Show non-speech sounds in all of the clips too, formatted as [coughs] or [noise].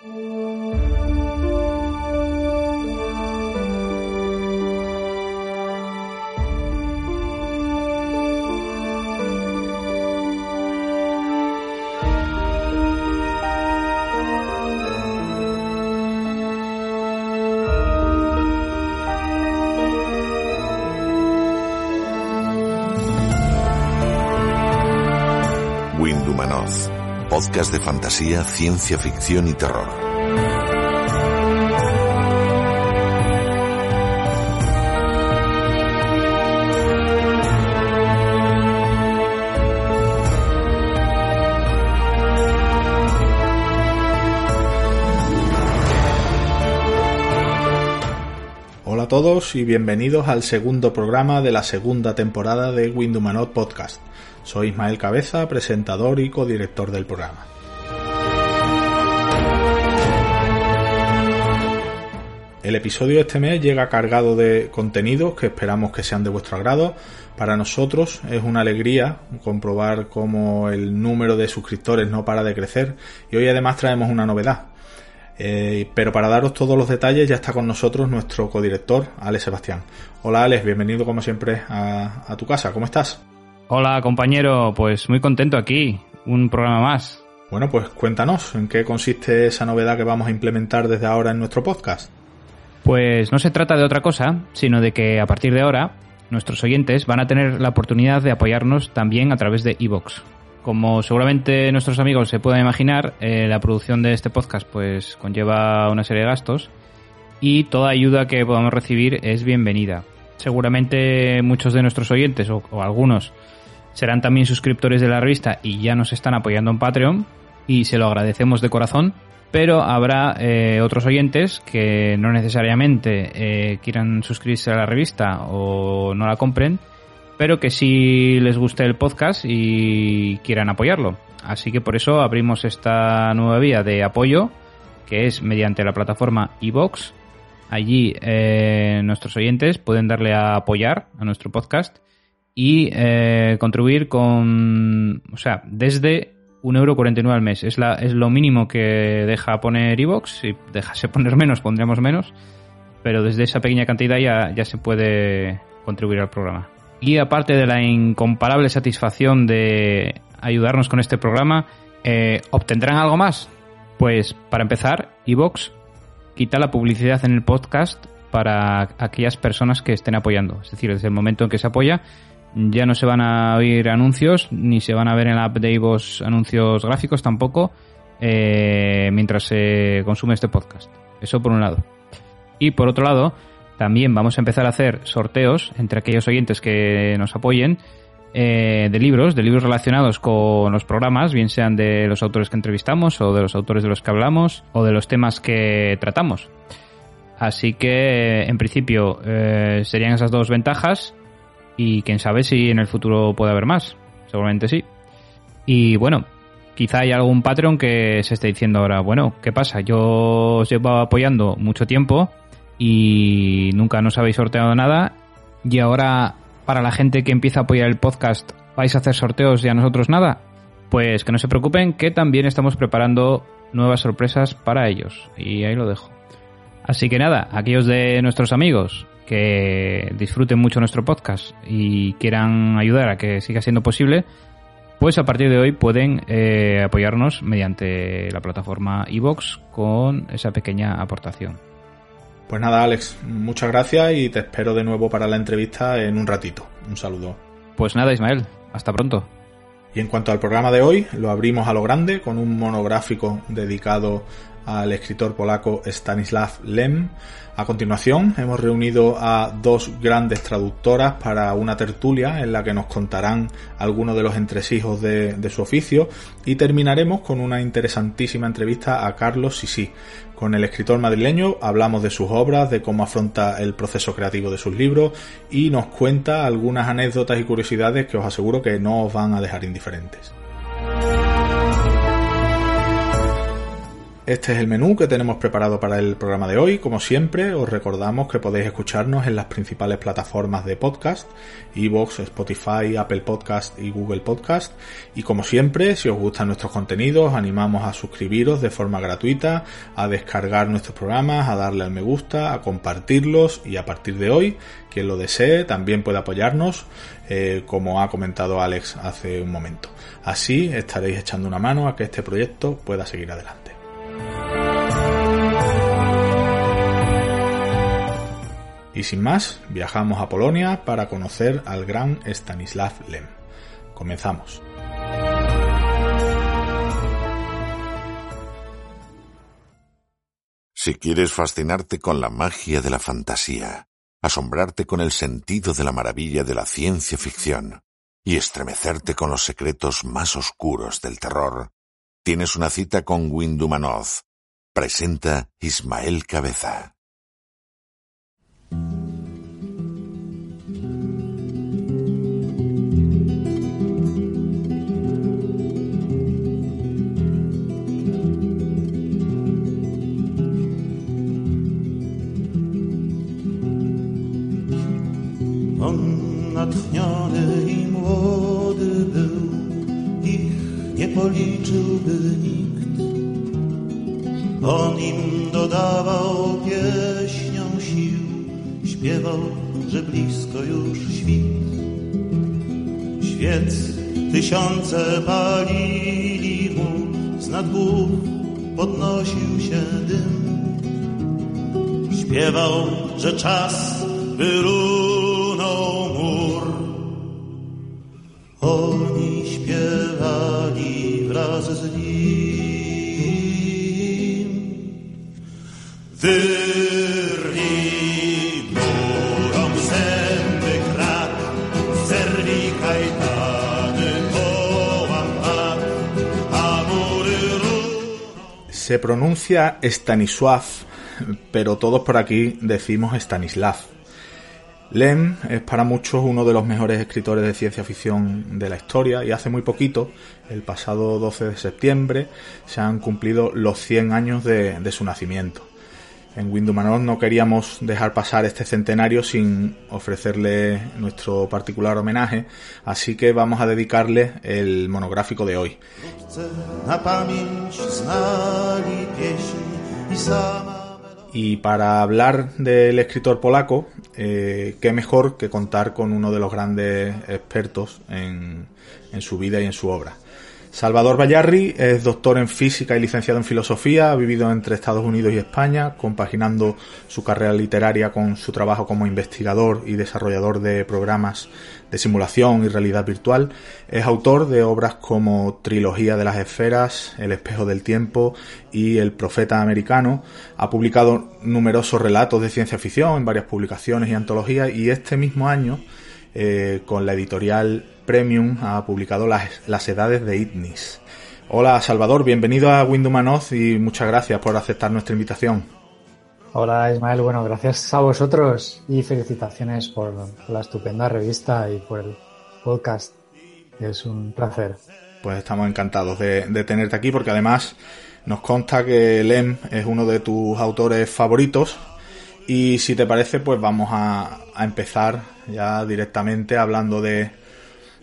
Windumanoz, podcast de fantasía, ciencia ficción y terror. Hola a todos y bienvenidos al segundo programa de la segunda temporada de Windumanoz Podcast. Soy Ismael Cabeza, presentador y codirector del programa. El episodio de este mes llega cargado de contenidos que esperamos que sean de vuestro agrado. Para nosotros es una alegría comprobar cómo el número de suscriptores no para de crecer y hoy además traemos una novedad. Eh, pero para daros todos los detalles ya está con nosotros nuestro codirector, Alex Sebastián. Hola Alex, bienvenido como siempre a, a tu casa. ¿Cómo estás? Hola compañero, pues muy contento aquí, un programa más. Bueno, pues cuéntanos, ¿en qué consiste esa novedad que vamos a implementar desde ahora en nuestro podcast? Pues no se trata de otra cosa, sino de que a partir de ahora nuestros oyentes van a tener la oportunidad de apoyarnos también a través de iVoox. Como seguramente nuestros amigos se puedan imaginar, eh, la producción de este podcast pues conlleva una serie de gastos y toda ayuda que podamos recibir es bienvenida. Seguramente muchos de nuestros oyentes o, o algunos serán también suscriptores de la revista y ya nos están apoyando en Patreon y se lo agradecemos de corazón. Pero habrá eh, otros oyentes que no necesariamente eh, quieran suscribirse a la revista o no la compren, pero que sí les guste el podcast y quieran apoyarlo. Así que por eso abrimos esta nueva vía de apoyo, que es mediante la plataforma iBox. Allí eh, nuestros oyentes pueden darle a apoyar a nuestro podcast y eh, contribuir con, o sea, desde 1,49€ al mes. Es, la, es lo mínimo que deja poner iVox. Si dejase [laughs] poner menos, pondríamos menos. Pero desde esa pequeña cantidad ya, ya se puede contribuir al programa. Y aparte de la incomparable satisfacción de ayudarnos con este programa, eh, ¿obtendrán algo más? Pues para empezar, iVox quita la publicidad en el podcast para aquellas personas que estén apoyando. Es decir, desde el momento en que se apoya, ya no se van a oír anuncios, ni se van a ver en la app de iVoox anuncios gráficos tampoco, eh, mientras se consume este podcast. Eso por un lado. Y por otro lado, también vamos a empezar a hacer sorteos entre aquellos oyentes que nos apoyen eh, de libros, de libros relacionados con los programas, bien sean de los autores que entrevistamos o de los autores de los que hablamos o de los temas que tratamos. Así que, en principio, eh, serían esas dos ventajas y quién sabe si en el futuro puede haber más. Seguramente sí. Y bueno, quizá hay algún Patreon que se esté diciendo ahora, bueno, ¿qué pasa? Yo os llevo apoyando mucho tiempo y nunca nos habéis sorteado nada y ahora para la gente que empieza a apoyar el podcast vais a hacer sorteos y a nosotros nada. Pues que no se preocupen que también estamos preparando nuevas sorpresas para ellos y ahí lo dejo. Así que nada, aquellos de nuestros amigos que disfruten mucho nuestro podcast y quieran ayudar a que siga siendo posible, pues a partir de hoy pueden eh, apoyarnos mediante la plataforma iVox con esa pequeña aportación. Pues nada, Alex, muchas gracias y te espero de nuevo para la entrevista en un ratito. Un saludo. Pues nada, Ismael, hasta pronto. Y en cuanto al programa de hoy, lo abrimos a lo grande con un monográfico dedicado al escritor polaco Stanislav Lem. A continuación, hemos reunido a dos grandes traductoras para una tertulia en la que nos contarán algunos de los entresijos de, su oficio y terminaremos con una interesantísima entrevista a Carlos Sisi. Con el escritor madrileño hablamos de sus obras, de cómo afronta el proceso creativo de sus libros y nos cuenta algunas anécdotas y curiosidades que os aseguro que no os van a dejar indiferentes. Este es el menú que tenemos preparado para el programa de hoy. Como siempre, os recordamos que podéis escucharnos en las principales plataformas de podcast, Evox, Spotify, Apple Podcast y Google Podcast. Y como siempre, si os gustan nuestros contenidos, animamos a suscribiros de forma gratuita, a descargar nuestros programas, a darle al me gusta, a compartirlos y a partir de hoy, quien lo desee también puede apoyarnos, eh, como ha comentado Alex hace un momento. Así estaréis echando una mano a que este proyecto pueda seguir adelante. Y sin más, viajamos a Polonia para conocer al gran Stanislav Lem. Comenzamos. Si quieres fascinarte con la magia de la fantasía, asombrarte con el sentido de la maravilla de la ciencia ficción y estremecerte con los secretos más oscuros del terror, tienes una cita con Windumanov. Presenta Ismael Cabeza. Że blisko już świt. Świec tysiące palili mu, z głów podnosił się dym. Śpiewał, że czas wyrunął Se pronuncia Stanisław, pero todos por aquí decimos Stanislav. Lem es para muchos uno de los mejores escritores de ciencia ficción de la historia y hace muy poquito, el pasado 12 de septiembre, se han cumplido los 100 años de su nacimiento. En Windumanor no queríamos dejar pasar este centenario sin ofrecerle nuestro particular homenaje, así que vamos a dedicarle el monográfico de hoy. Y para hablar del escritor polaco, eh, qué mejor que contar con uno de los grandes expertos en su vida y en su obra. Salvador Bayarri es doctor en física y licenciado en filosofía, ha vivido entre Estados Unidos y España, compaginando su carrera literaria con su trabajo como investigador y desarrollador de programas de simulación y realidad virtual. Es autor de obras como Trilogía de las Esferas, El espejo del tiempo y El profeta americano. Ha publicado numerosos relatos de ciencia ficción en varias publicaciones y antologías y este mismo año eh, con la editorial Premium ha publicado las, las edades de Itnis. Hola Salvador, bienvenido a Windumanoz y muchas gracias por aceptar nuestra invitación. Hola Ismael, bueno, gracias a vosotros y felicitaciones por la estupenda revista y por el podcast. Es un placer. Pues estamos encantados de, de tenerte aquí porque además nos consta que Lem es uno de tus autores favoritos y si te parece pues vamos a, a empezar ya directamente hablando de,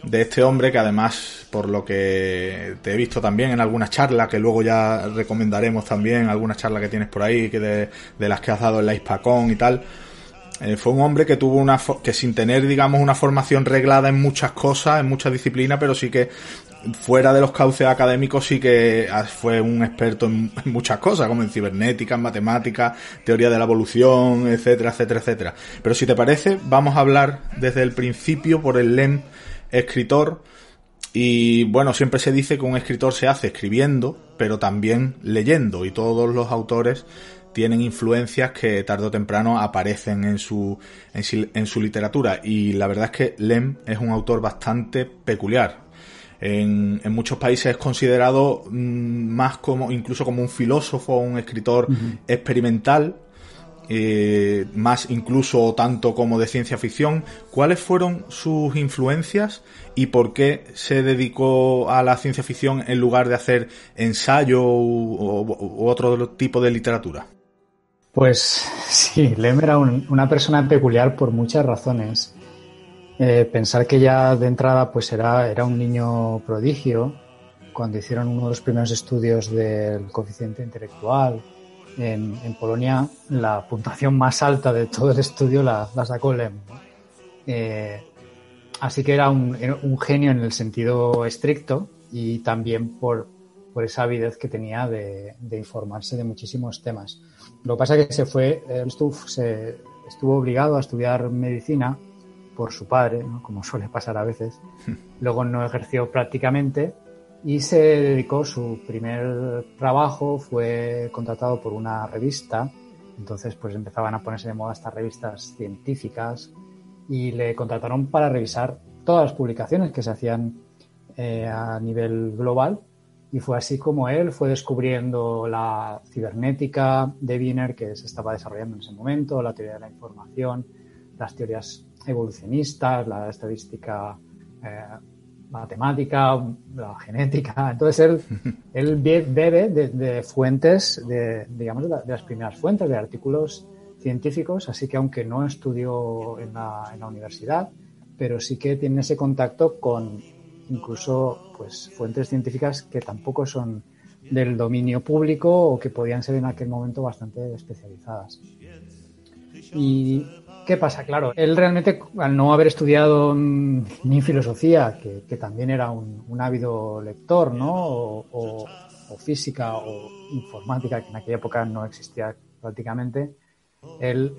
de este hombre que además por lo que te he visto también en algunas charlas que luego ya recomendaremos también algunas charlas que tienes por ahí que de, de las que has dado en la Hispacón y tal eh, fue un hombre que tuvo una que sin tener digamos una formación reglada en muchas cosas en muchas disciplinas pero sí que fuera de los cauces académicos sí que ah, fue un experto en, en muchas cosas como en cibernética en matemáticas teoría de la evolución etcétera etcétera etcétera. Pero si te parece vamos a hablar desde el principio por el LEM escritor y bueno, siempre se dice que un escritor se hace escribiendo, pero también leyendo, y todos los autores tienen influencias que tarde o temprano aparecen en su, en, su literatura. Y la verdad es que Lem es un autor bastante peculiar. En, en muchos países es considerado mm, más como, incluso como un filósofo o un escritor experimental, eh, más incluso tanto como de ciencia ficción. ¿Cuáles fueron sus influencias y por qué se dedicó a la ciencia ficción en lugar de hacer ensayo u, otro tipo de literatura? Pues [laughs] sí, Lem era una persona peculiar por muchas razones. Eh, pensar que ya de entrada pues era, era un niño prodigio, cuando hicieron uno de los primeros estudios del coeficiente intelectual, en, Polonia la puntuación más alta de todo el estudio la, sacó Lem. Eh, así que era un, genio en el sentido estricto y también por, esa avidez que tenía de, informarse de muchísimos temas. Lo que pasa es que se fue, estuvo, se, estuvo obligado a estudiar medicina por su padre, como suele pasar a veces. Luego no ejerció prácticamente y se dedicó, su primer trabajo fue contratado por una revista, entonces pues empezaban a ponerse de moda estas revistas científicas y le contrataron para revisar todas las publicaciones que se hacían eh, a nivel global. Y fue así como él fue descubriendo la cibernética de Wiener que se estaba desarrollando en ese momento, la teoría de la información, las teorías evolucionistas, la estadística eh, matemática, la genética. [laughs] Entonces él, él bebe de, fuentes, de, digamos, de, las primeras fuentes, de artículos científicos, así que aunque no estudió en la, en la universidad, pero sí que tiene ese contacto con incluso pues fuentes científicas que tampoco son del dominio público o que podían ser en aquel momento bastante especializadas. Y ¿Qué pasa? Claro, él realmente, al no haber estudiado ni filosofía, que, también era un, ávido lector, ¿no? O, física o informática, que en aquella época no existía prácticamente, el,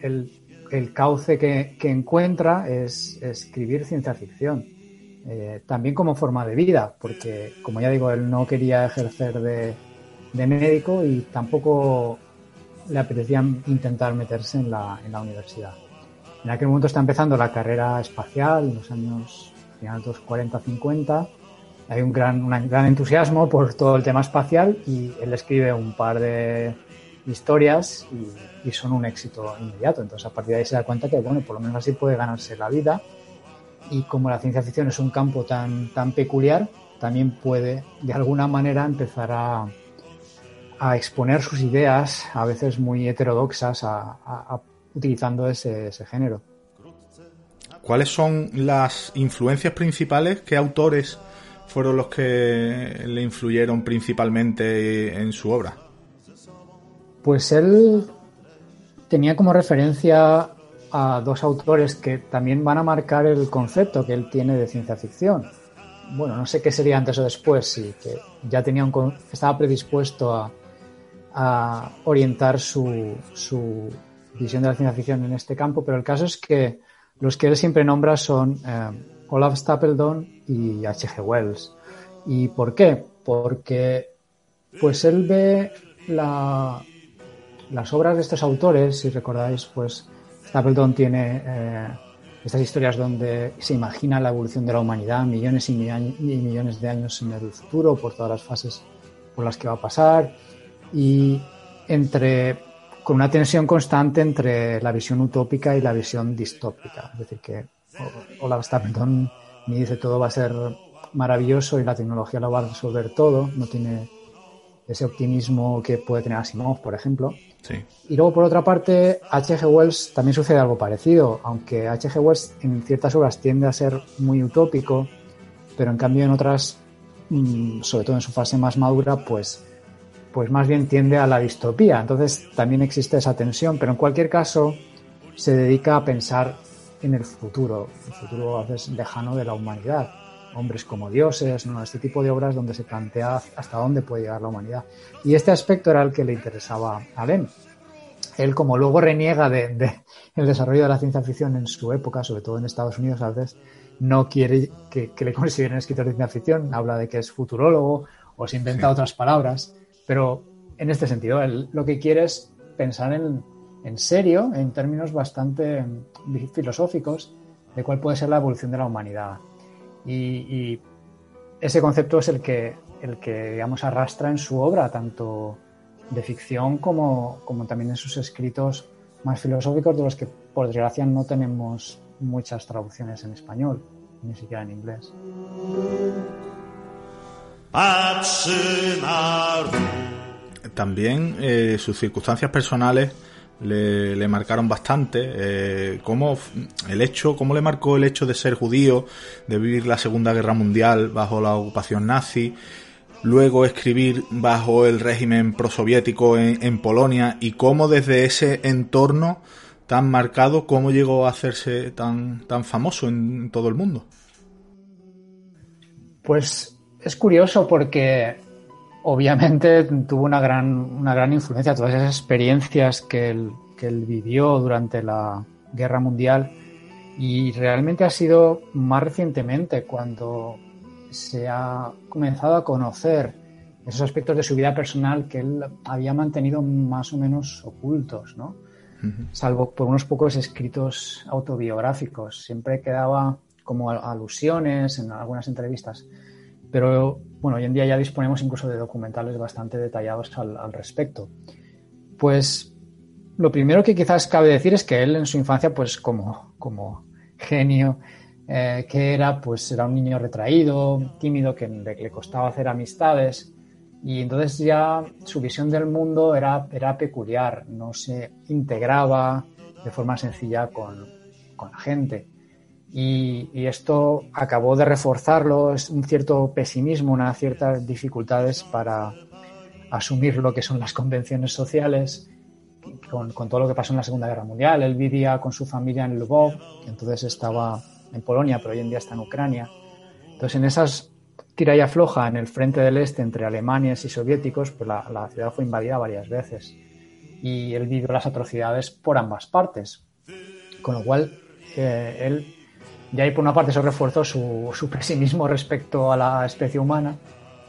el, cauce que, encuentra es escribir ciencia ficción. Eh, también como forma de vida, porque, como ya digo, él no quería ejercer de, médico y tampoco le apetecía intentar meterse en la universidad. En aquel momento está empezando la carrera espacial, en los años finales de los 40-50. Hay un gran, un gran entusiasmo por todo el tema espacial y él escribe un par de historias y, son un éxito inmediato. Entonces a partir de ahí se da cuenta que, bueno, por lo menos así puede ganarse la vida y como la ciencia ficción es un campo tan, tan peculiar, también puede de alguna manera empezar a, exponer sus ideas, a veces muy heterodoxas, a utilizando ese, género. ¿Cuáles son las influencias principales? ¿Qué autores fueron los que le influyeron principalmente en su obra? Pues él tenía como referencia a dos autores que también van a marcar el concepto que él tiene de ciencia ficción. Bueno, no sé qué sería antes o después, sí, que ya tenía un, estaba predispuesto a, a orientar su, su, visión de la ciencia ficción en este campo, pero el caso es que los que él siempre nombra son eh, Olaf Stapledon y H.G. Wells. ¿Y por qué? Porque pues él ve la, las obras de estos autores, si recordáis, pues Stapledon tiene eh, estas historias donde se imagina la evolución de la humanidad millones y millones de años en el futuro por todas las fases por las que va a pasar y entre con una tensión constante entre la visión utópica y la visión distópica. Es decir, que Olaf Stapleton me dice todo va a ser maravilloso y la tecnología lo va a resolver todo, no tiene ese optimismo que puede tener Asimov, por ejemplo. Y luego, por otra parte, H.G. Wells también sucede algo parecido, aunque H.G. Wells en ciertas obras tiende a ser muy utópico, pero en cambio en otras, mm, sobre todo en su fase más madura, pues pues más bien tiende a la distopía. Entonces también existe esa tensión, pero en cualquier caso se dedica a pensar en el futuro, el futuro a veces lejano de la humanidad. Hombres como dioses, ¿no? este tipo de obras donde se plantea hasta dónde puede llegar la humanidad. Y este aspecto era el que le interesaba a Lem. Él, como luego reniega de, el desarrollo de la ciencia ficción en su época, sobre todo en Estados Unidos, a veces no quiere que, le consideren escritor de ciencia ficción, habla de que es futurólogo o se inventa otras palabras. Pero en este sentido, lo que quiere es pensar en, en serio, en términos bastante mm, filosóficos, de cuál puede ser la evolución de la humanidad. Y, ese concepto es el que, el que, digamos, arrastra en su obra, tanto de ficción como, como también en sus escritos más filosóficos de los que por desgracia no tenemos muchas traducciones en español, ni siquiera en inglés. También eh, sus circunstancias personales le, marcaron bastante. Eh, cómo el hecho, cómo le marcó el hecho de ser judío, de vivir la Segunda Guerra Mundial bajo la ocupación nazi, luego escribir bajo el régimen prosoviético en, en Polonia y cómo desde ese entorno tan marcado, cómo llegó a hacerse tan, tan famoso en todo el mundo. Pues es curioso porque obviamente tuvo una gran, una gran influencia, todas esas experiencias que él, que él vivió durante la Guerra Mundial y realmente ha sido más recientemente cuando se ha comenzado a conocer esos aspectos de su vida personal que él había mantenido más o menos ocultos, ¿no? Salvo por unos pocos escritos autobiográficos. Siempre quedaba como alusiones en algunas entrevistas. Pero bueno, hoy en día ya disponemos incluso de documentales bastante detallados al, respecto. Pues lo primero que quizás cabe decir es que él en su infancia, pues como, como genio eh, que era, pues era un niño retraído, tímido, que le, costaba hacer amistades. Y entonces ya su visión del mundo era, era peculiar, no se integraba de forma sencilla con, con la gente. Y, esto acabó de reforzarlo, es un cierto pesimismo, unas ciertas dificultades para asumir lo que son las convenciones sociales, con, todo lo que pasó en la Segunda Guerra Mundial. Él vivía con su familia en Lvov, entonces estaba en Polonia, pero hoy en día está en Ucrania. Entonces, en esas tira y afloja en el frente del este entre alemanes y soviéticos, pues la, la ciudad fue invadida varias veces y él vivió las atrocidades por ambas partes. Con lo cual, eh, él y ahí por una parte eso refuerzó su, su pesimismo respecto a la especie humana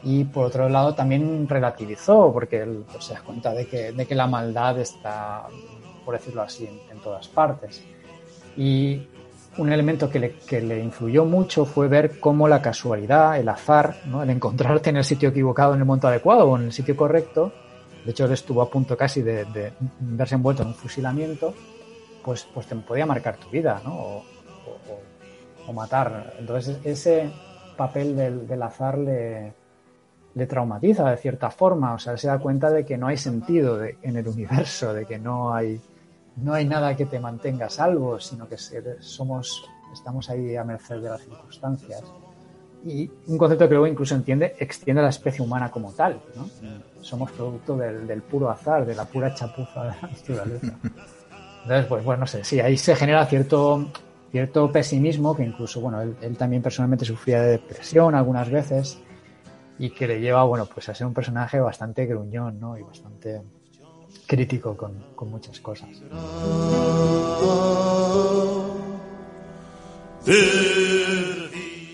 y por otro lado también relativizó porque él pues, se da cuenta de que, de que la maldad está, por decirlo así, en, todas partes. Y un elemento que le, que le, influyó mucho fue ver cómo la casualidad, el azar, ¿no? el encontrarte en el sitio equivocado, en el momento adecuado o en el sitio correcto, de hecho él estuvo a punto casi de, de verse envuelto en un fusilamiento, pues, pues te podía marcar tu vida, ¿no? o matar. Entonces ese papel del, azar le, le, traumatiza de cierta forma, o sea, se da cuenta de que no hay sentido en el universo, de que no hay, no hay nada que te mantenga salvo, sino que somos, estamos ahí a merced de las circunstancias. Y un concepto que luego incluso entiende, extiende a la especie humana como tal. ¿no? Somos producto del, del, puro azar, de la pura chapuza de la naturaleza. [laughs] Entonces, pues bueno, no sé, sí, ahí se genera cierto cierto pesimismo que incluso, bueno, él, también personalmente sufría de depresión algunas veces y que le lleva, bueno, pues a ser un personaje bastante gruñón, ¿no? Y bastante crítico con, con muchas cosas.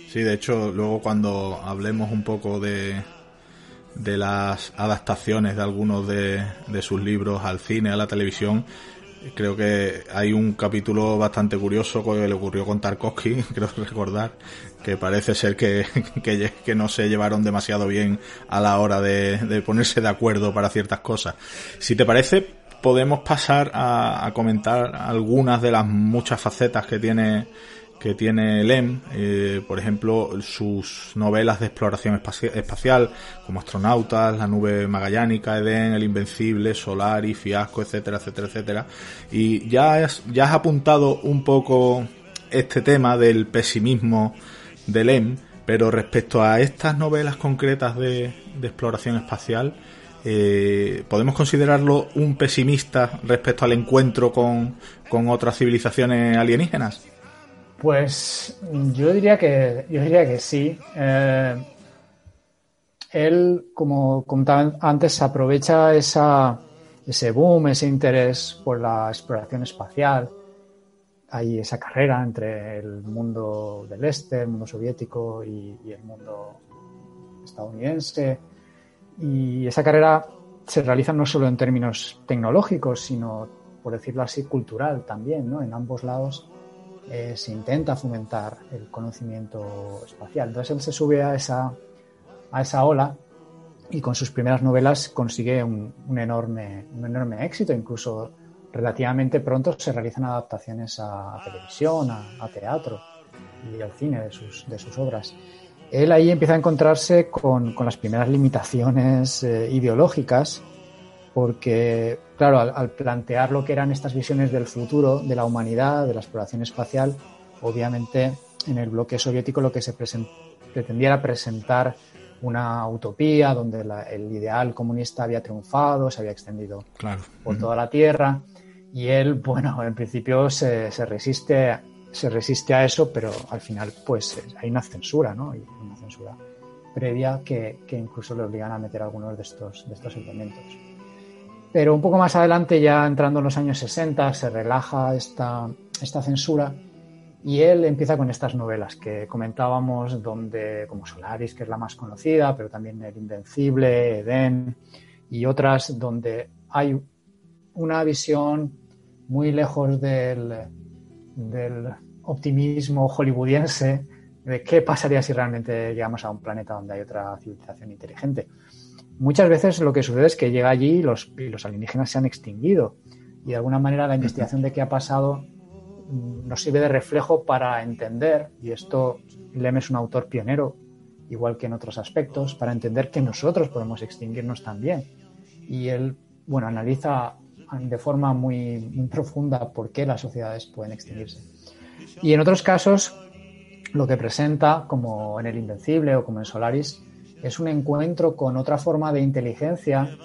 Sí, de hecho, luego cuando hablemos un poco de, de las adaptaciones de algunos de, de sus libros al cine, a la televisión, Creo que hay un capítulo bastante curioso que le ocurrió con Tarkovsky, [laughs] creo recordar, que parece ser que, que, no se llevaron demasiado bien a la hora de, ponerse de acuerdo para ciertas cosas. Si te parece, podemos pasar a, a comentar algunas de las muchas facetas que tiene que tiene Lem, eh, por ejemplo, sus novelas de exploración espacial, como Astronautas, La Nube Magallánica, Edén, El Invencible, Solari, Fiasco, etcétera, etcétera, etcétera. Y ya has, ya has apuntado un poco este tema del pesimismo de Lem, pero respecto a estas novelas concretas de, exploración espacial, eh, ¿podemos considerarlo un pesimista respecto al encuentro con, con otras civilizaciones alienígenas? Pues yo diría que, yo diría que sí. Eh, él, como comentaba antes, aprovecha esa, ese boom, ese interés por la exploración espacial. Hay esa carrera entre el mundo del este, el mundo soviético y, y el mundo estadounidense. Y esa carrera se realiza no solo en términos tecnológicos, sino, por decirlo así, cultural también, ¿no? En ambos lados eh, se intenta fomentar el conocimiento espacial. Entonces él se sube a esa, a esa ola y con sus primeras novelas consigue un, enorme, un enorme éxito. Incluso relativamente pronto se realizan adaptaciones a, televisión, a, teatro y al cine de sus, de sus obras. Él ahí empieza a encontrarse con, las primeras limitaciones eh, ideológicas, porque, claro, al, plantear lo que eran estas visiones del futuro, de la humanidad, de la exploración espacial, obviamente en el bloque soviético lo que se pretendía era presentar una utopía donde el ideal comunista había triunfado, se había extendido por toda la Tierra y él, [laughs] bueno, en principio se, resiste se resiste a eso, pero al final pues hay una censura, ¿no? Hay una censura previa que, incluso le obligan a meter algunos de estos, de estos elementos. Pero un poco más adelante, ya entrando en los años 60, se relaja esta, censura y él empieza con estas novelas que comentábamos, donde, como Solaris, que es la más conocida, pero también El Invencible, Edén y otras, donde hay una visión muy lejos del optimismo hollywoodiense de qué pasaría si realmente llegamos a un planeta donde hay otra civilización inteligente. Muchas veces lo que sucede es que llega allí y los, y los alienígenas se han extinguido y de alguna manera la investigación de qué ha pasado Mm, nos sirve de reflejo para entender, y esto Lem es un autor pionero, igual que en otros aspectos, para entender que nosotros podemos extinguirnos también. Y él, bueno, analiza de forma muy, muy profunda por qué las sociedades pueden extinguirse. Y en otros casos, lo que presenta, como en El Invencible o como en Solaris, es un encuentro con otra forma de inteligencia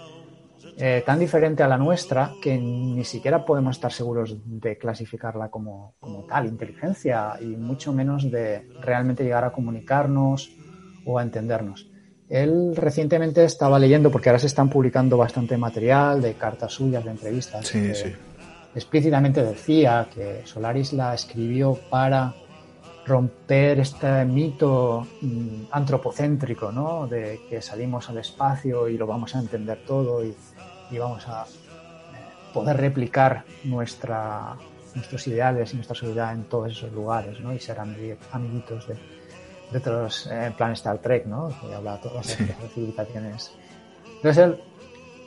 eh, tan diferente a la nuestra que ni siquiera podemos estar seguros de clasificarla como, tal inteligencia y mucho menos de realmente llegar a comunicarnos o a entendernos. Él recientemente estaba leyendo, porque ahora se están publicando bastante material de cartas suyas, de entrevistas. Sí, sí. Explícitamente decía que Solaris la escribió para romper este mito mm, antropocéntrico, ¿no? De que salimos al espacio y lo vamos a entender todo y y vamos a eh, poder replicar nuestra, nuestros ideales y nuestra sociedad en todos esos lugares, ¿no? Y ser amiguitos de, de otros, eh, en plan Star Trek, ¿no? Que habla de todas las civilizaciones. Entonces él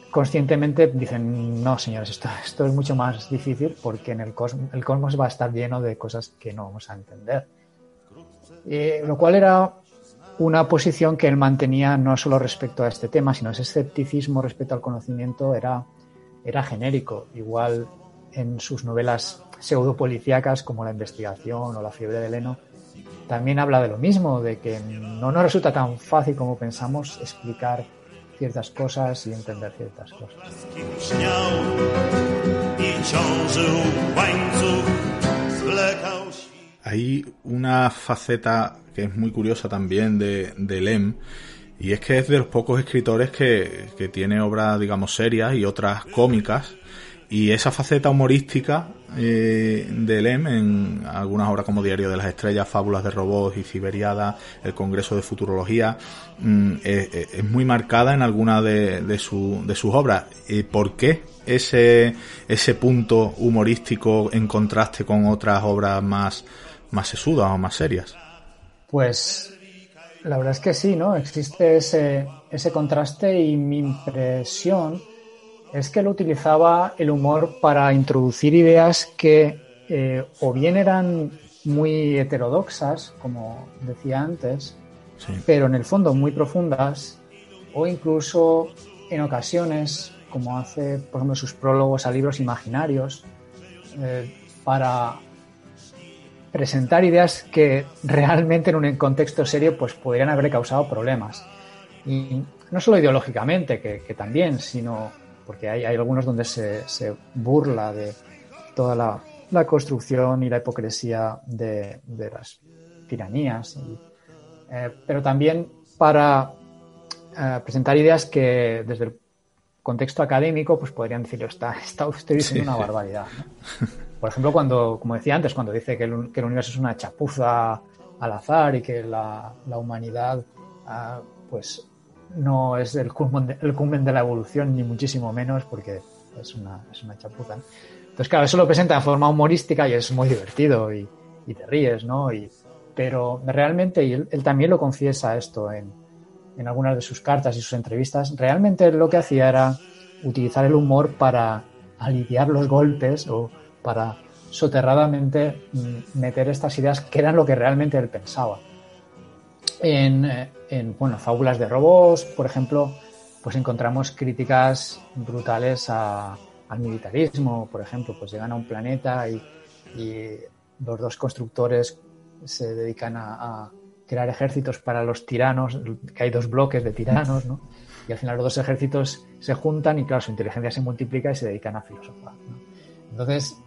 conscientemente dice, no señores, esto, esto es mucho más difícil porque en el cosmos, el cosmos va a estar lleno de cosas que no vamos a entender. Y, lo cual era una posición que él mantenía no solo respecto a este tema, sino ese escepticismo respecto al conocimiento era, era genérico. Igual en sus novelas pseudopolicíacas como La investigación o La fiebre de Leno, también habla de lo mismo, de que no nos resulta tan fácil como pensamos explicar ciertas cosas y entender ciertas cosas. Hay una faceta que es muy curiosa también de, de Lem, y es que es de los pocos escritores que, que tiene obras, digamos, serias y otras cómicas, y esa faceta humorística eh, de Lem en algunas obras como Diario de las Estrellas, Fábulas de Robots y Ciberiada, el Congreso de Futurología, mm, es, muy marcada en algunas de, de, su, de sus obras. ¿Y ¿Por qué ese punto humorístico en contraste con otras obras más, más sesudas o más serias? Pues la verdad es que sí, ¿no? Existe ese, ese contraste y mi impresión es que él utilizaba el humor para introducir ideas que eh, o bien eran muy heterodoxas, como decía antes, pero en el fondo muy profundas, o incluso en ocasiones, como hace, por ejemplo, sus prólogos a libros imaginarios, eh, para presentar ideas que realmente en un contexto serio pues podrían haberle causado problemas. Y no solo ideológicamente, que, también, sino porque hay, algunos donde se, burla de toda la, construcción y la hipocresía de, las tiranías, eh, pero también para eh, presentar ideas que desde el contexto académico pues podrían decir, está, está usted diciendo una barbaridad. [laughs] Por ejemplo, cuando, como decía antes, cuando dice que el, universo es una chapuza al azar y que la, humanidad ah, pues no es el culmen, el de la evolución, ni muchísimo menos, porque es una, es una chapuza. Entonces, claro, eso lo presenta de forma humorística y es muy divertido y, te ríes, ¿no? Y, pero realmente, y él, también lo confiesa esto en, en algunas de sus cartas y sus entrevistas, realmente lo que hacía era utilizar el humor para aliviar los golpes o para soterradamente mm, meter estas ideas que eran lo que realmente él pensaba. En, eh, en bueno, fábulas de robots, por ejemplo, pues encontramos críticas brutales al militarismo, por ejemplo, pues llegan a un planeta y, los dos constructores se dedican a, crear ejércitos para los tiranos, que hay dos bloques de tiranos, ¿no? Y al final los dos ejércitos se juntan y claro, su inteligencia se multiplica y se dedican a filosofar. Entonces,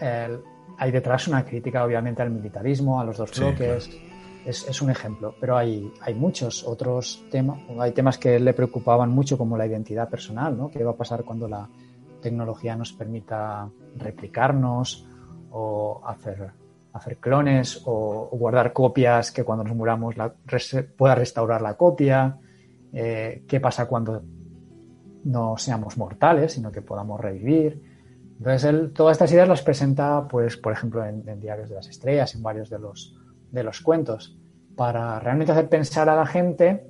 el, hay detrás una crítica obviamente al militarismo, a los dos bloques. Sí, claro. es, es, un ejemplo, pero hay, hay muchos otros temas. Hay temas que le preocupaban mucho, como la identidad personal, ¿no? ¿Qué va a pasar cuando la tecnología nos permita replicarnos o hacer hacer clones o, o, guardar copias que cuando nos muramos la, res, pueda restaurar la copia. Eh, ¿Qué pasa cuando no seamos mortales, sino que podamos revivir? Entonces, él todas estas ideas las presenta, pues, por ejemplo, en, Diarios de las Estrellas, en varios de los, de los cuentos, para realmente hacer pensar a la gente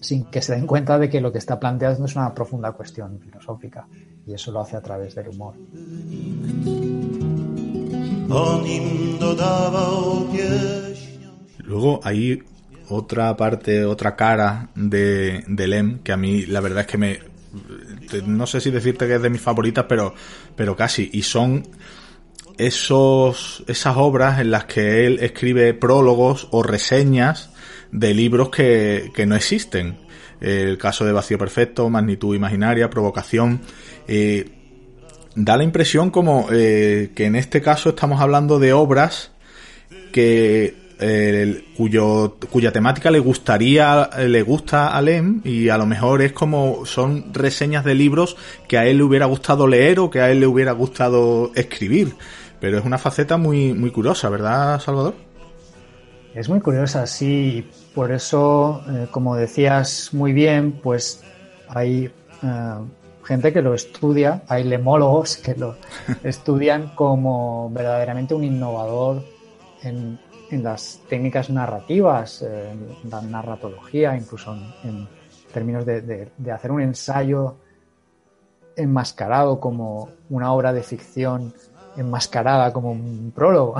sin que se den cuenta de que lo que está planteando es una profunda cuestión filosófica. Y eso lo hace a través del humor. Luego hay otra parte, otra cara de, de Lem que a mí la verdad es que me... No sé si decirte que es de mis favoritas, pero, pero casi. Y son esos, esas obras en las que él escribe prólogos o reseñas de libros que, que no existen. El caso de Vacío Perfecto, Magnitud Imaginaria, Provocación. Eh, da la impresión como eh, que en este caso estamos hablando de obras que eh, cuyo cuya temática le gustaría le gusta a Lem y a lo mejor es como son reseñas de libros que a él le hubiera gustado leer o que a él le hubiera gustado escribir. Pero es una faceta muy muy curiosa verdad Salvador es muy curiosa sí por eso eh, como decías muy bien pues hay uh, gente que lo estudia, hay lemólogos que lo [laughs] estudian como verdaderamente un innovador en, en las técnicas narrativas, en la narratología, incluso en, términos de, hacer un ensayo enmascarado como una obra de ficción enmascarada como un prólogo.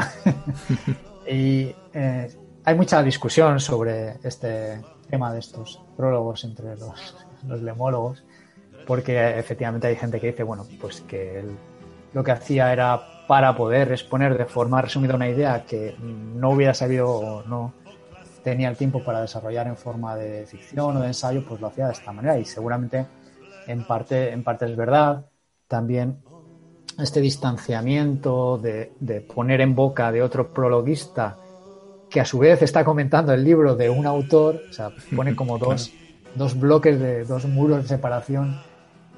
[laughs] y eh, hay mucha discusión sobre este tema de estos prólogos entre los, los lemólogos porque efectivamente hay gente que dice, bueno, pues que él lo que hacía era para poder exponer de forma resumida una idea que no hubiera sabido o no tenía el tiempo para desarrollar en forma de ficción o de ensayo, pues lo hacía de esta manera y seguramente en parte, en parte es verdad. También este distanciamiento de, de poner en boca de otro prologuista que a su vez está comentando el libro de un autor, o sea, pone como [laughs] dos, dos bloques de dos muros de separación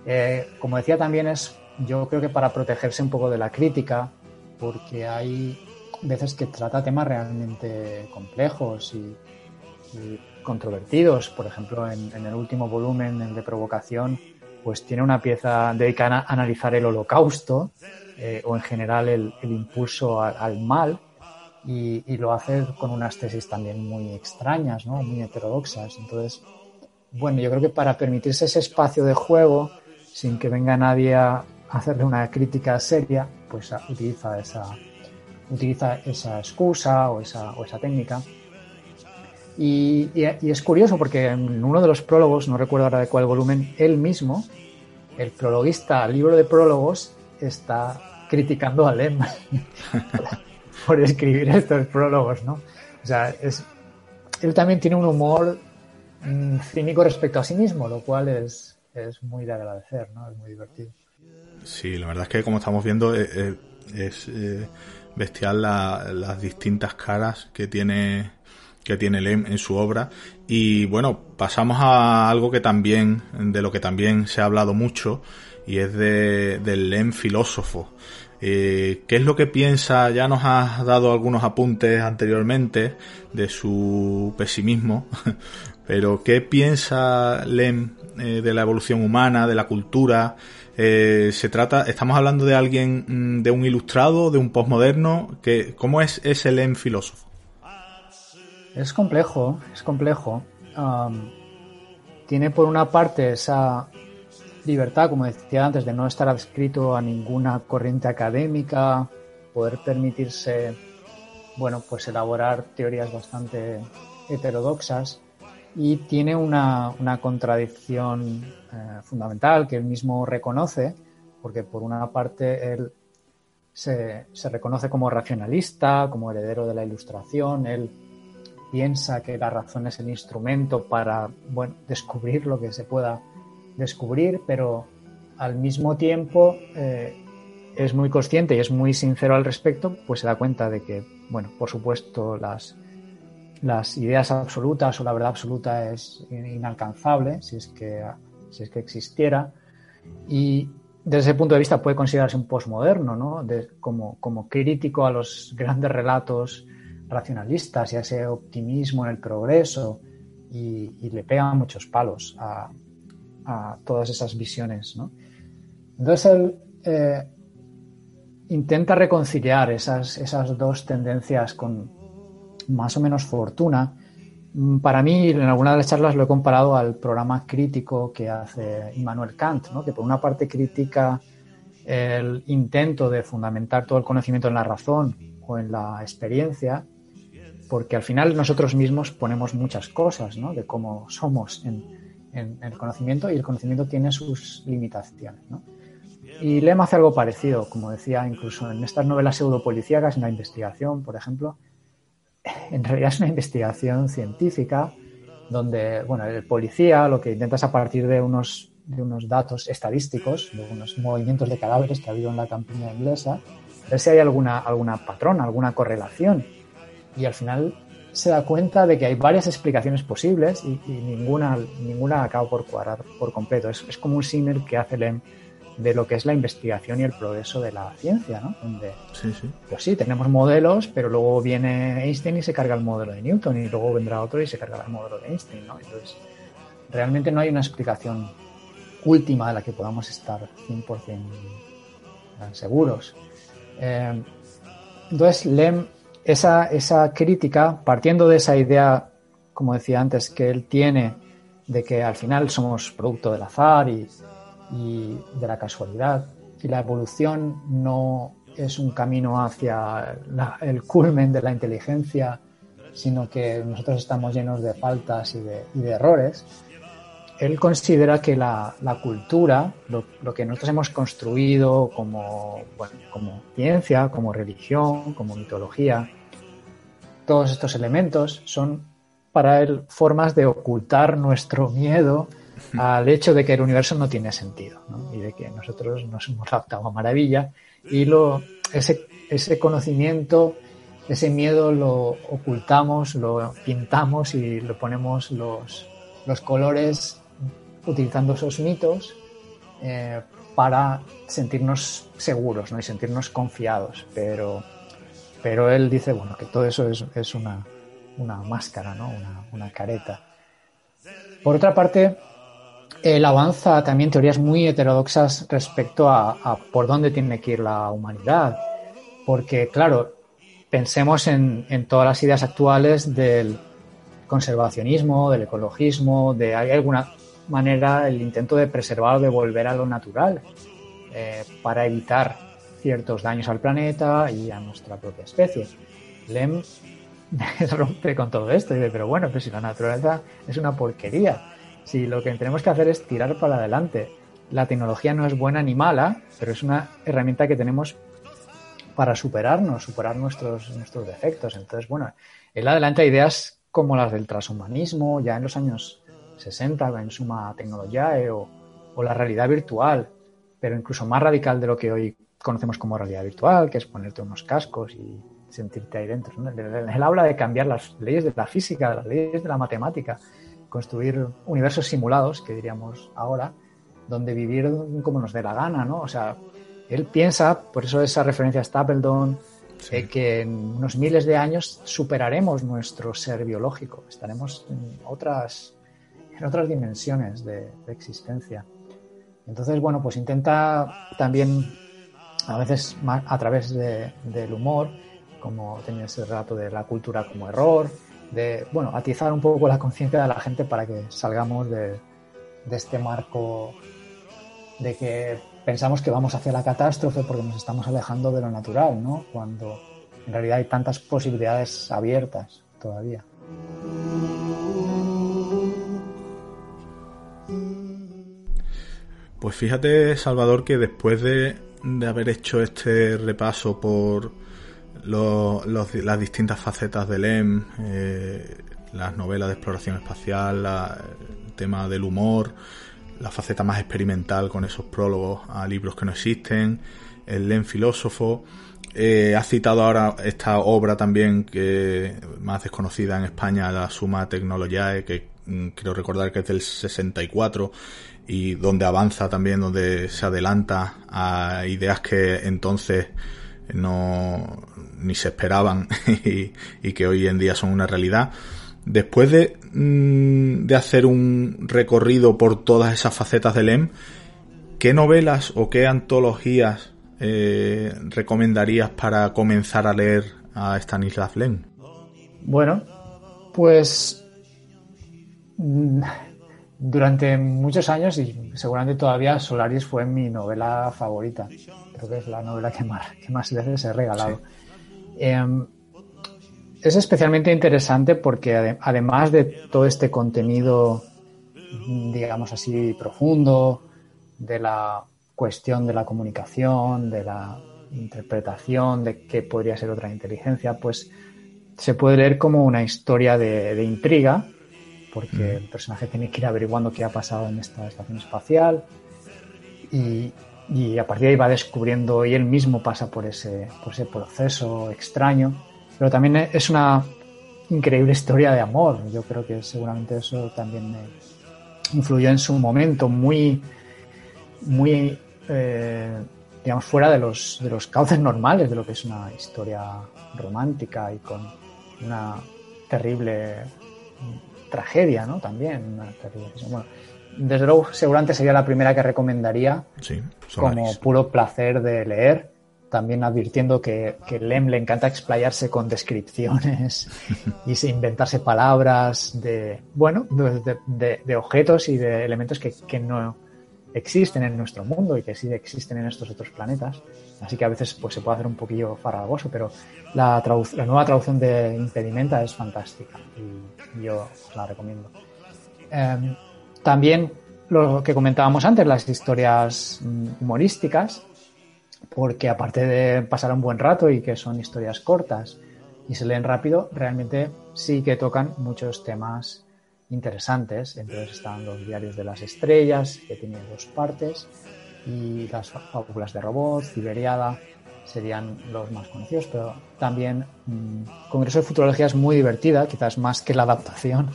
eh, como decía también es, yo creo que para protegerse un poco de la crítica, porque hay veces que trata temas realmente complejos y, controvertidos. Por ejemplo, en, el último volumen, el de provocación, pues tiene una pieza dedicada a analizar el holocausto eh, o en general el, impulso al, al mal. Y, y, lo hace con unas tesis también muy extrañas, ¿no? muy heterodoxas. Entonces, bueno, yo creo que para permitirse ese espacio de juego, sin que venga nadie a hacerle una crítica seria, pues utiliza esa, utiliza esa excusa o esa, o esa técnica. Y, y, y, es curioso porque en uno de los prólogos, no recuerdo ahora de cuál volumen, él mismo, el prologuista al libro de prólogos, está criticando a Lem por, [laughs] por, escribir estos prólogos, ¿no? O sea, es, él también tiene un humor mmm, cínico respecto a sí mismo, lo cual es, es muy de agradecer, ¿no? Es muy divertido. Sí, la verdad es que como estamos viendo eh, eh, es eh, bestial la, las distintas caras que tiene que tiene Lem en su obra y bueno pasamos a algo que también de lo que también se ha hablado mucho y es de, del Lem filósofo ¿Qué es lo que piensa? Ya nos has dado algunos apuntes anteriormente de su pesimismo, [laughs] pero ¿qué piensa Lem de la evolución humana, de la cultura? Eh, se trata, estamos hablando de alguien, mm, de un ilustrado, de un postmoderno, que, ¿cómo es ese Lem filósofo? Es complejo, es complejo. Tiene por una parte esa libertad, como decía antes, de no estar adscrito a ninguna corriente académica, poder permitirse, bueno, pues elaborar teorías bastante heterodoxas y tiene una, una contradicción eh, fundamental que él mismo reconoce, porque por una parte él se, se, reconoce como racionalista, como heredero de la ilustración, él piensa que la razón es el instrumento para bueno, descubrir lo que se pueda descubrir, pero al mismo tiempo eh, es muy consciente y es muy sincero al respecto, pues se da cuenta de que, bueno, por supuesto, las, las ideas absolutas o la verdad absoluta es inalcanzable si es que, si es que existiera. Y desde ese punto de vista puede considerarse un posmoderno, ¿no? De, como, como crítico a los grandes relatos racionalistas y a ese optimismo en el progreso y, le pega muchos palos a, a todas esas visiones. ¿no? Entonces él eh, intenta reconciliar esas, esas dos tendencias con más o menos fortuna. Mm, para mí, en alguna de las charlas lo he comparado al programa crítico que hace Immanuel Kant, que por una parte critica el intento de fundamentar todo el conocimiento en la razón o en la experiencia, porque al final nosotros mismos ponemos muchas cosas de cómo somos en, el conocimiento y el conocimiento tiene sus limitaciones. Y Lem hace algo parecido, como decía, incluso en estas novelas pseudopolicíacas, en la investigación, por ejemplo, en realidad es una investigación científica donde, bueno, el policía lo que intenta es a partir de unos, de unos datos estadísticos, de unos movimientos de cadáveres que ha habido en la campiña inglesa, ver si hay alguna, alguna patrón, alguna correlación. Y al final se da cuenta de que hay varias explicaciones posibles y, ninguna, ninguna acaba por cuadrar por completo. Es, es como un símil que hace Lem de lo que es la investigación y el progreso de la ciencia, ¿no? Donde, sí, sí. Pues sí, tenemos modelos, pero luego viene Einstein y se carga el modelo de Newton y luego vendrá otro y se cargará el modelo de Einstein, ¿no? Entonces, realmente no hay una explicación última de la que podamos estar 100% seguros. Eh, entonces, Lem esa, esa crítica, partiendo de esa idea, como decía antes, que él tiene de que al final somos producto del azar y, y de la casualidad, y la evolución no es un camino hacia el culmen de la inteligencia, sino que nosotros estamos llenos de faltas y de, errores, él considera que la, la cultura, lo, lo, que nosotros hemos construido como, como ciencia, como religión, como mitología, todos estos elementos son para él formas de ocultar nuestro miedo al hecho de que el universo no tiene sentido y de que nosotros nos hemos adaptado a maravilla y lo, ese, ese conocimiento, ese miedo lo ocultamos, lo pintamos y lo ponemos los, los colores utilizando esos mitos eh, para sentirnos seguros ¿no? y sentirnos confiados. Pero, pero él dice bueno, que todo eso es, es una, una, máscara, ¿no? una, una careta. Por otra parte, él avanza también teorías muy heterodoxas respecto a, por dónde tiene que ir la humanidad. Porque, claro, pensemos en, todas las ideas actuales del conservacionismo, del ecologismo, de alguna manera el intento de preservar o de volver a lo natural eh, para evitar ciertos daños al planeta y a nuestra propia especie. Lem [laughs] rompe con todo esto y dice, pero bueno, pues si la naturaleza es una porquería, si lo que tenemos que hacer es tirar para adelante, la tecnología no es buena ni mala, pero es una herramienta que tenemos para superarnos, superar nuestros, nuestros defectos. Entonces, bueno, él adelanta ideas como las del transhumanismo, ya en los años 60 en Suma Tecnología o, o, la realidad virtual, pero incluso más radical de lo que hoy conocemos como realidad virtual, que es ponerte unos cascos y sentirte ahí dentro. Él habla de cambiar las leyes de la física, las leyes de la matemática, construir universos simulados, que diríamos ahora, donde vivir como nos dé la gana, ¿no? O sea, él piensa, por eso esa referencia a Stapledon, sí. eh, que en unos miles de años superaremos nuestro ser biológico, estaremos en otras en otras dimensiones de, de, existencia. Entonces, bueno, pues intenta también, a veces a través de, del humor, como tenía ese relato de la cultura como error, de, bueno, atizar un poco la conciencia de la gente para que salgamos de, este marco de que pensamos que vamos hacia la catástrofe porque nos estamos alejando de lo natural, ¿no? Cuando en realidad hay tantas posibilidades abiertas todavía. Pues fíjate, Salvador, que después de, de haber hecho este repaso por los- las distintas facetas del EM, eh, las novelas de exploración espacial, la- el tema del humor, la faceta más experimental con esos prólogos a libros que no existen, el LEM filósofo. Eh, has citado ahora esta obra también que más desconocida en España, la Suma Technologiae, que mm, quiero recordar que es del 64 y donde avanza también, donde se adelanta a ideas que entonces no ni se esperaban [laughs] y, y que hoy en día son una realidad. Después de, mm, de hacer un recorrido por todas esas facetas del EM, ¿qué novelas o qué antologías eh, recomendarías para comenzar a leer a Stanislav Lem? Bueno, pues mm, durante muchos años y seguramente todavía Solaris fue mi novela favorita. Creo que es la novela que más, que más veces he regalado. Em, es especialmente interesante porque ade- además de todo este contenido, mm, digamos así, profundo, de la cuestión de la comunicación, de la interpretación de qué podría ser otra inteligencia, pues se puede leer como una historia de, de intriga, porque el personaje tiene que ir averiguando qué ha pasado en esta estación espacial y, y a partir de ahí va descubriendo y él mismo pasa por ese, por ese proceso extraño, pero también es una increíble historia de amor. Yo creo que seguramente eso también me influyó en su momento, muy, muy, eh, digamos, fuera de los, de los cauces normales de lo que es una historia romántica y con una terrible tragedia, ¿no? También una terrible bueno, desde luego, seguramente sería la primera que recomendaría Sí, como puro placer de leer, también advirtiendo que, que Lem le encanta explayarse con descripciones [laughs] y se- inventarse palabras de, bueno, de, de- de objetos y de elementos que, que no existen en nuestro mundo y que sí existen en estos otros planetas. Así que a veces pues, se puede hacer un poquillo farragoso, pero la, nueva traducción de Impedimenta es fantástica y yo la recomiendo. Em, también lo que comentábamos antes, las historias mm, humorísticas, porque aparte de pasar un buen rato y que son historias cortas y se leen rápido, realmente sí que tocan muchos temas interesantes. Entonces están los diarios de las estrellas, que tiene dos partes, y las fábulas de robots, Ciberiada, serían los más conocidos, pero también mm, Congreso de Futurología es muy divertida, quizás más que la adaptación,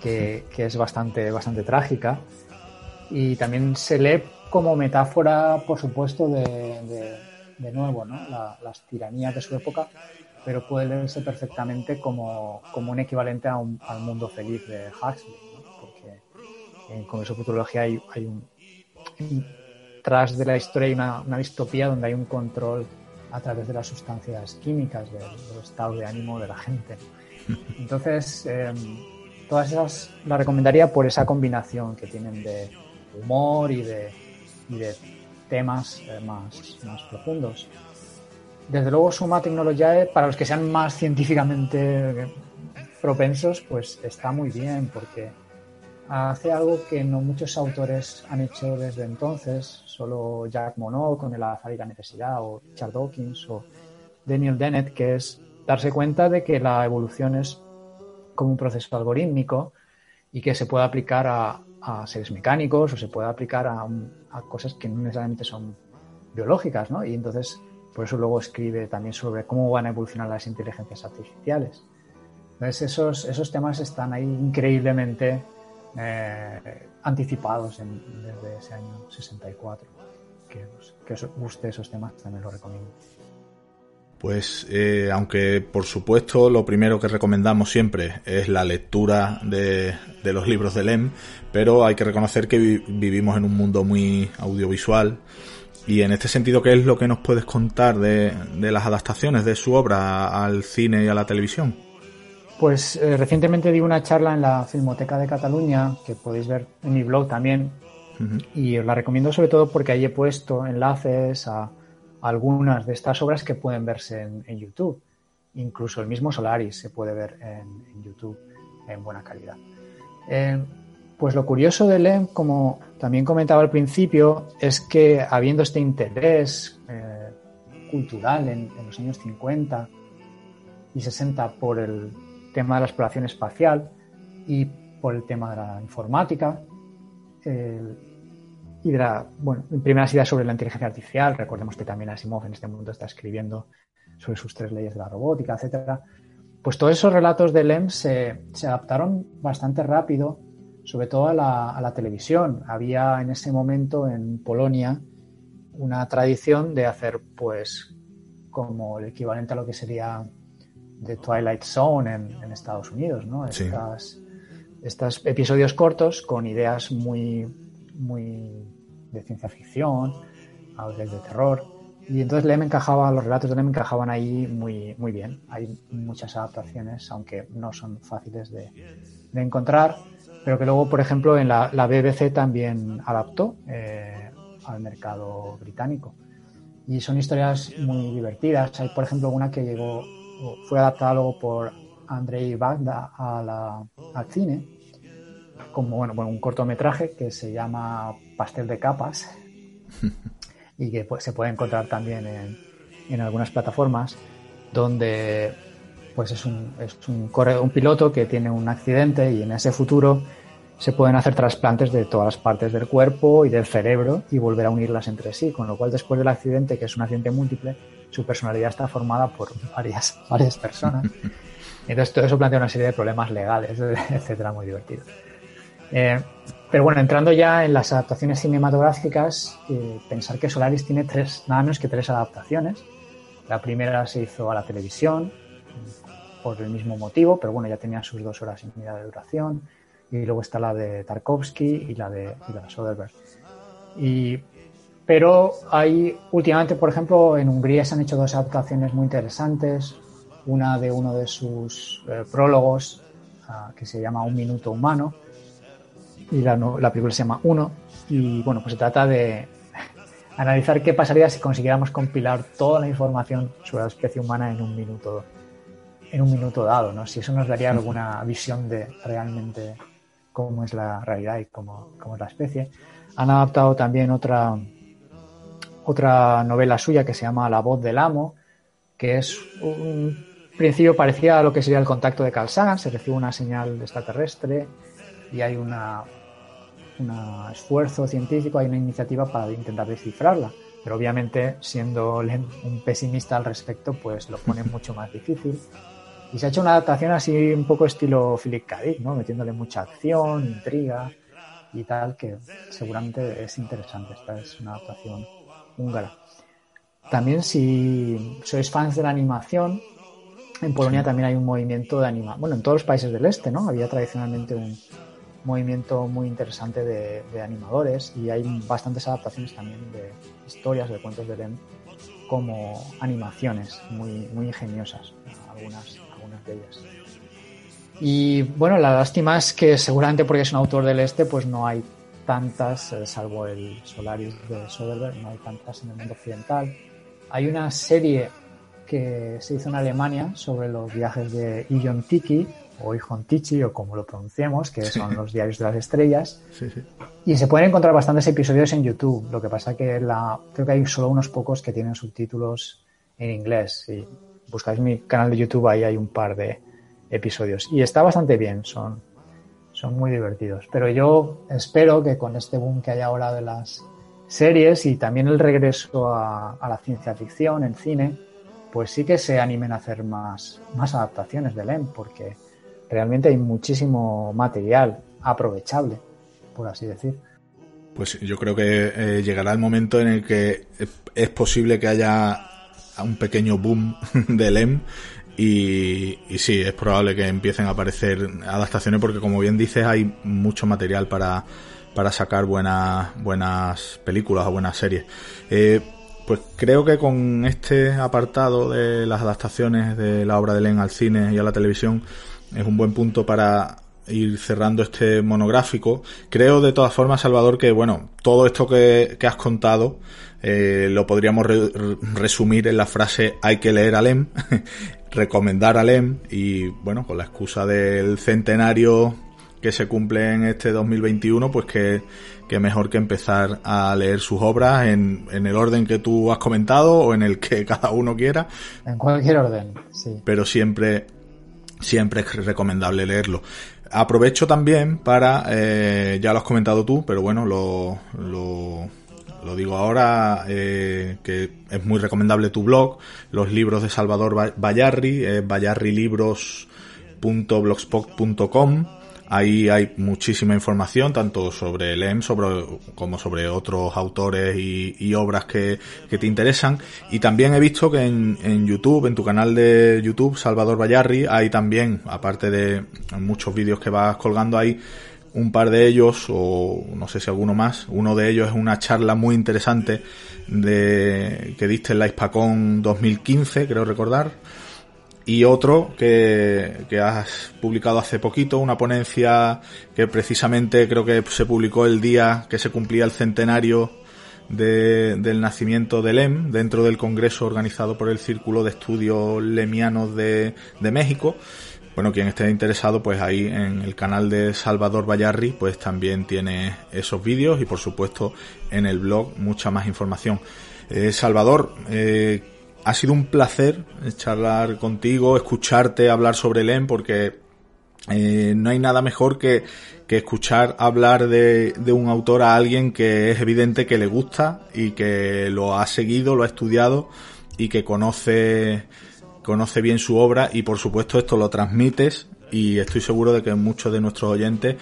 que, que es bastante, bastante trágica. Y también se lee como metáfora, por supuesto, de, de, de nuevo, ¿no? La- las tiranías de su época, pero puede leerse perfectamente como, como un equivalente a un- al mundo feliz de Huxley, ¿no? porque en Congreso de Futurología hay, hay un, tras de la historia hay una, una distopía donde hay un control a través de las sustancias químicas, de- del estado de ánimo de la gente. [laughs] Entonces, eh, todas esas las recomendaría por esa combinación que tienen de humor y de, y de temas eh, más, más profundos. Desde luego, Suma Tecnologiae, para los que sean más científicamente propensos, pues está muy bien porque hace algo que no muchos autores han hecho desde entonces, solo Jack Monod con el azar y la necesidad, o Richard Dawkins, o Daniel Dennett, que es darse cuenta de que la evolución es como un proceso algorítmico y que se puede aplicar a, a seres mecánicos o se puede aplicar a, a cosas que no necesariamente son biológicas, ¿no? Y entonces, por eso luego escribe también sobre cómo van a evolucionar las inteligencias artificiales. Entonces, esos, esos temas están ahí increíblemente eh, anticipados desde ese año 64. Que, que os guste esos temas también lo recomiendo. Pues eh, aunque por supuesto lo primero que recomendamos siempre es la lectura de, de los libros de Lem, pero hay que reconocer que vi- vivimos en un mundo muy audiovisual y en este sentido, ¿qué es lo que nos puedes contar de, de las adaptaciones de su obra al cine y a la televisión? Pues eh, recientemente di una charla en la Filmoteca de Cataluña, que podéis ver en mi blog también, Y os la recomiendo sobre todo porque ahí he puesto enlaces a algunas de estas obras que pueden verse en, YouTube. Incluso el mismo Solaris se puede ver en, YouTube en buena calidad. Eh, pues lo curioso de LEM, como también comentaba al principio, es que habiendo este interés eh, cultural en, los años 50 y 60 por el tema de la exploración espacial y por el tema de la informática, y de la, bueno, primeras ideas sobre la inteligencia artificial. Recordemos que también Asimov en este momento está escribiendo sobre sus tres leyes de la robótica, etcétera. Pues todos esos relatos de Lem se, se adaptaron bastante rápido, sobre todo a la, a la, televisión. Había en ese momento en Polonia una tradición de hacer, pues, como el equivalente a lo que sería The Twilight Zone en, en Estados Unidos, ¿no? Estas, estos episodios cortos con ideas muy muy de ciencia ficción, a veces de terror. Y entonces Lem encajaba, los relatos de Lem encajaban ahí muy, muy bien. Hay muchas adaptaciones, aunque no son fáciles de, encontrar, pero que luego, por ejemplo, en la, BBC también adaptó eh, al mercado británico. Y son historias muy divertidas. Hay, por ejemplo, una que llegó, fue adaptada luego por Andrei Bagda al cine como bueno, un cortometraje que se llama Pastel de capas [laughs] y que pues, se puede encontrar también en, en algunas plataformas donde pues es un, es un, un piloto que tiene un accidente y en ese futuro se pueden hacer trasplantes de todas las partes del cuerpo y del cerebro y volver a unirlas entre sí, con lo cual después del accidente, que es un accidente múltiple, su personalidad está formada por varias, varias personas. [laughs] Entonces todo eso plantea una serie de problemas legales, [laughs] etcétera, muy divertidos. Eh, pero bueno, entrando ya en las adaptaciones cinematográficas, eh, pensar que Solaris tiene tres, nada menos que tres adaptaciones. La primera se hizo a la televisión por el mismo motivo, pero bueno, ya tenía sus dos horas y media de duración. Y luego está la de Tarkovsky y la de, Soderbergh. Y, pero hay, últimamente, por ejemplo, en Hungría se han hecho dos adaptaciones muy interesantes. Una de uno de sus eh, prólogos, ah, que se llama Un Minuto Humano, y la, la película se llama Uno. Y bueno, pues se trata de [laughs] analizar qué pasaría si consiguiéramos compilar toda la información sobre la especie humana en un minuto, en un minuto dado, ¿no? Si eso nos daría alguna visión de realmente cómo es la realidad y cómo, cómo es la especie. Han adaptado también otra, otra novela suya que se llama La voz del amo, que es un principio parecía a lo que sería el contacto de Carl Sagan, se recibe una señal extraterrestre y hay una un esfuerzo científico, hay una iniciativa para intentar descifrarla. Pero obviamente, siendo un pesimista al respecto, pues lo pone [laughs] mucho más difícil. Y se ha hecho una adaptación así un poco estilo Philip K. Dick, ¿no? Metiéndole mucha acción, intriga y tal, que seguramente es interesante. Esta es una adaptación húngara. También si sois fans de la animación, en Polonia también hay un movimiento de animación. Bueno, en todos los países del este, ¿no? Había tradicionalmente un, movimiento muy interesante de, animadores y hay bastantes adaptaciones también de historias, de cuentos de Lem, como animaciones muy, muy ingeniosas, algunas, algunas de ellas. Y bueno, la lástima es que seguramente porque es un autor del este, pues no hay tantas, eh, salvo el Solaris de Soderbergh, no hay tantas en el mundo occidental. Hay una serie que se hizo en Alemania sobre los viajes de Ion Tiki, o Tichi o como lo pronunciemos, que son los diarios de las estrellas. Y se pueden encontrar bastantes episodios en YouTube. Lo que pasa que la, creo que hay solo unos pocos que tienen subtítulos en inglés. Si buscáis mi canal de YouTube, ahí hay un par de episodios. Y está bastante bien, son, son muy divertidos. Pero yo espero que con este boom que hay ahora de las series y también el regreso a, a la ciencia ficción en cine, pues sí que se animen a hacer más, más adaptaciones de LEM, porque realmente hay muchísimo material aprovechable, por así decir. Pues yo creo que eh, llegará el momento en el que es posible que haya un pequeño boom [laughs] de LEM y, sí, es probable que empiecen a aparecer adaptaciones porque como bien dices hay mucho material para, para sacar buenas, buenas películas o buenas series. Eh, pues creo que con este apartado de las adaptaciones de la obra de Len al cine y a la televisión es un buen punto para ir cerrando este monográfico, creo de todas formas, Salvador, que bueno, todo esto que, has contado eh, lo podríamos resumir en la frase hay que leer a Lem, [laughs] recomendar a Lem y bueno, con la excusa del centenario que se cumple en este 2021, pues que, que mejor que empezar a leer sus obras en, en, el orden que tú has comentado o en el que [laughs] cada uno quiera. En cualquier orden, sí. Pero siempre, siempre es recomendable leerlo. Aprovecho también para, eh, ya lo has comentado tú, pero bueno, lo, lo, lo digo ahora, eh, que es muy recomendable tu blog, los libros de Salvador Bayarri, eh, bayarrilibros.blogspot.com Ahí hay muchísima información, tanto sobre LEM sobre, como sobre otros autores y, obras que, te interesan. Y también he visto que en, en, YouTube, en tu canal de YouTube, Salvador Bayarri, hay también, aparte de muchos vídeos que vas colgando, ahí un par de ellos, o no sé si alguno más. Uno de ellos es una charla muy interesante de que diste en la Hispacón 2015, creo recordar y otro que, has publicado hace poquito, una ponencia que precisamente creo que se publicó el día que se cumplía el centenario de, del nacimiento de LEM dentro del congreso organizado por el Círculo de Estudios Lemianos de, México. Bueno, quien esté interesado, pues ahí en el canal de Salvador Bayarri, pues también tiene esos vídeos y por supuesto en el blog mucha más información. Eh, Salvador, eh, ha sido un placer charlar contigo, escucharte hablar sobre LEM, porque eh, no hay nada mejor que, que escuchar hablar de, de, un autor a alguien que es evidente que le gusta y que lo ha seguido, lo ha estudiado y que conoce, conoce bien su obra y por supuesto esto lo transmites y estoy seguro de que muchos de nuestros oyentes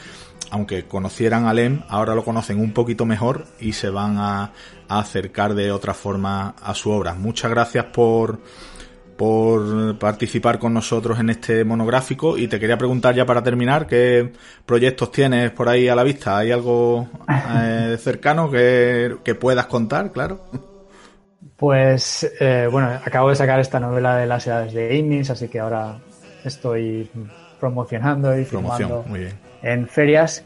aunque conocieran a Lem, ahora lo conocen un poquito mejor y se van a, acercar de otra forma a su obra. Muchas gracias por, por participar con nosotros en este monográfico y te quería preguntar ya para terminar qué proyectos tienes por ahí a la vista. ¿Hay algo eh, [laughs] cercano que, puedas contar, claro? Pues eh, bueno, acabo de sacar esta novela de las edades de Ignis, así que ahora estoy promocionando y Promoción, muy bien en ferias.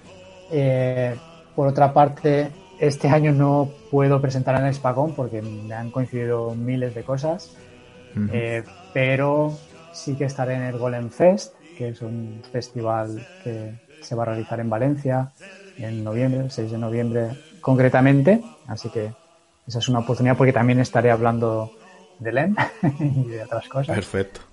Eh, por otra parte, este año no puedo presentar en el Spagón porque me han coincidido miles de cosas, eh, pero sí que estaré en el Golem Fest, que es un festival que se va a realizar en Valencia en noviembre, el 6 de noviembre concretamente, así que esa es una oportunidad porque también estaré hablando de LEM [laughs] y de otras cosas. Perfecto.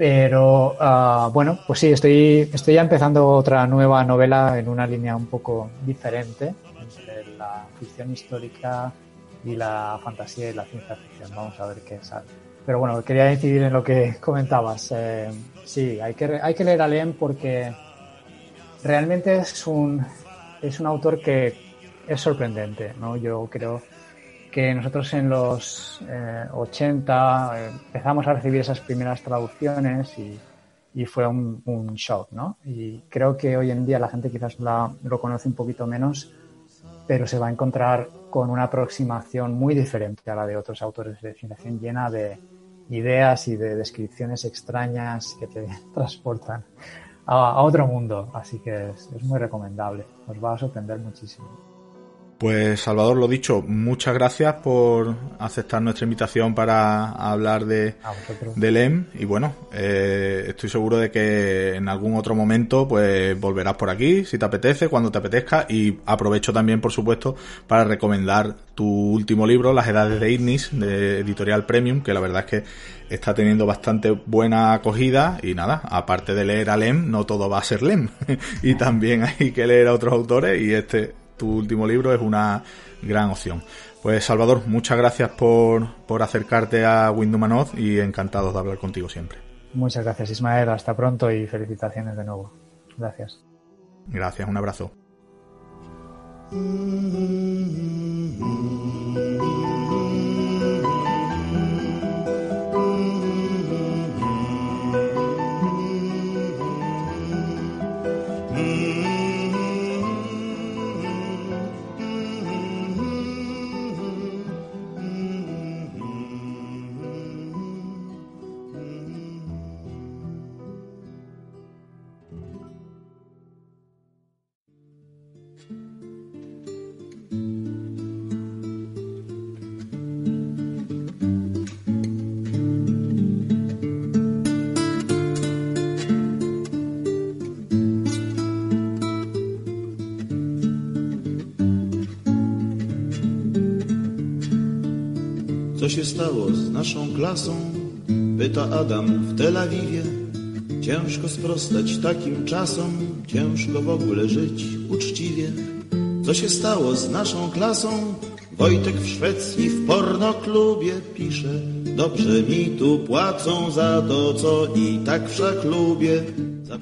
Pero ah, bueno, pues sí, estoy, estoy ya empezando otra nueva novela en una línea un poco diferente entre la ficción histórica y la fantasía y la ciencia ficción. Vamos a ver qué sale. Pero bueno, quería incidir en lo que [laughs] comentabas. Eh, sí, hay que, hay que leer a Lem porque realmente es un, es un autor que es sorprendente, ¿no? Yo creo que nosotros en los 80 eh, empezamos a recibir esas primeras traducciones y, fue un, shock, ¿no? Y creo que hoy en día la gente quizás lo conoce un poquito menos, pero se va a encontrar con una aproximación muy diferente a la de otros autores de ciencia llena de ideas y de descripciones extrañas que te [laughs] transportan a, otro mundo. Así que es, es muy recomendable, os va a sorprender muchísimo. Pues Salvador, lo dicho, muchas gracias por aceptar nuestra invitación para hablar de, de LEM y bueno, eh, estoy seguro de que en algún otro momento pues volverás por aquí si te apetece, cuando te apetezca. Y aprovecho también por supuesto para recomendar tu último libro, Las Edades de Ignis, de Editorial Premium, que la verdad es que está teniendo bastante buena acogida. Y nada, aparte de leer a LEM, no todo va a ser LEM [laughs] y también hay que leer a otros autores y este tu último libro es una gran opción. Pues Salvador, muchas gracias por, por acercarte a Windumanoz y encantados de hablar contigo siempre. Muchas gracias Ismael, hasta pronto y felicitaciones de nuevo. Gracias. Gracias, un abrazo. Mm. Stało z naszą klasą? Pyta Adam w Tel Awiwie. Ciężko sprostać takim czasom, ciężko w ogóle żyć uczciwie. Co się stało z naszą klasą? Wojtek w Szwecji w pornoklubie pisze Dobrze mi tu płacą za to, co i tak wszak lubię.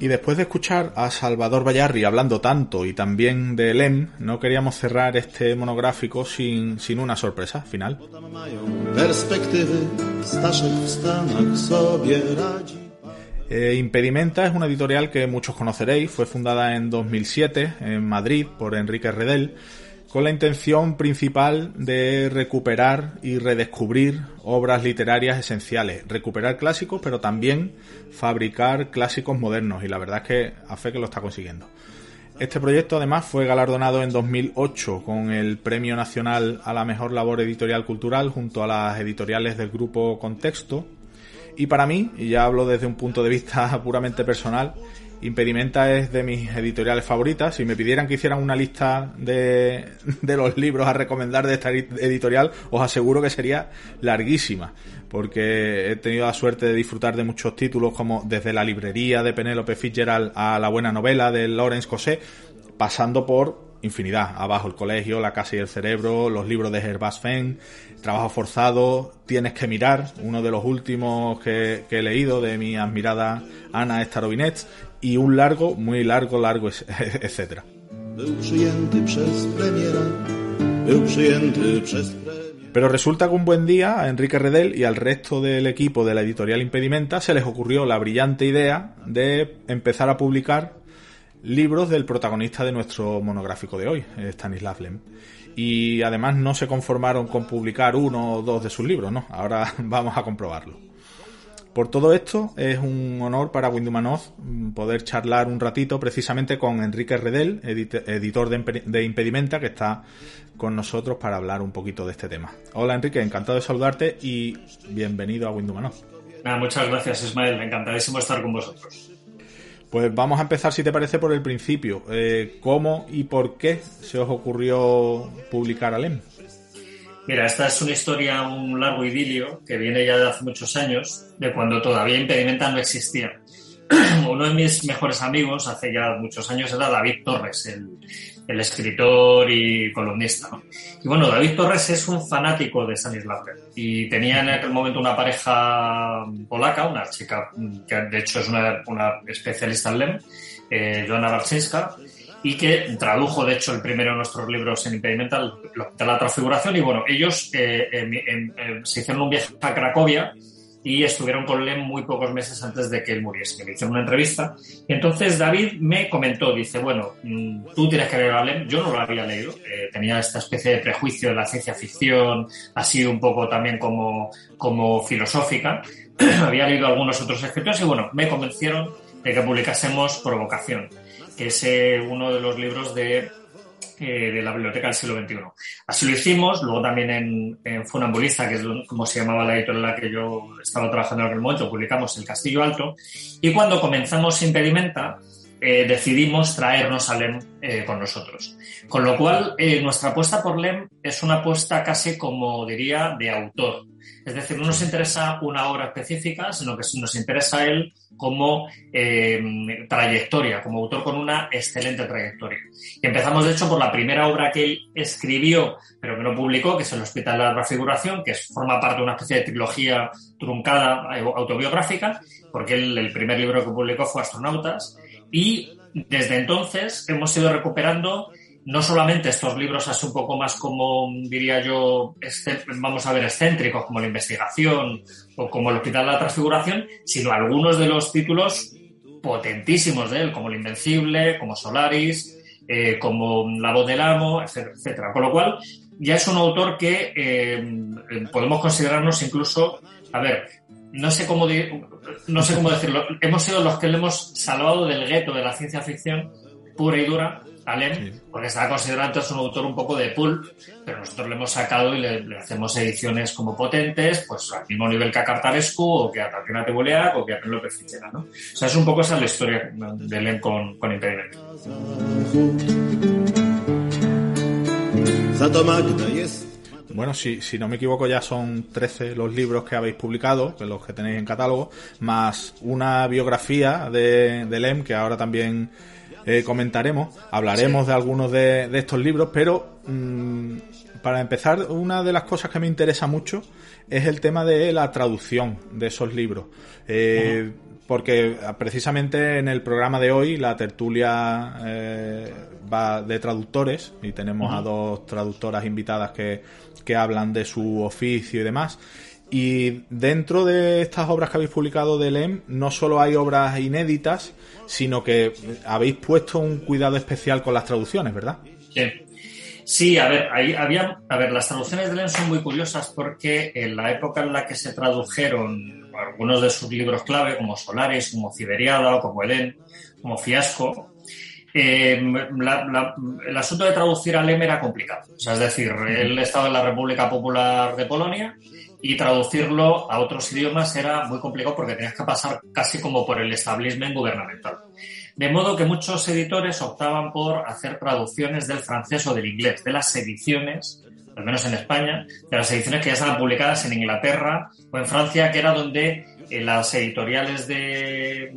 Y después de escuchar a Salvador Bayarri hablando tanto y también de Lem, no queríamos cerrar este monográfico sin, sin una sorpresa final. Eh, Impedimenta es una editorial que muchos conoceréis, fue fundada en 2007 en Madrid por Enrique Redel, con la intención principal de recuperar y redescubrir obras literarias esenciales, recuperar clásicos, pero también fabricar clásicos modernos, y la verdad es que a fe que lo está consiguiendo. Este proyecto además fue galardonado en 2008 con el Premio Nacional a la Mejor Labor Editorial Cultural junto a las editoriales del grupo Contexto. Y para mí, y ya hablo desde un punto de vista [laughs] puramente personal, Impedimenta es de mis editoriales favoritas. Si me pidieran que hicieran una lista de, de los libros a recomendar de esta editorial, os aseguro que sería larguísima, porque he tenido la suerte de disfrutar de muchos títulos como desde la librería de Penélope Fitzgerald a la buena novela de Lawrence Cosé, pasando por infinidad. Abajo el colegio, la casa y el cerebro, los libros de Herbas Fenn, Trabajo forzado, Tienes que mirar, uno de los últimos que, que he leído de mi admirada Ana Starobinet, y un largo, muy largo, largo, [laughs] premiera. Pero resulta que un buen día a Enrique Redel y al resto del equipo de la editorial Impedimenta se les ocurrió la brillante idea de empezar a publicar libros del protagonista de nuestro monográfico de hoy, Stanislav Lem. Y además no se conformaron con publicar uno o dos de sus libros, ¿no? Ahora [laughs] vamos a comprobarlo. Por todo esto, es un honor para Windumanoz mm, poder charlar un ratito precisamente con Enrique Redel, edit- editor de, Impe- de Impedimenta, que está con nosotros para hablar un poquito de este tema. Hola Enrique, encantado de saludarte y bienvenido a Windumanoz. Nada, muchas gracias, Ismael. Encantadísimo estar con vosotros. Pues vamos a empezar, si te parece, por el principio. Eh, ¿Cómo y por qué se os ocurrió publicar Alem? Mira, esta es una historia, un largo idilio que viene ya de hace muchos años, de cuando todavía Impedimenta no existía. [clears throat] Uno de mis mejores amigos hace ya muchos años era David Torres, el, escritor y columnista. Y bueno, David Torres es un fanático de Stanislav Lem y tenía en aquel momento una pareja polaca, una chica que de hecho es una, especialista en Lem, eh, Joanna y que tradujo, de hecho, el primero de nuestros libros en Impedimenta, el- lo- de la transfiguración. Y bueno, ellos eh, em- em- em, se hicieron un viaje a Cracovia y estuvieron con Lem muy pocos meses antes de que él muriese. Le hicieron una entrevista. Y entonces David me comentó, dice, bueno, mm, tú tienes que leer a Lem. Yo no lo había leído. eh, tenía esta especie de prejuicio de la ciencia ficción, así un poco también como, como filosófica. [clears throat] había leído algunos otros escritores y bueno, me convencieron de que publicásemos Provocación que es eh, uno de los libros de, eh, de la Biblioteca del siglo XXI. Así lo hicimos, luego también en, Funambulista, que es como se llamaba la editorial en la que yo estaba trabajando en aquel momento, publicamos El Castillo Alto, y cuando comenzamos Impedimenta, eh, decidimos traernos a Lem eh, con nosotros. Con lo cual, eh, nuestra apuesta por Lem es una apuesta casi como diría de autor. Es decir, no nos interesa una obra específica, sino que nos interesa él como eh, trayectoria, como autor con una excelente trayectoria. Empezamos, de hecho, por la primera obra que él escribió, pero que no publicó, que es El Hospital de la Transfiguración, que forma parte de una especie de trilogía truncada eh, autobiográfica, porque él, el primer libro que publicó fue Astronautas, y desde entonces hemos ido recuperando no solamente estos libros así un poco más como, diría yo, vamos a ver, excéntricos, como la investigación o como el Hospital de la Transfiguración, sino algunos de los títulos potentísimos de él, como El Invencible, como Solaris, eh, como La voz del amo, etcétera, etcétera. Con lo cual, ya es un autor que eh, podemos considerarnos incluso, a ver, no sé cómo no sé cómo decirlo, hemos sido los que le hemos salvado del gueto de la ciencia ficción pura y dura a Lem, Sí. porque está considerado entonces un autor un poco de pulp, pero nosotros le hemos sacado y le, le hacemos ediciones como potentes, pues al mismo nivel que a Cartarescu o que a Tatiana Tebuleac o que a Penélope Fitzgerald, ¿no? O sea, es un poco esa la historia de Lem con, con Impedimento. Bueno, si, si no me equivoco ya son 13 los libros que habéis publicado, que los que tenéis en catálogo, más una biografía de, de Lem que ahora también eh, comentaremos. Hablaremos de algunos de, de, estos libros, pero mm, para empezar, una de las cosas que me interesa mucho es el tema de la traducción de esos libros. Eh, porque precisamente en el programa de hoy la tertulia eh, va de traductores y tenemos a dos traductoras invitadas que, que hablan de su oficio y demás. Y dentro de estas obras que habéis publicado de LEM, no solo hay obras inéditas, sino que habéis puesto un cuidado especial con las traducciones, ¿verdad? Sí. Sí, a ver, ahí había, a ver, las traducciones de LEM son muy curiosas porque en la época en la que se tradujeron algunos de sus libros clave, como Solaris, como Ciberiada o como Edén, como Fiasco, eh, el asunto de traducir a Lem era complicado. Es decir, él estaba en la República Popular de Polonia y traducirlo a otros idiomas era muy complicado porque tenías que pasar casi como por el establishment gubernamental. De modo que muchos editores optaban por hacer traducciones del francés o del inglés, de las ediciones al menos en España, de las ediciones que ya estaban publicadas en Inglaterra o en Francia, que era donde eh, las editoriales de...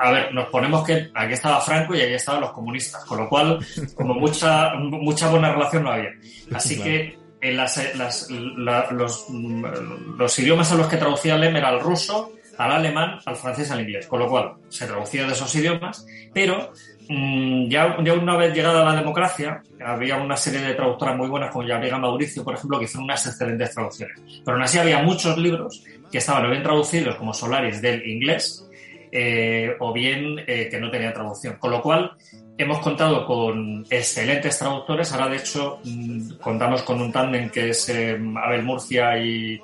a ver, nos ponemos que aquí estaba Franco y aquí estaban los comunistas, con lo cual, como [laughs] mucha, mucha buena relación no había. Así claro. que en las, las, la, los, los, idiomas a los que traducía Lem era el ruso, al alemán, al francés, al inglés, con lo cual se traducía de esos idiomas, pero ya, ya, una vez llegada la democracia, había una serie de traductoras muy buenas, como Yabriga Mauricio, por ejemplo, que hicieron unas excelentes traducciones. Pero aún así había muchos libros que estaban bien traducidos, como Solaris, del inglés, eh, o bien eh, que no tenían traducción. Con lo cual, hemos contado con excelentes traductores. Ahora, de hecho, mmm, contamos con un tándem que es eh, Abel Murcia y,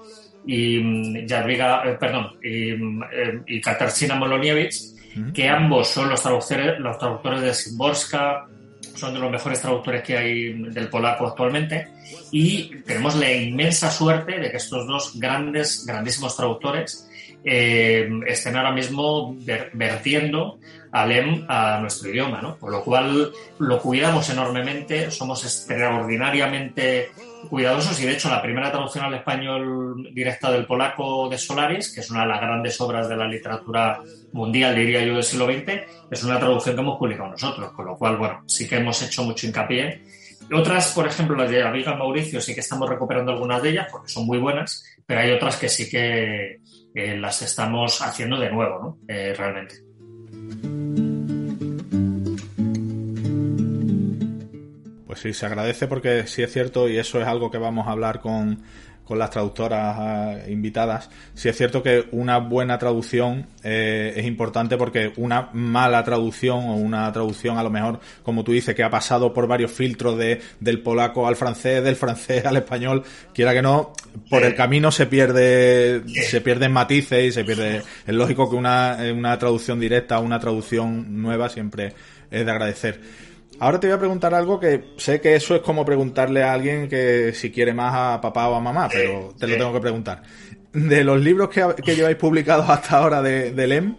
y Jadwiga, eh, perdón, y, eh, y Katarzyna Moloniewicz, que ambos son los traductores, los traductores de Szymborska, son de los mejores traductores que hay del polaco actualmente, y tenemos la inmensa suerte de que estos dos grandes, grandísimos traductores eh, estén ahora mismo ver, vertiendo a a nuestro idioma, ¿no? Por lo cual lo cuidamos enormemente, somos extraordinariamente cuidadosos y de hecho la primera traducción al español directa del polaco de Solaris, que es una de las grandes obras de la literatura mundial, diría yo, del siglo XX, es una traducción que hemos publicado nosotros, con lo cual, bueno, sí que hemos hecho mucho hincapié. Otras, por ejemplo, las de Abigail Mauricio, sí que estamos recuperando algunas de ellas porque son muy buenas, pero hay otras que sí que eh, las estamos haciendo de nuevo, ¿no? Eh, realmente. Pues sí, se agradece porque sí es cierto y eso es algo que vamos a hablar con, con las traductoras uh, invitadas. Sí es cierto que una buena traducción eh, es importante porque una mala traducción o una traducción a lo mejor, como tú dices, que ha pasado por varios filtros de, del polaco al francés, del francés al español, quiera que no, por el camino se pierde, se pierden matices y se pierde. Es lógico que una, una traducción directa, una traducción nueva siempre es de agradecer. Ahora te voy a preguntar algo que sé que eso es como preguntarle a alguien que si quiere más a papá o a mamá, pero te lo tengo que preguntar. De los libros que, que lleváis publicados hasta ahora de, de LEM,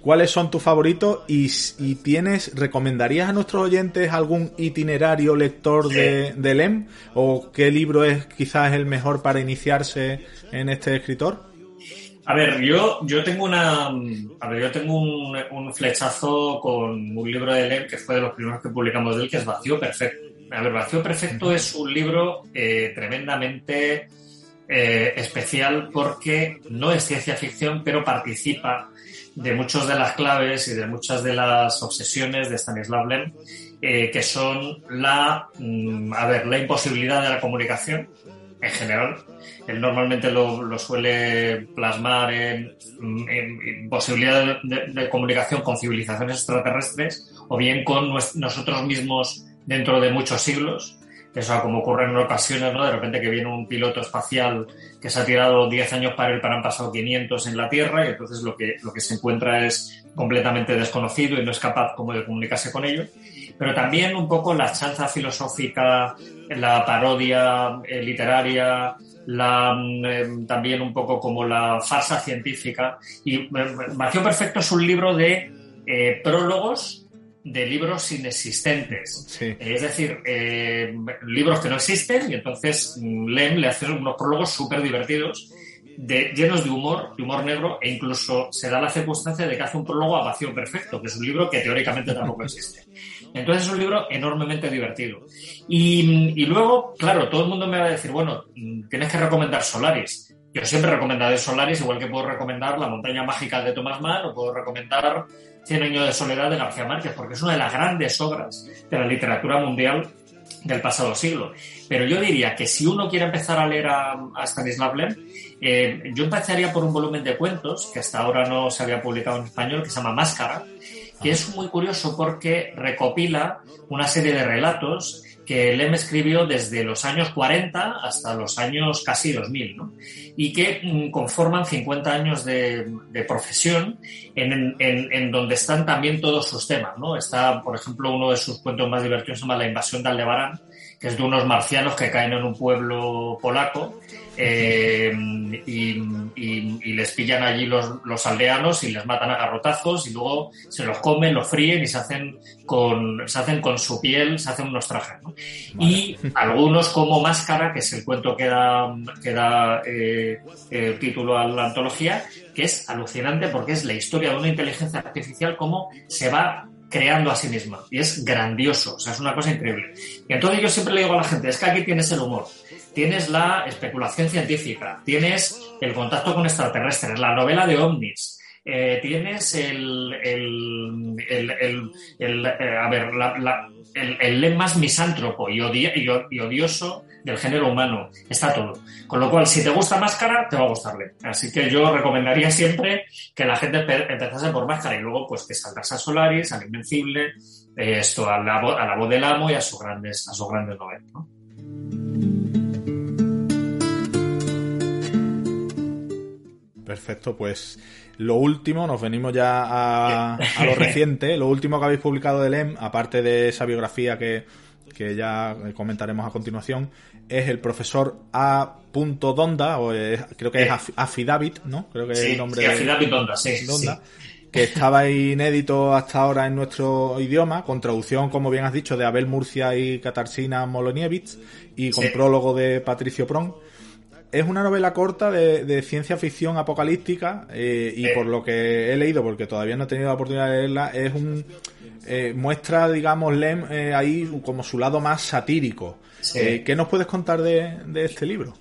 ¿cuáles son tus favoritos? Y, y, tienes, ¿recomendarías a nuestros oyentes algún itinerario lector de, de LEM? ¿O qué libro es quizás el mejor para iniciarse en este escritor? A ver, yo, yo tengo una. A ver, yo tengo un, un, flechazo con un libro de Lem que fue de los primeros que publicamos de él, que es Vacío Perfecto. A ver, Vacío Perfecto es un libro eh, tremendamente eh, especial porque no es ciencia ficción, pero participa de muchas de las claves y de muchas de las obsesiones de Stanislav Lem, eh, que son la, mm, a ver, la imposibilidad de la comunicación en general, él normalmente lo, suele plasmar en, posibilidad de, comunicación con civilizaciones extraterrestres o bien con nosotros mismos dentro de muchos siglos. Eso como ocurre en ocasiones, ¿no? De repente que viene un piloto espacial que se ha tirado 10 años para él, pero han pasado 500 en la Tierra y entonces lo que, lo que se encuentra es completamente desconocido y no es capaz como de comunicarse con ellos. Pero también un poco la chanza filosófica, la parodia eh, literaria, la, eh, también un poco como la farsa científica. Y eh, Vacío Perfecto es un libro de eh, prólogos de libros inexistentes. Es decir, eh, libros que no existen y entonces mm, Lem le hace unos prólogos súper divertidos, de, llenos de humor, de humor negro, e incluso se da la circunstancia de que hace un prólogo a vacío perfecto, que es un libro que teóricamente tampoco existe. Entonces es un libro enormemente divertido. Y, luego, claro, todo el mundo me va a decir, bueno, tienes que recomendar Solaris. Yo siempre recomendaré Solaris, igual que puedo recomendar La montaña mágica de Thomas Mann o puedo recomendar Cien años de soledad de García Márquez, porque es una de las grandes obras de la literatura mundial del pasado siglo. Pero yo diría que si uno quiere empezar a leer a, Stanislav Lem, eh, yo empezaría por un volumen de cuentos que hasta ahora no se había publicado en español, que se llama Máscara, que es muy curioso porque recopila una serie de relatos que Lem escribió desde los años 40 hasta los años casi 2000, ¿no? y que mm, conforman 50 años de, profesión en, en, donde están también todos sus temas. ¿no? Está, por ejemplo, uno de sus cuentos más divertidos se llama La invasión de Aldebarán, que es de unos marcianos que caen en un pueblo polaco eh, y, les pillan allí los, aldeanos y les matan a garrotazos y luego se los comen, los fríen y se hacen con, se hacen con su piel, se hacen unos trajes. Y [laughs] algunos como Máscara, que es el cuento que da, que da eh, el título a la antología, que es alucinante porque es la historia de una inteligencia artificial cómo se va creando a sí misma. Y es grandioso, o sea, es una cosa increíble. Y entonces yo siempre le digo a la gente, es que aquí tienes el humor tienes la especulación científica, tienes el contacto con extraterrestres, la novela de ovnis, eh, tienes el, el, el, el eh, a ver, el, más misántropo y, y, odioso del género humano. Está todo. Con lo cual, si te gusta Máscara, te va a gustarle. Así que yo recomendaría siempre que la gente empezase por Máscara y luego pues que salgas a Solaris, al Invencible, esto, a la, a la voz del amo y a sus grandes, a sus grandes novelas. ¿no? Perfecto, pues lo último, nos venimos ya a, lo [laughs] reciente, lo último que habéis publicado de LEM, aparte de esa biografía que, ya comentaremos a continuación, es el profesor A. Donda, o creo que es Affidavit, ¿no? Creo que es el nombre Affidavit Donda, sí, que estaba inédito hasta ahora en nuestro idioma, con traducción, como bien has dicho, de Abel Murcia y Katarsina Moloniewicz, y con prólogo de Patricio Pron es una novela corta de, ciencia ficción apocalíptica eh, y por lo que he leído, porque todavía no he tenido la oportunidad de leerla, es un eh, muestra, digamos, Lem eh, ahí como su lado más satírico. ¿Qué nos puedes contar de, este libro?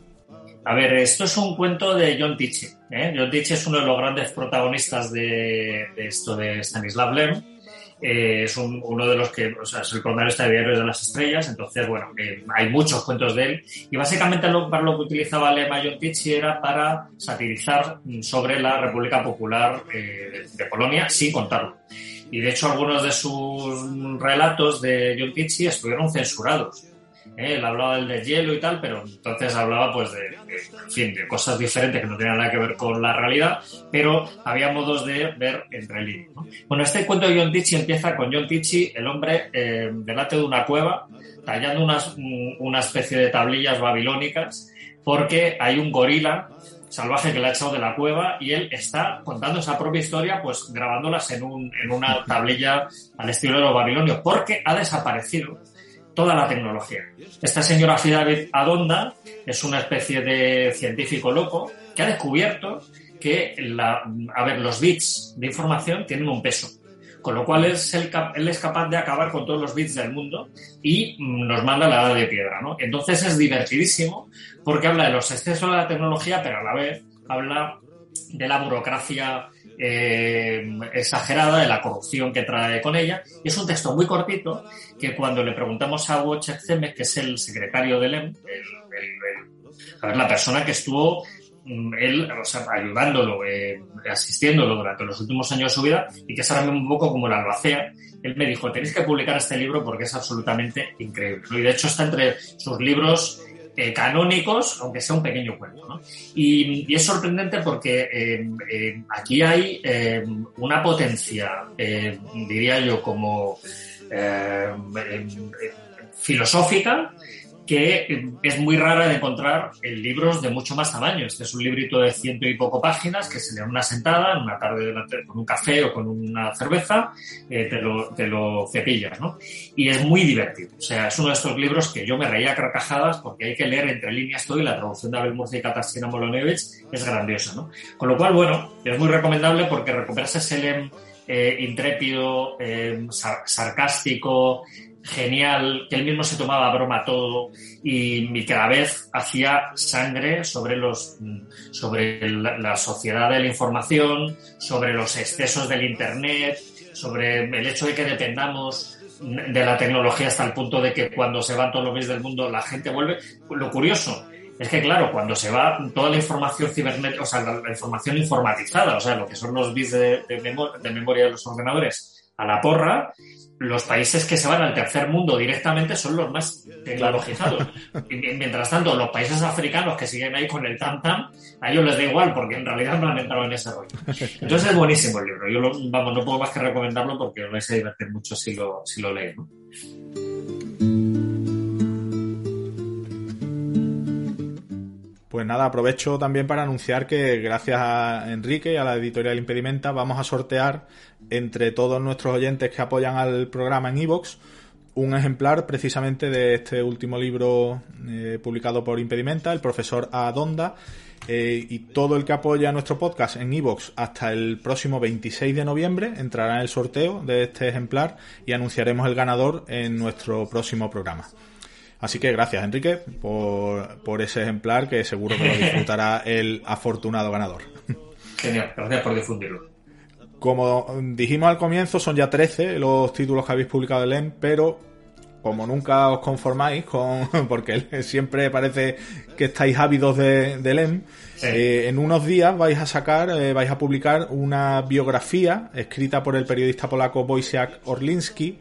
A ver, esto es un cuento de John Tichy. John Tichy es uno de los grandes protagonistas de, de esto de Stanislav Lem eh, es uno de los que, o sea, es el cronista de Diarios de las Estrellas, entonces, bueno, eh, hay muchos cuentos de él. Y básicamente lo, para lo que utilizaba Lema Tichy era para satirizar sobre la República Popular eh, de Polonia sin contarlo. Y de hecho, algunos de sus relatos de John estuvieron censurados. ¿Eh? él hablaba del deshielo y tal, pero entonces hablaba pues de, fin, de cosas diferentes que no tenían nada que ver con la realidad, pero había modos de ver entre líneas. Bueno, este cuento de John Tichy empieza con John Tichy, el hombre eh, delante de una cueva, tallando unas, una especie de tablillas babilónicas, porque hay un gorila salvaje que le ha echado de la cueva y él está contando esa propia historia, pues grabándolas en, un, en una tablilla al estilo de los babilonios, porque ha desaparecido toda la tecnología. Esta señora David Adonda es una especie de científico loco que ha descubierto que los bits de información tienen un peso. Con lo cual es él es capaz de acabar con todos los bits del mundo y mm, nos manda la edad de piedra. ¿no? Entonces es divertidísimo porque habla de los excesos de la tecnología, pero a la vez habla de la burocracia eh, exagerada de la corrupción que trae con ella. Y es un texto muy cortito que cuando le preguntamos a Wojciech Zemek, que es el secretario del EM, la persona que estuvo mm, él, ayudándolo, eh, asistiéndolo durante los últimos años de su vida y que es ahora un poco como la albacea, él me dijo, tenéis que publicar este libro porque es absolutamente increíble. Y de hecho está entre sus libros eh, canónicos, aunque sea un pequeño cuento. Y, es sorprendente porque eh, eh, aquí hay una potencia, diría yo, como filosófica, que es muy rara de encontrar en libros de mucho más tamaño. Este es un librito de ciento y poco páginas que se lee en una sentada, en una tarde con un café o con una cerveza, eh, te, lo, te lo cepillas, ¿no? Y es muy divertido. O sea, es uno de estos libros que yo me reía a carcajadas porque hay que leer entre líneas todo y la traducción de Abel Murcia y Katarzyna Molonevich es grandiosa, ¿no? Con lo cual, bueno, es muy recomendable porque recuperas ese lem eh, intrépido, eh, sarcástico, genial, que él mismo se tomaba broma todo y, cada vez hacía sangre sobre los sobre la, sociedad de la información, sobre los excesos del internet, sobre el hecho de que dependamos de la tecnología hasta el punto de que cuando se van todos los bits del mundo la gente vuelve. Lo curioso es que, claro, cuando se va toda la información cibernética, o sea, la, información informatizada, o sea, lo que son los bits de, de memoria de los ordenadores a la porra, los países que se van al tercer mundo directamente son los más tecnologizados. Mientras tanto, los países africanos que siguen ahí con el tam tam, a ellos les da igual porque en realidad no han entrado en ese rollo. Entonces es buenísimo el libro. Yo vamos, no puedo más que recomendarlo porque os vais a divertir mucho si lo, si lo leéis. Pues nada, aprovecho también para anunciar que gracias a Enrique y a la editorial Impedimenta vamos a sortear entre todos nuestros oyentes que apoyan al programa en iVoox un ejemplar precisamente de este último libro eh, publicado por Impedimenta, el profesor Adonda, eh, y todo el que apoya nuestro podcast en iVoox hasta el próximo 26 de noviembre entrará en el sorteo de este ejemplar y anunciaremos el ganador en nuestro próximo programa. Así que gracias, Enrique, por, por ese ejemplar que seguro que lo [laughs] disfrutará el afortunado ganador. Genial, gracias por difundirlo. Como dijimos al comienzo, son ya 13 los títulos que habéis publicado de LEM, pero como nunca os conformáis con [laughs] porque siempre parece que estáis ávidos de, de LEM, eh, en unos días vais a sacar, eh, vais a publicar una biografía escrita por el periodista polaco Wojciech Orlinski,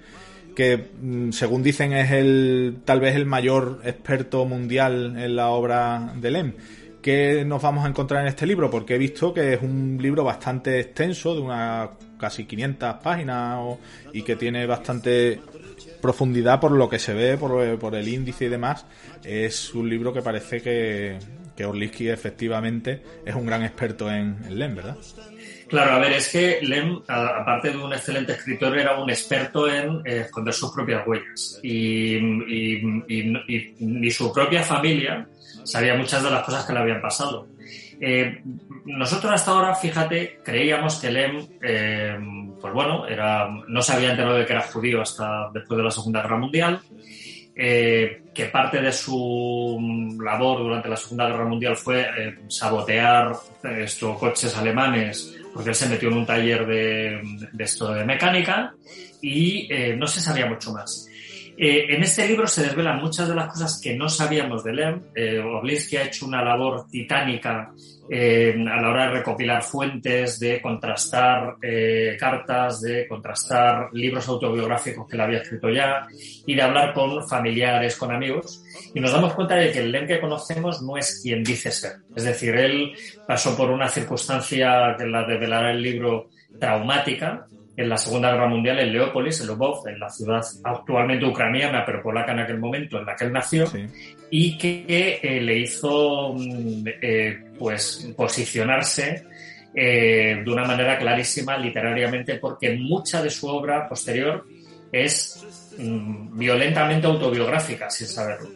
que mm, según dicen es el tal vez el mayor experto mundial en la obra de Lem. ¿Qué nos vamos a encontrar en este libro? Porque he visto que es un libro bastante extenso, de unas casi 500 páginas y que tiene bastante profundidad por lo que se ve, por, el índice y demás. Es un libro que parece que, que Orlinsky efectivamente es un gran experto en, en LEM, ¿verdad? Claro, a ver, es que Lem, aparte de un excelente escritor, era un experto en eh, esconder sus propias huellas. Y, ni su propia familia sabía muchas de las cosas que le habían pasado. Eh, nosotros hasta ahora, fíjate, creíamos que Lem, eh, pues bueno, era, no se había enterado de que era judío hasta después de la Segunda Guerra Mundial, que parte de su labor durante la Segunda Guerra Mundial fue sabotear estos coches alemanes porque él se metió en un taller de, esto de mecánica y eh, no se sabía mucho más. Eh, en este libro se desvelan muchas de las cosas que no sabíamos de Lem. Eh, ha hecho una labor titánica eh, a la hora de recopilar fuentes, de contrastar eh, cartas, de contrastar libros autobiográficos que él había escrito ya y de hablar con familiares, con amigos. Y nos damos cuenta de que el Lem que conocemos no es quien dice ser. Es decir, él pasó por una circunstancia que la develará el libro traumática, en la Segunda Guerra Mundial en Leópolis, en Lvov, en la ciudad actualmente ucraniana, pero polaca en aquel momento en la que él nació, y que eh, le hizo mm, eh, pues posicionarse eh, de una manera clarísima literariamente, porque mucha de su obra posterior es mm, violentamente autobiográfica, sin saberlo.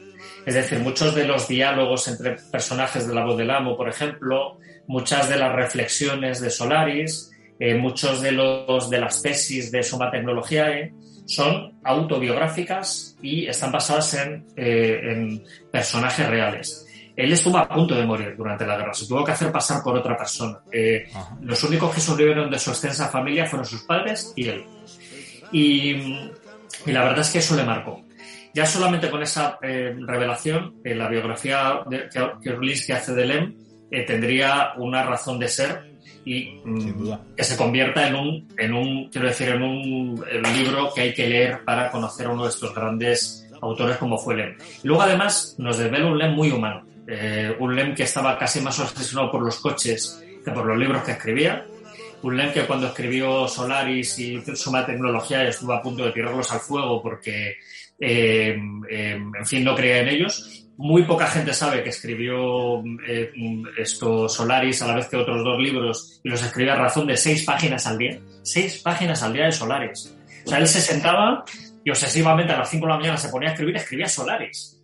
Es decir, muchos de los diálogos entre personajes de La Voz del Amo, por ejemplo, muchas de las reflexiones de Solaris, eh, muchos de los de las tesis de Suma Tecnología son autobiográficas y están basadas en, eh, en, personajes reales. Él estuvo a punto de morir durante la guerra, se tuvo que hacer pasar por otra persona. Eh, los únicos que sobrevivieron de su extensa familia fueron sus padres y él. Y, y la verdad es que eso le marcó. Ya solamente con esa revelación, la biografía de, que, que hace de Lem tendría una razón de ser y mm, que se convierta en un, en un, quiero decir, en un, libro que hay que leer para conocer a uno de estos grandes autores como fue Lem. Luego además nos desvela un Lem muy humano, eh, un Lem que estaba casi más obsesionado por los coches que por los libros que escribía, un Lem que cuando escribió Solaris y Suma Tecnología estuvo a punto de tirarlos al fuego porque en fin, no creía en ellos. Muy poca gente sabe que escribió esto Solaris a la vez que otros dos libros y los escribía a razón de seis páginas al día. Seis páginas al día de Solaris. O sea, él se sentaba y obsesivamente a las 5 de la mañana se ponía a escribir, escribía Solaris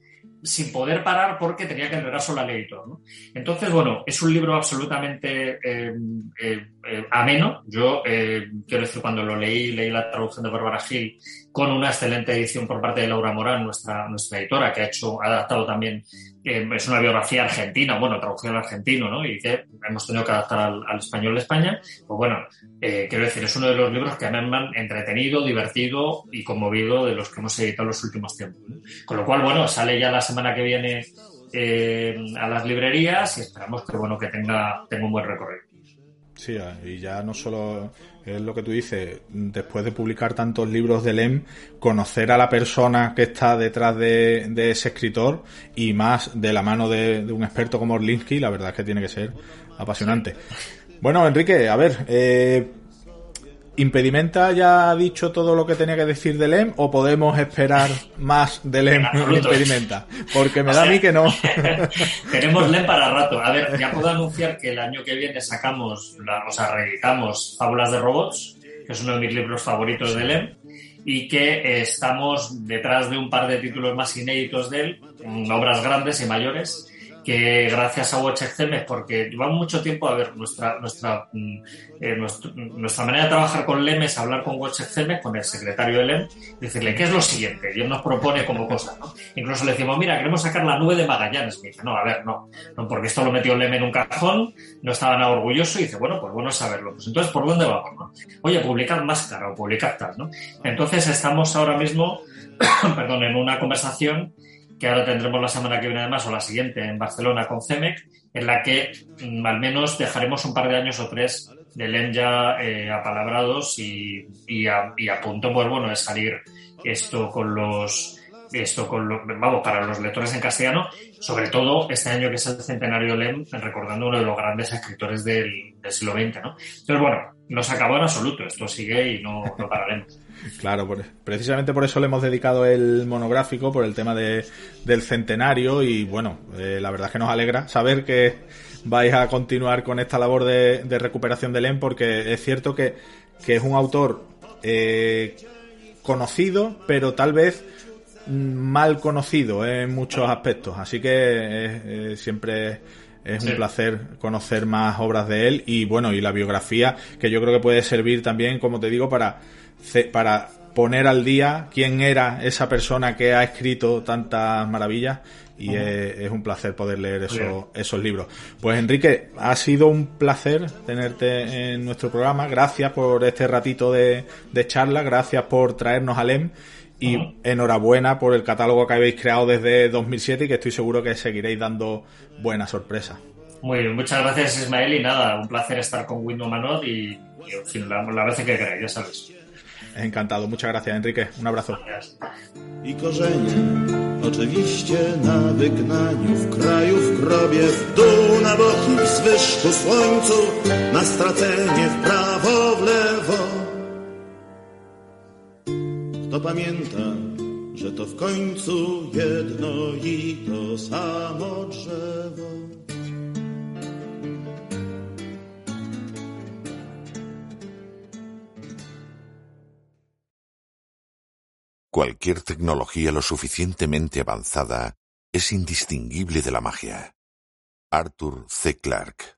sin poder parar porque tenía que entregar solo al editor. Entonces, bueno, es un libro absolutamente eh, eh, eh, ameno. Yo quiero decir, cuando lo leí, leí la traducción de Bárbara Gil con una excelente edición por parte de Laura Morán, nuestra, nuestra editora, que ha hecho, ha adaptado también, es una biografía argentina, bueno, traducción al argentino, ¿no? Y que hemos tenido que adaptar al, español de España. Pues bueno, quiero decir, es uno de los libros que me han entretenido, divertido y conmovido de los que hemos editado los últimos tiempos. Con lo cual, bueno, sale ya la semana que viene eh, a las librerías y esperamos que bueno que tenga, tenga un buen recorrido. Sí, y ya no solo es lo que tú dices, después de publicar tantos libros de LEM, conocer a la persona que está detrás de, ese escritor y más de la mano de, un experto como Orlinsky, la verdad es que tiene que ser apasionante. Bueno, Enrique, a ver, eh, ¿Impedimenta ya ha dicho todo lo que tenía que decir de LEM o podemos esperar más de LEM Impedimenta? Porque me da a mí que no. [laughs] Tenemos LEM para rato. A ver, ya puedo anunciar que el año que viene sacamos, o sea, reeditamos Fábulas de Robots, que es uno de mis libros favoritos de LEM, y que estamos detrás de un par de títulos más inéditos de él, obras grandes y mayores, que gracias a Watch porque llevamos mucho tiempo a ver nuestra, nuestra, mm, eh, nuestra, manera de trabajar con LEM es hablar con Watch con el secretario de LEM, decirle qué es lo siguiente, y él nos propone como cosa, ¿no? Incluso le decimos, mira, queremos sacar la nube de Magallanes, me dice, no, a ver, no, no, porque esto lo metió LEM en un cajón, no estaba nada orgulloso, y dice, bueno, pues bueno saberlo, pues entonces, ¿por dónde vamos, no? Oye, publicar máscara o publicar tal, ¿no? Entonces estamos ahora mismo, [coughs] perdón, en una conversación que ahora tendremos la semana que viene además o la siguiente en Barcelona con CEMEC, en la que mm, al menos dejaremos un par de años o tres de LEM ya eh, apalabrados y, y, a, y a punto pues bueno de salir esto con los esto vamos para los lectores en castellano sobre todo este año que es el centenario LEM recordando uno de los grandes escritores del, siglo XX ¿no? entonces bueno no se acabó en absoluto esto sigue y no, no pararemos [laughs] Claro, precisamente por eso le hemos dedicado el monográfico, por el tema de, del centenario y bueno, eh, la verdad es que nos alegra saber que vais a continuar con esta labor de, recuperación de LEM porque es cierto que, es un autor eh, conocido, pero tal vez mal conocido en muchos aspectos. Así que eh, siempre es un placer conocer más obras de él y bueno, y la biografía que yo creo que puede servir también, como te digo, para para poner al día quién era esa persona que ha escrito tantas maravillas y es, un placer poder leer esos, esos libros. Pues Enrique, ha sido un placer tenerte en nuestro programa. Gracias por este ratito de, charla, gracias por traernos a LEM y enhorabuena por el catálogo que habéis creado desde 2007 y que estoy seguro que seguiréis dando buenas sorpresas. Muy bien, muchas gracias Ismael y nada, un placer estar con Windows Manot y, en fin, la, la vez que queráis, ya sabes. Encantado. Muchas gracias, Enrique. Un abrazo. I korzenie, oczywiście na wygnaniu, w kraju, w grobie, w dół, na boki, w zwyżku, słońcu, na stracenie, w prawo, w lewo. Pamięta, że to w końcu jedno to samo. Cualquier tecnología lo suficientemente avanzada es indistinguible de la magia. Arthur C. Clarke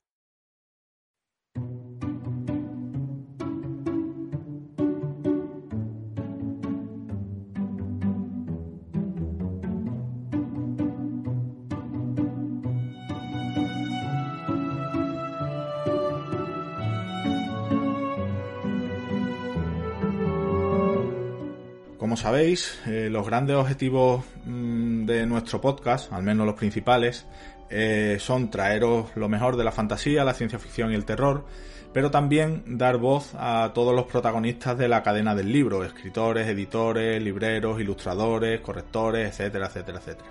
sabéis, eh, los grandes objetivos mm, de nuestro podcast, al menos los principales, eh, son traeros lo mejor de la fantasía, la ciencia ficción y el terror, pero también dar voz a todos los protagonistas de la cadena del libro, escritores, editores, libreros, ilustradores, correctores, etcétera, etcétera, etcétera.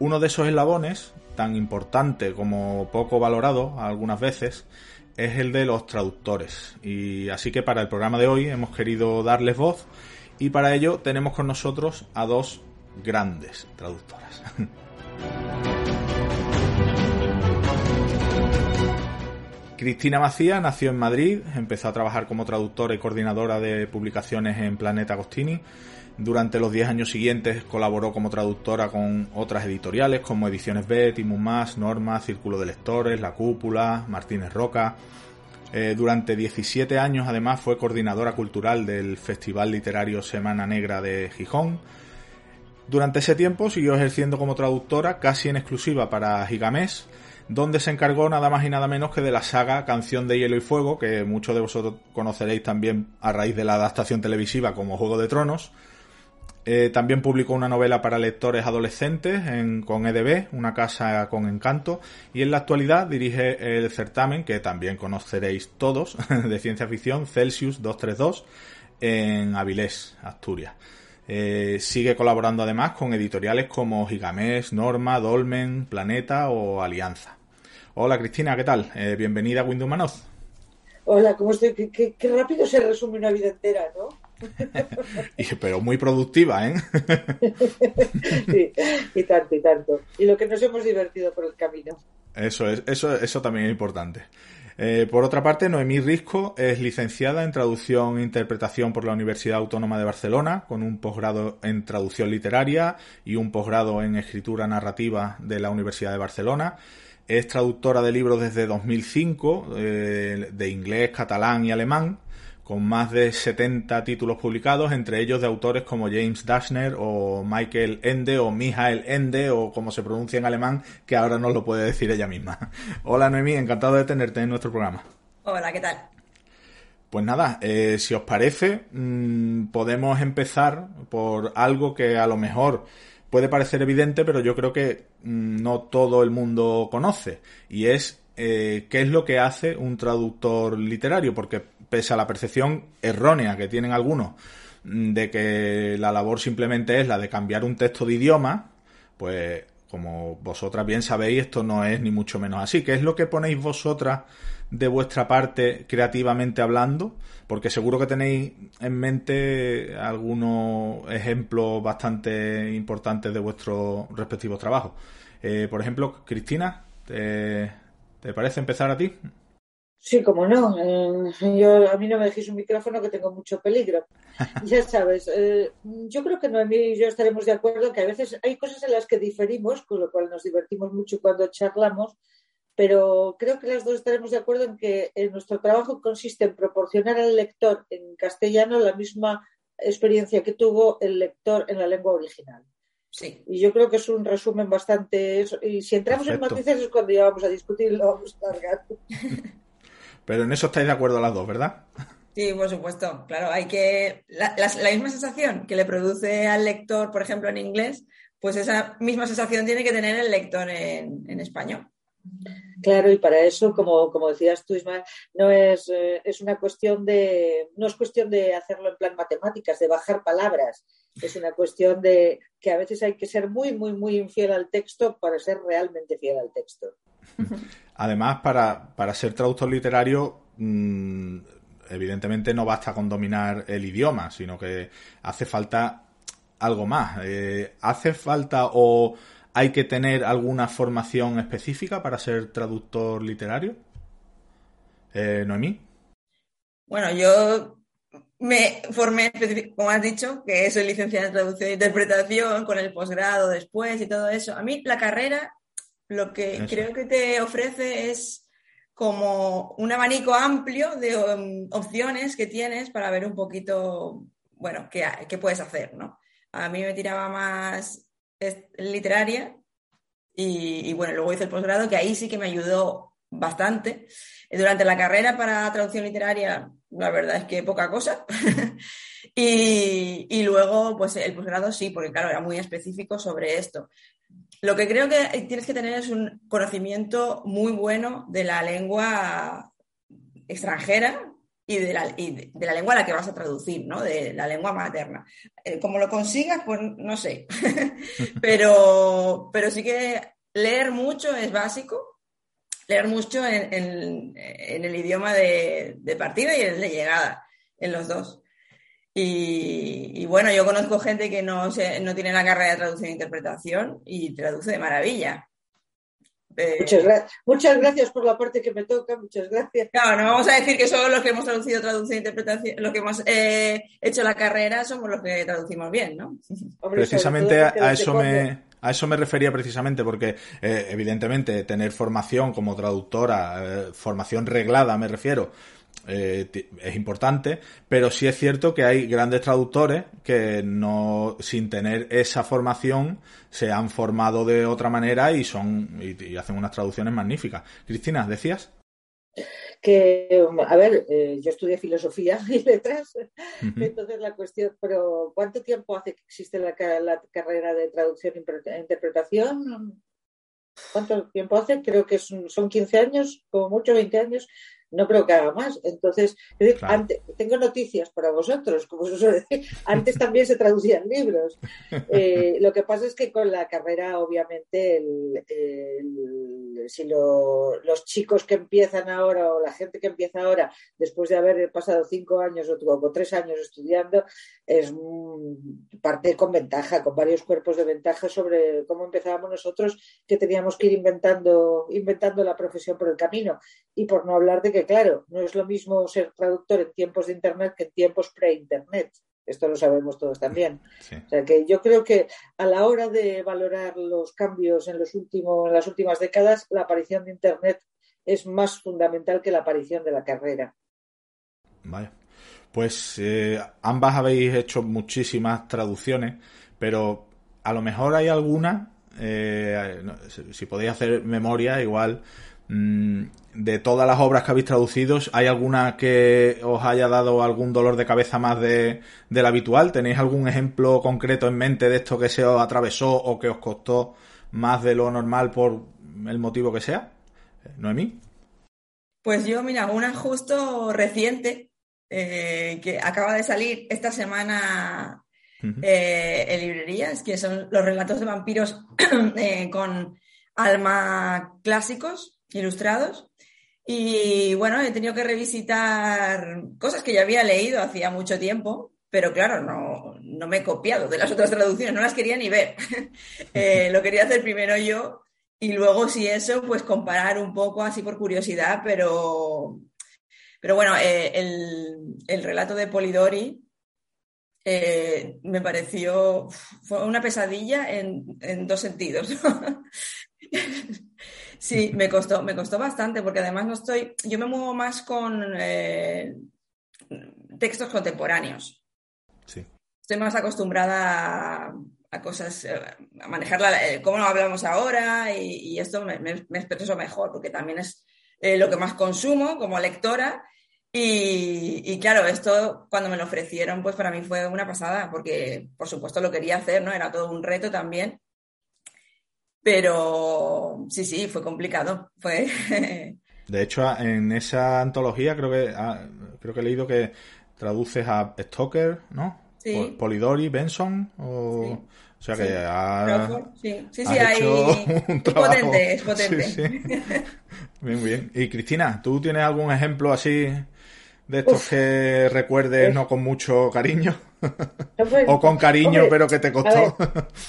Uno de esos eslabones, tan importante como poco valorado algunas veces, es el de los traductores. Y así que para el programa de hoy hemos querido darles voz y para ello tenemos con nosotros a dos grandes traductoras. [laughs] Cristina Macía nació en Madrid, empezó a trabajar como traductora y coordinadora de publicaciones en Planeta Agostini. Durante los 10 años siguientes colaboró como traductora con otras editoriales como Ediciones B, Timus Más, Norma, Círculo de Lectores, La Cúpula, Martínez Roca. Eh, durante 17 años además fue coordinadora cultural del Festival Literario Semana Negra de Gijón. Durante ese tiempo siguió ejerciendo como traductora casi en exclusiva para Gigamés, donde se encargó nada más y nada menos que de la saga Canción de Hielo y Fuego, que muchos de vosotros conoceréis también a raíz de la adaptación televisiva como Juego de Tronos. Eh, también publicó una novela para lectores adolescentes con EDB, Una casa con encanto, y en la actualidad dirige el certamen, que también conoceréis todos, [laughs] de ciencia ficción, Celsius 232, en Avilés, Asturias. Eh, sigue colaborando además con editoriales como Gigamés, Norma, Dolmen, Planeta o Alianza. Hola Cristina, ¿qué tal? Eh, bienvenida a Windows Manoz. Hola, ¿cómo estoy? Qué, rápido se resume una vida entera, ¿no? [laughs] pero muy productiva, ¿eh? [laughs] sí, y tanto, y tanto. Y lo que nos hemos divertido por el camino. Eso es, eso, eso también es importante. Eh, por otra parte, Noemí Risco es licenciada en traducción e interpretación por la Universidad Autónoma de Barcelona, con un posgrado en traducción literaria y un posgrado en escritura narrativa de la Universidad de Barcelona. Es traductora de libros desde 2005, eh, de inglés, catalán y alemán, con más de 70 títulos publicados, entre ellos de autores como James Dashner o Michael Ende o Michael Ende o como se pronuncia en alemán, que ahora no lo puede decir ella misma. [laughs] Hola Noemí, encantado de tenerte en nuestro programa. Hola, ¿qué tal? Pues nada, eh, si os parece, mm, podemos empezar por algo que a lo mejor puede parecer evidente, pero yo creo que mm, no todo el mundo conoce, y es eh, qué es lo que hace un traductor literario, porque pese a la percepción errónea que tienen algunos mm, de que la labor simplemente es la de cambiar un texto de idioma, pues como vosotras bien sabéis, esto no es ni mucho menos así. ¿Qué es lo que ponéis vosotras de vuestra parte creativamente hablando? Porque seguro que tenéis en mente algunos ejemplos bastante importantes de vuestros respectivos trabajos. Eh, por ejemplo, Cristina, ¿te, ¿te parece empezar a ti? Sí, como no. Eh, yo, a mí no me dejéis un micrófono que tengo mucho peligro. [laughs] ya sabes, eh, yo creo que Noemí y yo estaremos de acuerdo que a veces hay cosas en las que diferimos, con lo cual nos divertimos mucho cuando charlamos, pero creo que las dos estaremos de acuerdo en que nuestro trabajo consiste en proporcionar al lector en castellano la misma experiencia que tuvo el lector en la lengua original. Sí. Y yo creo que es un resumen bastante. Y si entramos en matices es cuando ya vamos a discutir y lo vamos a cargar. [laughs] Pero en eso estáis de acuerdo las dos, ¿verdad? Sí, por supuesto. Claro, hay que. La, misma sensación que le produce al lector, por ejemplo, en inglés, pues esa misma sensación tiene que tener el lector en, español. Claro, y para eso, como, como decías tú, Ismael, no es, eh, es una cuestión de, no es cuestión de hacerlo en plan matemáticas, de bajar palabras. Es una cuestión de que a veces hay que ser muy, muy, muy infiel al texto para ser realmente fiel al texto. [laughs] Además, para, para ser traductor literario, mm, evidentemente no basta con dominar el idioma, sino que hace falta algo más. Eh, ¿Hace falta o hay que tener alguna formación específica para ser traductor literario? Eh, Noemí. Bueno, yo me formé, como has dicho, que soy licenciada en traducción e interpretación, con el posgrado después y todo eso. A mí la carrera lo que creo que te ofrece es como un abanico amplio de um, opciones que tienes para ver un poquito, bueno, qué, qué puedes hacer, ¿no? A mí me tiraba más literaria y, bueno, luego hice el posgrado, que ahí sí que me ayudó bastante. Durante la carrera para traducción literaria, la verdad es que poca cosa. [laughs] y, y, luego, pues el posgrado sí, porque claro, era muy específico sobre esto. Lo que creo que tienes que tener es un conocimiento muy bueno de la lengua extranjera y de la, lengua a la que vas a traducir, ¿no? De la lengua materna. Eh, como lo consigas, pues no sé. [laughs] pero, pero sí que leer mucho es básico. leer mucho en, el idioma de, partida y el de llegada, en los dos. Y, bueno, yo conozco gente que no, no tiene la carrera de traducción e interpretación y traduce de maravilla. Eh, muchas, muchas, gracias por la parte que me toca, muchas gracias. Claro, no vamos a decir que solo los que hemos traducido, traducido e interpretación, los que hemos eh, hecho la carrera somos los que traducimos bien, ¿no? [laughs] Precisamente a, eso me, a eso me refería precisamente porque, eh, evidentemente, tener formación como traductora, formación reglada me refiero, eh, es importante, pero sí es cierto que hay grandes traductores que no, sin tener esa formación, se han formado de otra manera y son y, hacen unas traducciones magníficas. Cristina, ¿decías? Que, a ver, eh, yo estudié filosofía [laughs] y letras, entonces la cuestión, pero ¿cuánto tiempo hace que existe la, la carrera de traducción e interpretación? ¿Cuánto tiempo hace? Creo que son, son 15 años, como mucho 20 años no creo que haga más. Entonces, antes, tengo noticias para vosotros, como se suele decir. Antes también se traducían libros. [laughs] Eh, lo que pasa es que con la carrera, obviamente, si los chicos que empiezan ahora o la gente que empieza ahora, después de haber pasado cinco años o, tres años estudiando, es parte con ventaja, con varios cuerpos de ventaja sobre cómo empezábamos nosotros, que teníamos que ir inventando, inventando la profesión por el camino. Y por no hablar de que claro, no es lo mismo ser traductor en tiempos de Internet que en tiempos pre-Internet. Esto lo sabemos todos también. O sea que yo creo que a la hora de valorar los cambios en, los últimos, en las últimas décadas, la aparición de Internet es más fundamental que la aparición de la carrera. Vaya. Pues eh, ambas habéis hecho muchísimas traducciones, pero a lo mejor hay alguna, eh, si podéis hacer memoria, igual de todas las obras que habéis traducido, ¿hay alguna que os haya dado algún dolor de cabeza más de, del habitual? ¿Tenéis algún ejemplo concreto en mente de esto que se os atravesó o que os costó más de lo normal por el motivo que sea? Noemí. Pues yo, mira, una justo reciente eh, que acaba de salir esta semana eh, en librerías, que son los relatos de vampiros [clears throat] eh, con alma clásicos, ilustrados. Y bueno, he tenido que revisitar cosas que ya había leído hacía mucho tiempo, pero claro, no, no me he copiado de las otras traducciones, no las quería ni ver. [laughs] Eh, lo quería hacer primero yo y luego si eso, pues comparar un poco así por curiosidad, pero, pero bueno, eh, el, relato de Polidori eh, me pareció, fue una pesadilla en, en dos sentidos. [laughs] Sí, me costó, me costó bastante porque además no estoy, yo me muevo más con eh, textos contemporáneos. Sí. Estoy más acostumbrada a, cosas, eh, a manejar eh, cómo lo hablamos ahora y, esto me, me, expreso mejor porque también es lo que más consumo como lectora. Y, y, claro, esto cuando me lo ofrecieron, pues para mí fue una pasada, porque por supuesto lo quería hacer, ¿no? Era todo un reto también. Pero sí, sí, fue complicado. Fue. [laughs] De hecho, en esa antología creo que ah, creo que he leído que traduces a Stoker, ¿no? Sí. Polidori, Benson, o, o sea que ha, sí, sí, sí hay... es potente, es potente. [laughs] bien, bien. Y Cristina, ¿tú tienes algún ejemplo así de estos que recuerdes no con mucho cariño? [laughs] o con cariño, pero que te costó. [laughs]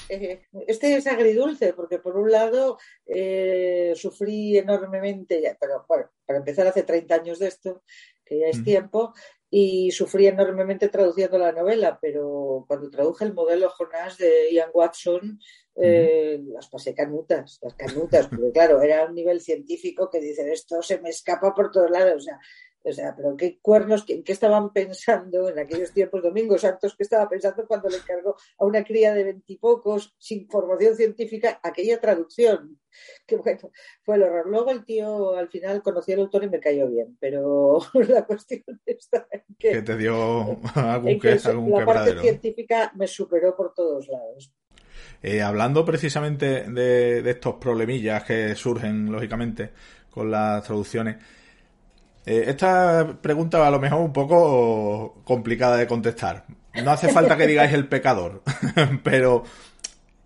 Eh, este es agridulce, porque por un lado eh, sufrí enormemente, pero bueno, para empezar hace 30 años de esto, que ya es tiempo, y sufrí enormemente traduciendo la novela, pero cuando traduje el modelo Jonás de Ian Watson, eh, las pasé canutas, las canutas, porque claro, era un nivel científico que dicen esto se me escapa por todos lados, o sea, o sea, pero qué cuernos, ¿en qué estaban pensando en aquellos tiempos, Domingos Santos, qué estaba pensando cuando le encargó a una cría de veintipocos, sin formación científica, aquella traducción? [laughs] Que bueno, fue el horror. Luego el tío al final conocí al autor y me cayó bien, pero [laughs] la cuestión está en que. Que te dio [laughs] algún, que, algún La parte científica me superó por todos lados. Eh, hablando precisamente de, de estos problemillas que surgen, lógicamente, con las traducciones. Eh, esta pregunta a lo mejor un poco complicada de contestar. No hace falta que digáis el pecador, [laughs] pero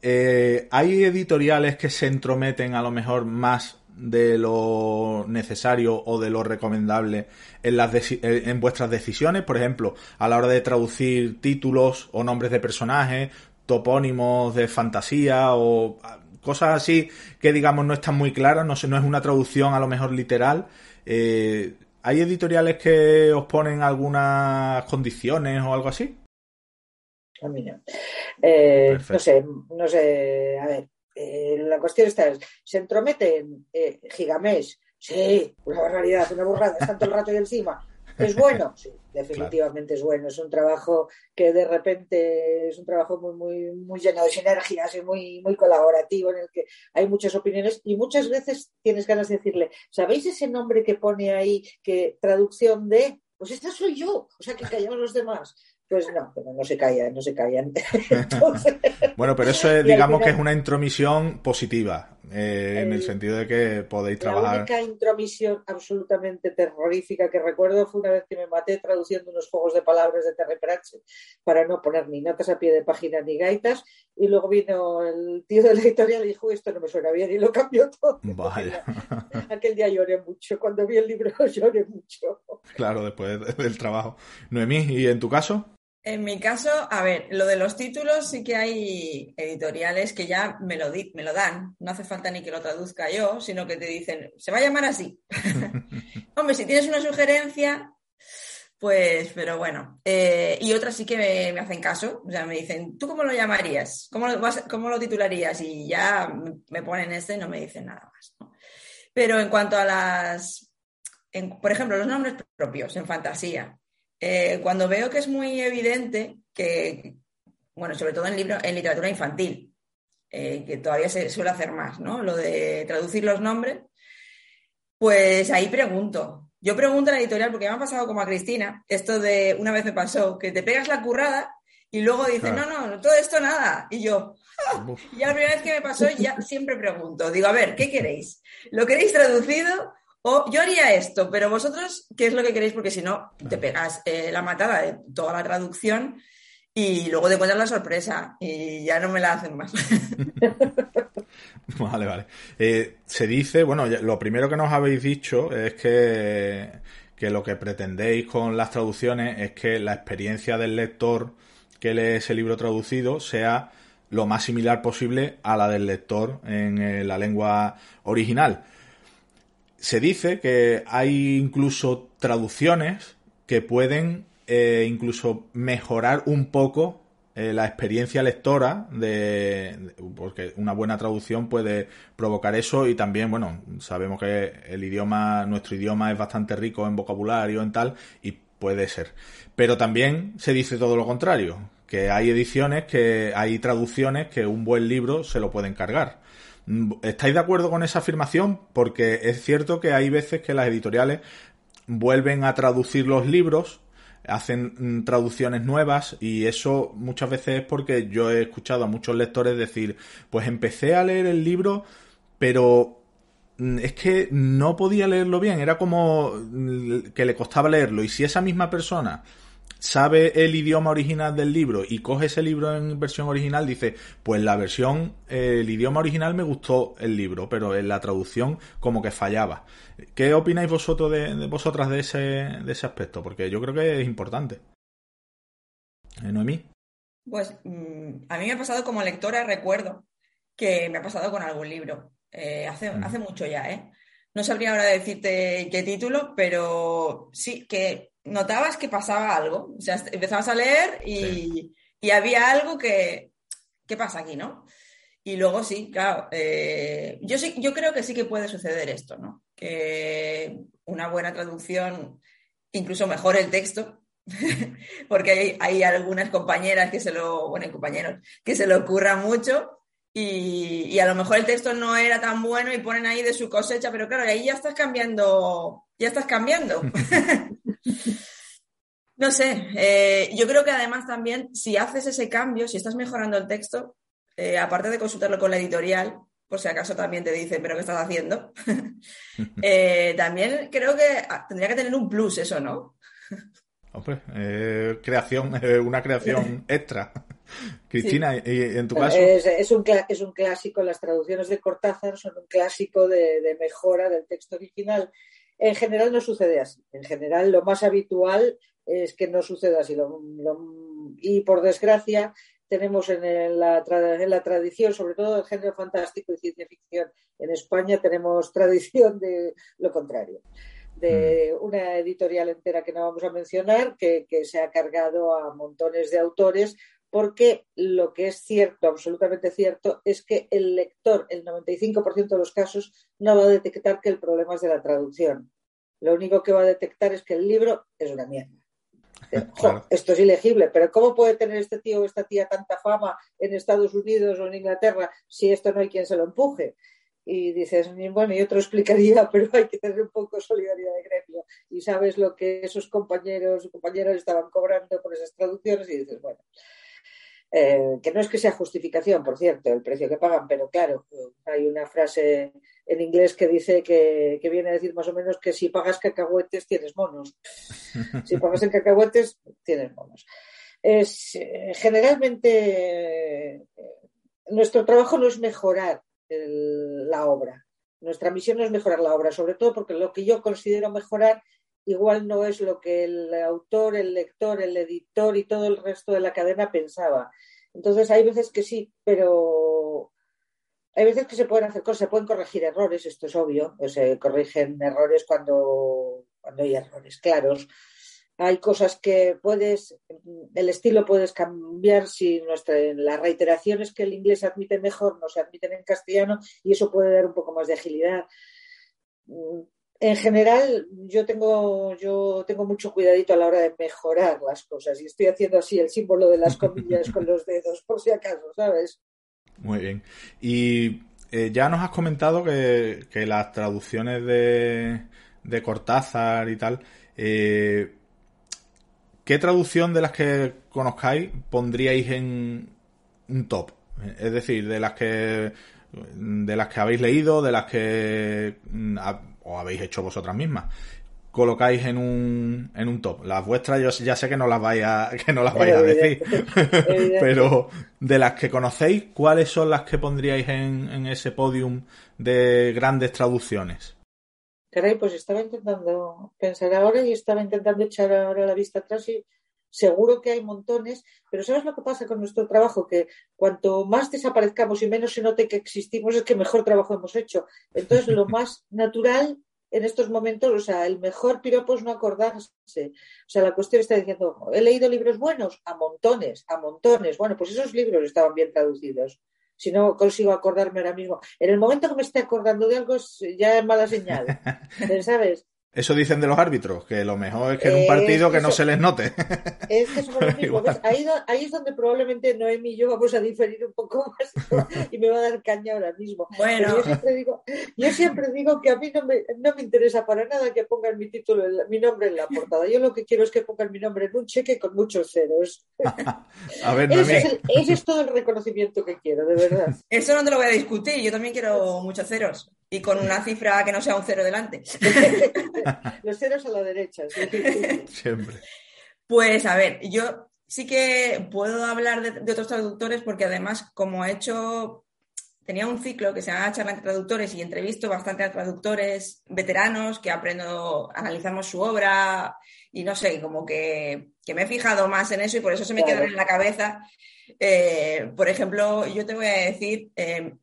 eh, hay editoriales que se entrometen a lo mejor más de lo necesario o de lo recomendable en, las en vuestras decisiones? Por ejemplo, a la hora de traducir títulos o nombres de personajes, topónimos de fantasía o cosas así que digamos no están muy claras, no, no es una traducción a lo mejor literal. Eh, ¿Hay editoriales que os ponen algunas condiciones o algo así? A mí no. Eh, no sé, no sé, a ver, eh, la cuestión está, ¿se entrometen eh, Gigamés? Sí, una barbaridad, una burrada, están todo el rato ahí encima. ¿Es bueno? Sí, definitivamente es bueno. Es un trabajo que de repente es un trabajo muy, muy, muy lleno de sinergias y muy, muy colaborativo en el que hay muchas opiniones y muchas veces tienes ganas de decirle, ¿sabéis ese nombre que pone ahí que traducción de? Pues esta soy yo, o sea que callamos los demás. Pues no, pero no se callan, no se callan. [laughs] [laughs] bueno, pero eso es, digamos que es una intromisión positiva, eh, en el sentido de que podéis trabajar. La única intromisión absolutamente terrorífica que recuerdo fue una vez que me maté traduciendo unos juegos de palabras de Terry Pratchett para no poner ni notas a pie de página ni gaitas, y luego vino el tío de la editorial y dijo: Esto no me suena bien, y lo cambió todo. [laughs] Vaya. [laughs] Aquel día lloré mucho, cuando vi el libro [laughs] lloré mucho. Claro, después del trabajo. Noemí, ¿y en tu caso? En mi caso, a ver, lo de los títulos sí que hay editoriales que ya me lo, me lo dan. No hace falta ni que lo traduzca yo, sino que te dicen, se va a llamar así. [laughs] Hombre, si tienes una sugerencia, pues, pero bueno. Eh, y otras sí que me, hacen caso. O sea, me dicen, ¿tú cómo lo llamarías? ¿Cómo lo, cómo lo titularías? Y ya me ponen este y no me dicen nada más. Pero en cuanto a las, por ejemplo, los nombres propios en fantasía. Eh, cuando veo que es muy evidente que, bueno, sobre todo en, libro, en literatura infantil, eh, que todavía se suele hacer más, ¿no? Lo de traducir los nombres, pues ahí pregunto. Yo pregunto a la editorial, porque me ha pasado como a Cristina, esto de una vez me pasó, que te pegas la currada y luego dices, no, no, todo esto nada. Y yo, ¡ah! [laughs] ya la primera vez que me pasó, ya siempre pregunto, digo, a ver, ¿qué queréis? ¿Lo queréis traducido o yo haría esto, pero vosotros, ¿qué es lo que queréis? Porque si no, te pegas eh, la matada de toda la traducción y luego te encuentras la sorpresa y ya no me la hacen más. [laughs] vale, vale. Eh, se dice, bueno, lo primero que nos habéis dicho es que, que lo que pretendéis con las traducciones es que la experiencia del lector que lee ese libro traducido sea lo más similar posible a la del lector en eh, la lengua original se dice que hay incluso traducciones que pueden eh, incluso mejorar un poco eh, la experiencia lectora de, porque una buena traducción puede provocar eso y también bueno sabemos que el idioma nuestro idioma es bastante rico en vocabulario en tal y puede ser. Pero también se dice todo lo contrario que hay ediciones que hay traducciones que un buen libro se lo pueden cargar ¿Estáis de acuerdo con esa afirmación? Porque es cierto que hay veces que las editoriales vuelven a traducir los libros, hacen mm, traducciones nuevas y eso muchas veces es porque yo he escuchado a muchos lectores decir, pues empecé a leer el libro, pero mm, es que no podía leerlo bien, era como mm, que le costaba leerlo y si esa misma persona sabe el idioma original del libro y coge ese libro en versión original, dice, pues la versión, eh, el idioma original me gustó el libro, pero en la traducción como que fallaba. ¿Qué opináis vosotros de, vosotras de ese, de ese aspecto? Porque yo creo que es importante. ¿Eh, Noemí? Pues mm, a mí me ha pasado como lectora, recuerdo que me ha pasado con algún libro. Eh, hace, hace mucho ya, ¿eh? No sabría ahora decirte qué título, pero sí que notabas que pasaba algo. O sea, empezabas a leer y, había algo que. ¿Qué pasa aquí, no? Y luego sí, claro. Eh, yo, sí, yo creo que sí que puede suceder esto, ¿no? Que una buena traducción incluso mejore el texto. [laughs] porque hay, hay, algunas compañeras que se lo, bueno, compañeros, que se lo ocurra mucho y, a lo mejor el texto no era tan bueno y ponen ahí de su cosecha, pero claro, ahí ya estás cambiando, ya estás cambiando. [laughs] no sé, eh, yo creo que además también si haces ese cambio, si estás mejorando el texto, eh, aparte de consultarlo con la editorial, por si acaso también te dicen, pero ¿qué estás haciendo? [laughs] Eh, también creo que ah, tendría que tener un plus eso, ¿no? Hombre, creación, una creación [laughs] extra. [laughs] Cristina, en tu caso. Es, un, es un clásico, las traducciones de Cortázar son un clásico de, mejora del texto original. En general no sucede así. En general lo más habitual es que no suceda así. y por desgracia tenemos en la, en la tradición, sobre todo del género fantástico y ciencia ficción, en España tenemos [laughs] tradición de lo contrario de mm. una editorial entera que no vamos a mencionar, que, se ha cargado a montones de autores, porque lo que es cierto, absolutamente cierto, es que el lector, el 95% de los casos, no va a detectar que el problema es de la traducción. Lo único que va a detectar es que el libro es una mierda. [laughs] Esto es ilegible, pero ¿cómo puede tener este tío o esta tía tanta fama en Estados Unidos o en Inglaterra si esto no hay quien se lo empuje? y dices, bueno, yo te lo explicaría, [laughs] pero hay que tener un poco de solidaridad de gremio. Y sabes lo que esos compañeros y compañeras estaban cobrando por esas traducciones y dices, bueno, eh, que no es que sea justificación, por cierto, el precio que pagan, pero claro, hay una frase en inglés que dice que, viene a decir más o menos que si pagas cacahuetes tienes monos. [laughs] si pagas en cacahuetes tienes monos. Es, eh, generalmente eh, nuestro trabajo no es mejorar la obra. Nuestra misión no es mejorar la obra, sobre todo porque lo que yo considero mejorar igual no es lo que el autor, el lector, el editor y todo el resto de la cadena pensaba. Entonces hay veces que sí, pero hay veces que se pueden hacer cosas, se pueden corregir errores, esto es obvio, se corrigen errores cuando, cuando hay errores claros hay cosas que puedes, el estilo puedes cambiar si nuestra, las reiteraciones que el inglés admite mejor no se admiten en castellano y eso puede dar un poco más de agilidad. En general, yo tengo, yo tengo mucho cuidadito a la hora de mejorar las cosas y estoy haciendo así el símbolo de las comillas con los dedos, por si acaso, ¿sabes? Muy bien. Y eh, ya nos has comentado que, las traducciones de, de Cortázar y tal, eh, ¿Qué traducción de las que conozcáis pondríais en un top? Es decir, de las que de las que habéis leído, de las que mm, o habéis hecho vosotras mismas. Colocáis en un, en un top. Las vuestras yo ya sé que no las vais a, [laughs] que no las vais a decir. [laughs] Pero de las que conocéis, ¿cuáles son las que pondríais en, en ese podium de grandes traducciones? Caray, pues estaba intentando pensar ahora y estaba intentando echar ahora la vista atrás y seguro que hay montones, pero ¿sabes lo que pasa con nuestro trabajo? Que cuanto más desaparezcamos y menos se note que existimos, es que mejor trabajo hemos hecho. Entonces, lo [laughs] más natural en estos momentos, o sea, el mejor piropo es no acordarse. O sea, la cuestión está diciendo, he leído libros buenos, a montones, a montones. Bueno, pues esos libros estaban bien traducidos si no consigo acordarme ahora mismo. En el momento que me esté acordando de algo es ya mala señal, [laughs] ¿sabes? Eso dicen de los árbitros, que lo mejor es que en un partido que, no se les note. [laughs] Es que somos lo mismo. [laughs] Ahí, ahí, es donde probablemente Noemi y yo vamos a diferir un poco más [laughs] y me va a dar caña ahora mismo. Bueno. yo siempre, digo, yo siempre digo que a mí no me, no me interesa para nada que pongan mi título, mi nombre en la portada. Yo lo que quiero es que pongan mi nombre en un cheque con muchos ceros. a ver, ese, es ese es todo el reconocimiento que quiero, de verdad. Eso no te lo voy a discutir. Yo también quiero muchos ceros y con una cifra que no sea un cero delante. [laughs] Los ceros a la derecha. Siempre. Pues a ver, yo sí que puedo hablar de, otros traductores porque además, como he hecho, tenía un ciclo que se llama Charla entre Traductores y entrevisto bastante a traductores veteranos que aprendo, analizamos su obra y no sé, como que, me he fijado más en eso y por eso se me quedan en la cabeza. Eh, por ejemplo, yo te voy a decir, eh,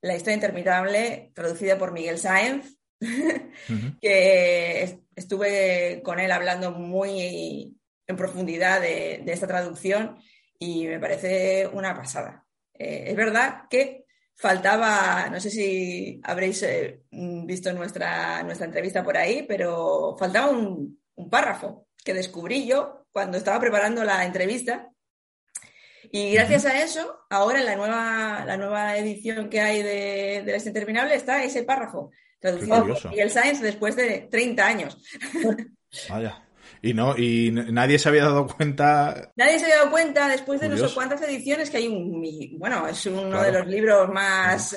la historia interminable, traducida por Miguel Sáenz, [laughs] que estuve con él hablando muy en profundidad de, esta traducción y me parece una pasada. Eh, es verdad que faltaba, no sé si habréis eh, visto nuestra, nuestra entrevista por ahí, pero faltaba un, un párrafo que descubrí yo cuando estaba preparando la entrevista y gracias a eso, ahora en la nueva, la nueva edición que hay de, de La Interminable está ese párrafo, traducido por Miguel Sáenz después de 30 años. [laughs] Vaya. Y no, y nadie se había dado cuenta. Nadie se había dado cuenta después de no sé cuántas ediciones que hay un bueno, es uno de los libros más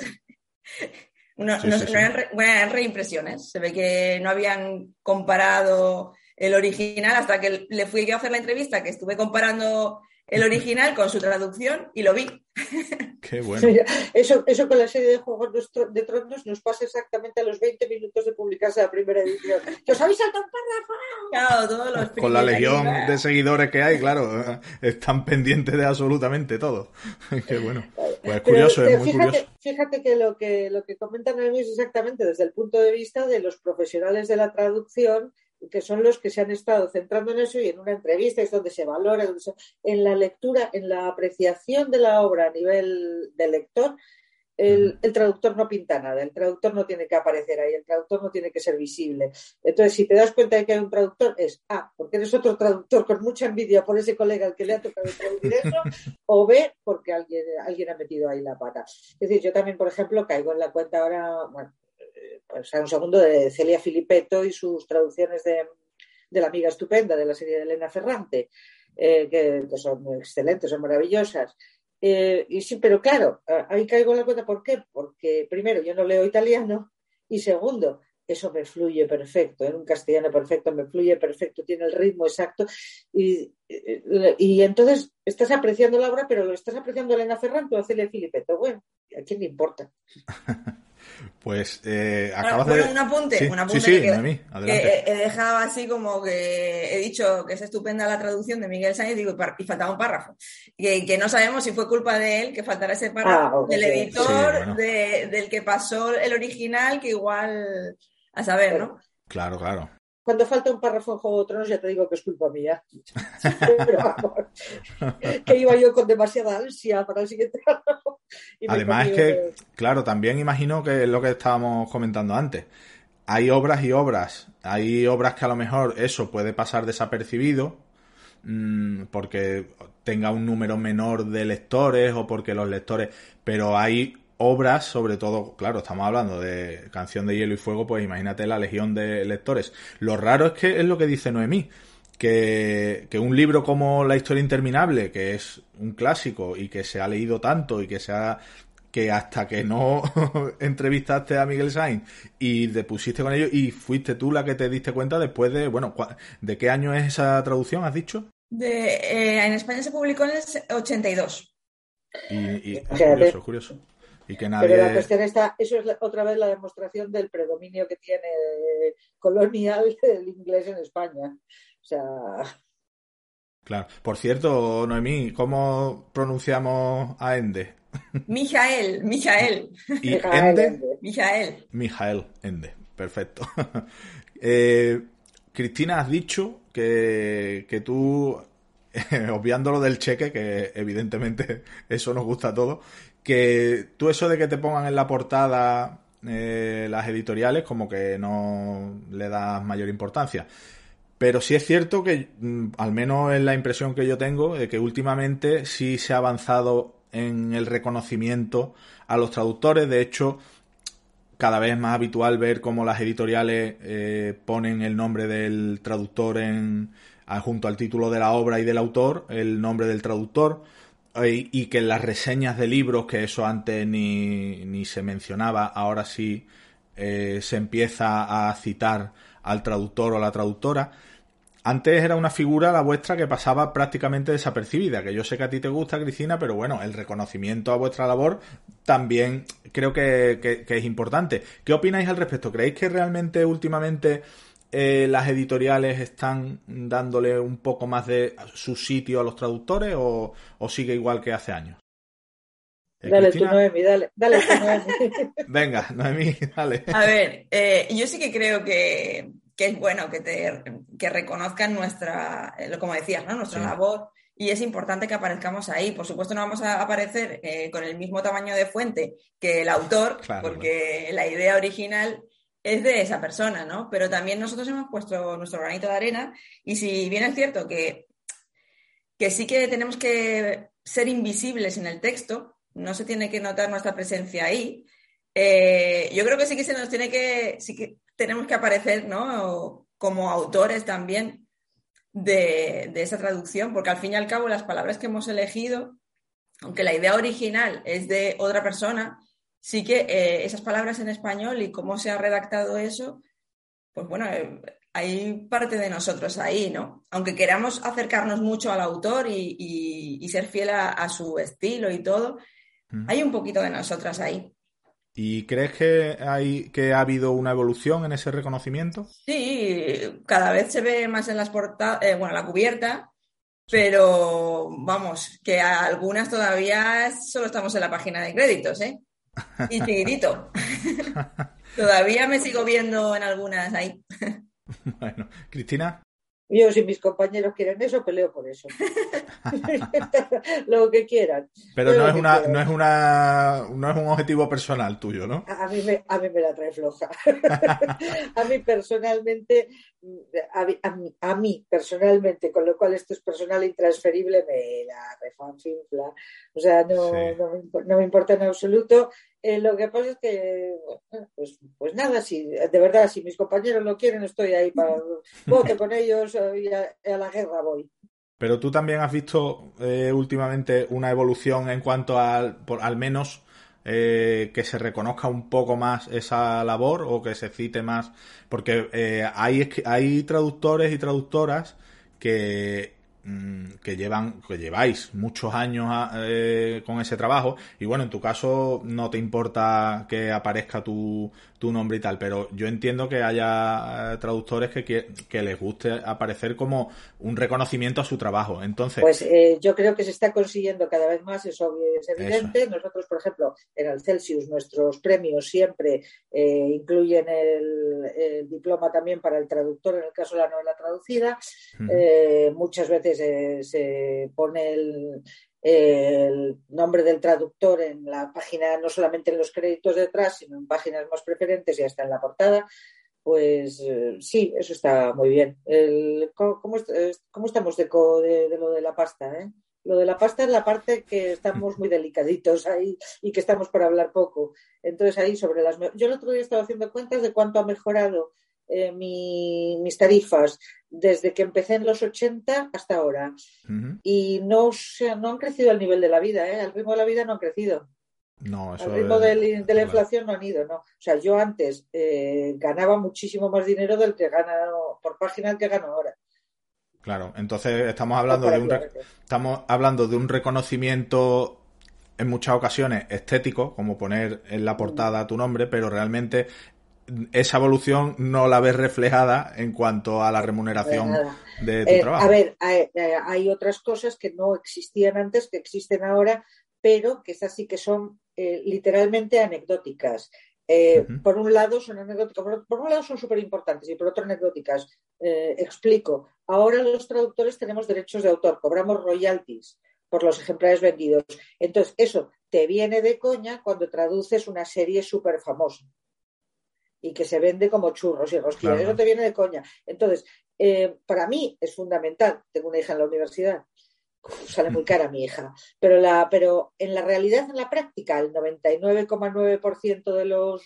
no, eran, reimpresiones. Se ve que no habían comparado el original hasta que le fui yo a hacer la entrevista, que estuve comparando el original con su traducción y lo vi. [laughs] Qué bueno. Eso, eso con la serie de Juegos de Tronos nos pasa exactamente a los 20 minutos de publicarse la primera edición. [laughs] ¡Que os habéis saltado un párrafo! Claro, todos los Con la legión de seguidores que hay, claro, [laughs] están pendientes de absolutamente todo. Qué bueno. Pues es curioso, es muy fíjate, curioso. Fíjate que lo que, lo que comentan es exactamente desde el punto de vista de los profesionales de la traducción que son los que se han estado centrando en eso y en una entrevista es donde se valora, donde se... en la lectura, en la apreciación de la obra a nivel del lector, el, el, traductor no pinta nada, el traductor no tiene que aparecer ahí, el traductor no tiene que ser visible. Entonces, si te das cuenta de que hay un traductor, es A, porque eres otro traductor con mucha envidia por ese colega al que le ha tocado traducir eso, o B, porque alguien, alguien ha metido ahí la pata. Es decir, yo también, por ejemplo, caigo en la cuenta ahora, bueno, pues un segundo, de Celia Filipetto y sus traducciones de, La amiga estupenda, de la serie de Elena Ferrante, eh, que, son excelentes, son maravillosas. Eh, y sí, pero claro, ahí caigo en la cuenta, ¿por qué? Porque primero, yo no leo italiano y segundo, eso me fluye perfecto, en un castellano perfecto, me fluye perfecto, tiene el ritmo exacto. Y, y, entonces estás apreciando la obra, pero lo estás apreciando a Elena Ferrante o a Celia Filipetto. Bueno, ¿a quién le importa? [laughs] Pues eh, bueno, acabas bueno, de... un apunte, Sí, un apunte sí, sí, que, adelante. he dejado así como que he dicho que es estupenda la traducción de Miguel Sáenz digo, y faltaba un párrafo. Que, que no sabemos si fue culpa de él que faltara ese párrafo, Ah, del editor, Sí, bueno. de- del que pasó el original, que igual a saber, ¿no? Claro, claro. Cuando falta un párrafo en Juego de Tronos ya te digo que es culpa mía. Pero vamos, que iba yo con demasiada ansia para el siguiente párrafo. Además es que, claro, también imagino que es lo que estábamos comentando antes. Hay obras y obras. Hay obras que a lo mejor eso puede pasar desapercibido mm, porque tenga un número menor de lectores o porque los lectores... Pero hay obras, sobre todo, claro, estamos hablando de Canción de Hielo y Fuego, pues imagínate la legión de lectores. Lo raro es que es lo que dice Noemí, que, que un libro como La historia interminable, que es un clásico y que se ha leído tanto y que se ha que hasta que no [laughs] entrevistaste a Miguel Sainz y te pusiste con ellos y fuiste tú la que te diste cuenta después de, bueno, ¿de qué año es esa traducción, has dicho? De, eh, en España se publicó en el 82. Y, y es curioso, es curioso. Y que Pero la nadie... cuestión está, eso es la- otra vez la demostración del predominio que tiene colonial [laughs] el inglés en España. O sea, Claro. Por cierto, Noemí, ¿cómo pronunciamos a Ende? Mijael, Mijael, ¿Y Mijael Ende? Ende. Mijael. Mijael Ende, perfecto. [laughs] Eh, Cristina, has dicho que, que tú, [laughs] obviando lo del cheque, que evidentemente eso nos gusta a todos, que tú eso de que te pongan en la portada eh, las editoriales como que no le das mayor importancia. Pero sí es cierto que, mm, al menos es la impresión que yo tengo, de que últimamente sí se ha avanzado en el reconocimiento a los traductores. De hecho, cada vez es más habitual ver cómo las editoriales eh, ponen el nombre del traductor en junto al título de la obra y del autor, el nombre del traductor, y que en las reseñas de libros, que eso antes ni, ni se mencionaba, ahora sí eh, se empieza a citar al traductor o la traductora. Antes era una figura la vuestra que pasaba prácticamente desapercibida, que yo sé que a ti te gusta, Cristina, pero bueno, el reconocimiento a vuestra labor también creo que- que es importante. ¿Qué opináis al respecto? ¿Creéis que realmente últimamente eh, las editoriales están dándole un poco más de su sitio a los traductores o, o sigue igual que hace años? Eh, dale tú, Cristina, Noemi, dale, dale tú, Noemi. [laughs] venga, Noemí, dale. A ver, eh, yo sí que creo que, que es bueno que, te, que reconozcan nuestra, eh, lo- como decías, ¿no? nuestra Sí. labor y es importante que aparezcamos ahí. Por supuesto, no vamos a aparecer eh, con el mismo tamaño de fuente que el autor, Claro, porque la idea original es de esa persona, ¿no? Pero también nosotros hemos puesto nuestro granito de arena y si bien es cierto que, que sí que tenemos que ser invisibles en el texto, no se tiene que notar nuestra presencia ahí, eh, yo creo que sí que se nos tiene que, sí que tenemos que aparecer, ¿no? Como autores también de, de esa traducción, porque al fin y al cabo las palabras que hemos elegido, aunque la idea original es de otra persona, sí que eh, esas palabras en español y cómo se ha redactado eso, pues bueno, eh, hay parte de nosotros ahí, ¿no? Aunque queramos acercarnos mucho al autor y, y, ser fiel a, su estilo y todo, hay un poquito de nosotras ahí. ¿Y crees que hay que ha habido una evolución en ese reconocimiento? Sí, cada vez se ve más en las portadas, eh, bueno, la cubierta, pero vamos, que algunas todavía solo estamos en la página de créditos, ¿eh? Y chiquitito. [laughs] todavía me sigo viendo en algunas ahí. bueno, Cristina. Yo, si mis compañeros quieren eso, peleo por eso. [laughs] Lo que quieran. Pero no es, una, no es una no es un objetivo personal tuyo, ¿no? A mí me, a mí me la trae floja. [laughs] a mí personalmente, a mí, personalmente, con lo cual esto es personal intransferible, me la refanfinfla. O sea, no, no, me importa en absoluto. Eh, lo que pasa es que, pues, pues nada, si de verdad, si mis compañeros lo quieren, estoy ahí para [laughs] voto con ellos y a, la guerra voy. Pero tú también has visto eh, últimamente una evolución en cuanto al, al menos eh, que se reconozca un poco más esa labor o que se cite más, porque hay, hay traductores y traductoras que que llevan que lleváis muchos años eh, con ese trabajo. Y bueno en tu caso no te importa que aparezca tu, tu nombre y tal pero yo entiendo que haya eh, traductores que, que, les guste aparecer como un reconocimiento a su trabajo. Entonces pues eh, yo creo que se está consiguiendo cada vez más eso es. evidente. Nosotros por ejemplo en el Celsius nuestros premios siempre incluyen el, diploma también para el traductor en el caso de la novela traducida. Muchas veces se, pone el, nombre del traductor en la página, no solamente en los créditos detrás, sino en páginas más preferentes y hasta en la portada, pues eh, sí, eso está muy bien. ¿cómo, estamos de, lo de la pasta? Eh? Lo de la pasta es la parte que estamos muy delicaditos ahí y que estamos para hablar poco. Entonces ahí sobre las... Yo el otro día estaba haciendo cuentas de cuánto ha mejorado eh, mis tarifas desde que empecé en los 80 hasta ahora. Y no, no han crecido al nivel de la vida, ¿eh? al ritmo de la vida no han crecido. No, Al ritmo de, la inflación no han ido, ¿no? O sea, yo antes eh, ganaba muchísimo más dinero del que gano por página que gano ahora. Claro, entonces estamos hablando de un estamos hablando de un reconocimiento en muchas ocasiones estético, como poner en la portada tu nombre, pero realmente esa evolución no la ves reflejada en cuanto a la remuneración de tu eh, trabajo. A ver, eh, hay, otras cosas que no existían antes, que existen ahora, pero que esas sí que son eh, literalmente anecdóticas. Por un lado son anecdóticas, por, un lado son súper importantes y por otro anecdóticas. explico, ahora los traductores tenemos derechos de autor, cobramos royalties por los ejemplares vendidos. Entonces, eso te viene de coña cuando traduces una serie súper famosa y que se vende como churros y rosquillas. Eso te viene de coña. Entonces, eh, para mí es fundamental. Tengo una hija en la universidad. sale muy cara mi hija. Pero, la, pero en la realidad, en la práctica, el 99,9% de los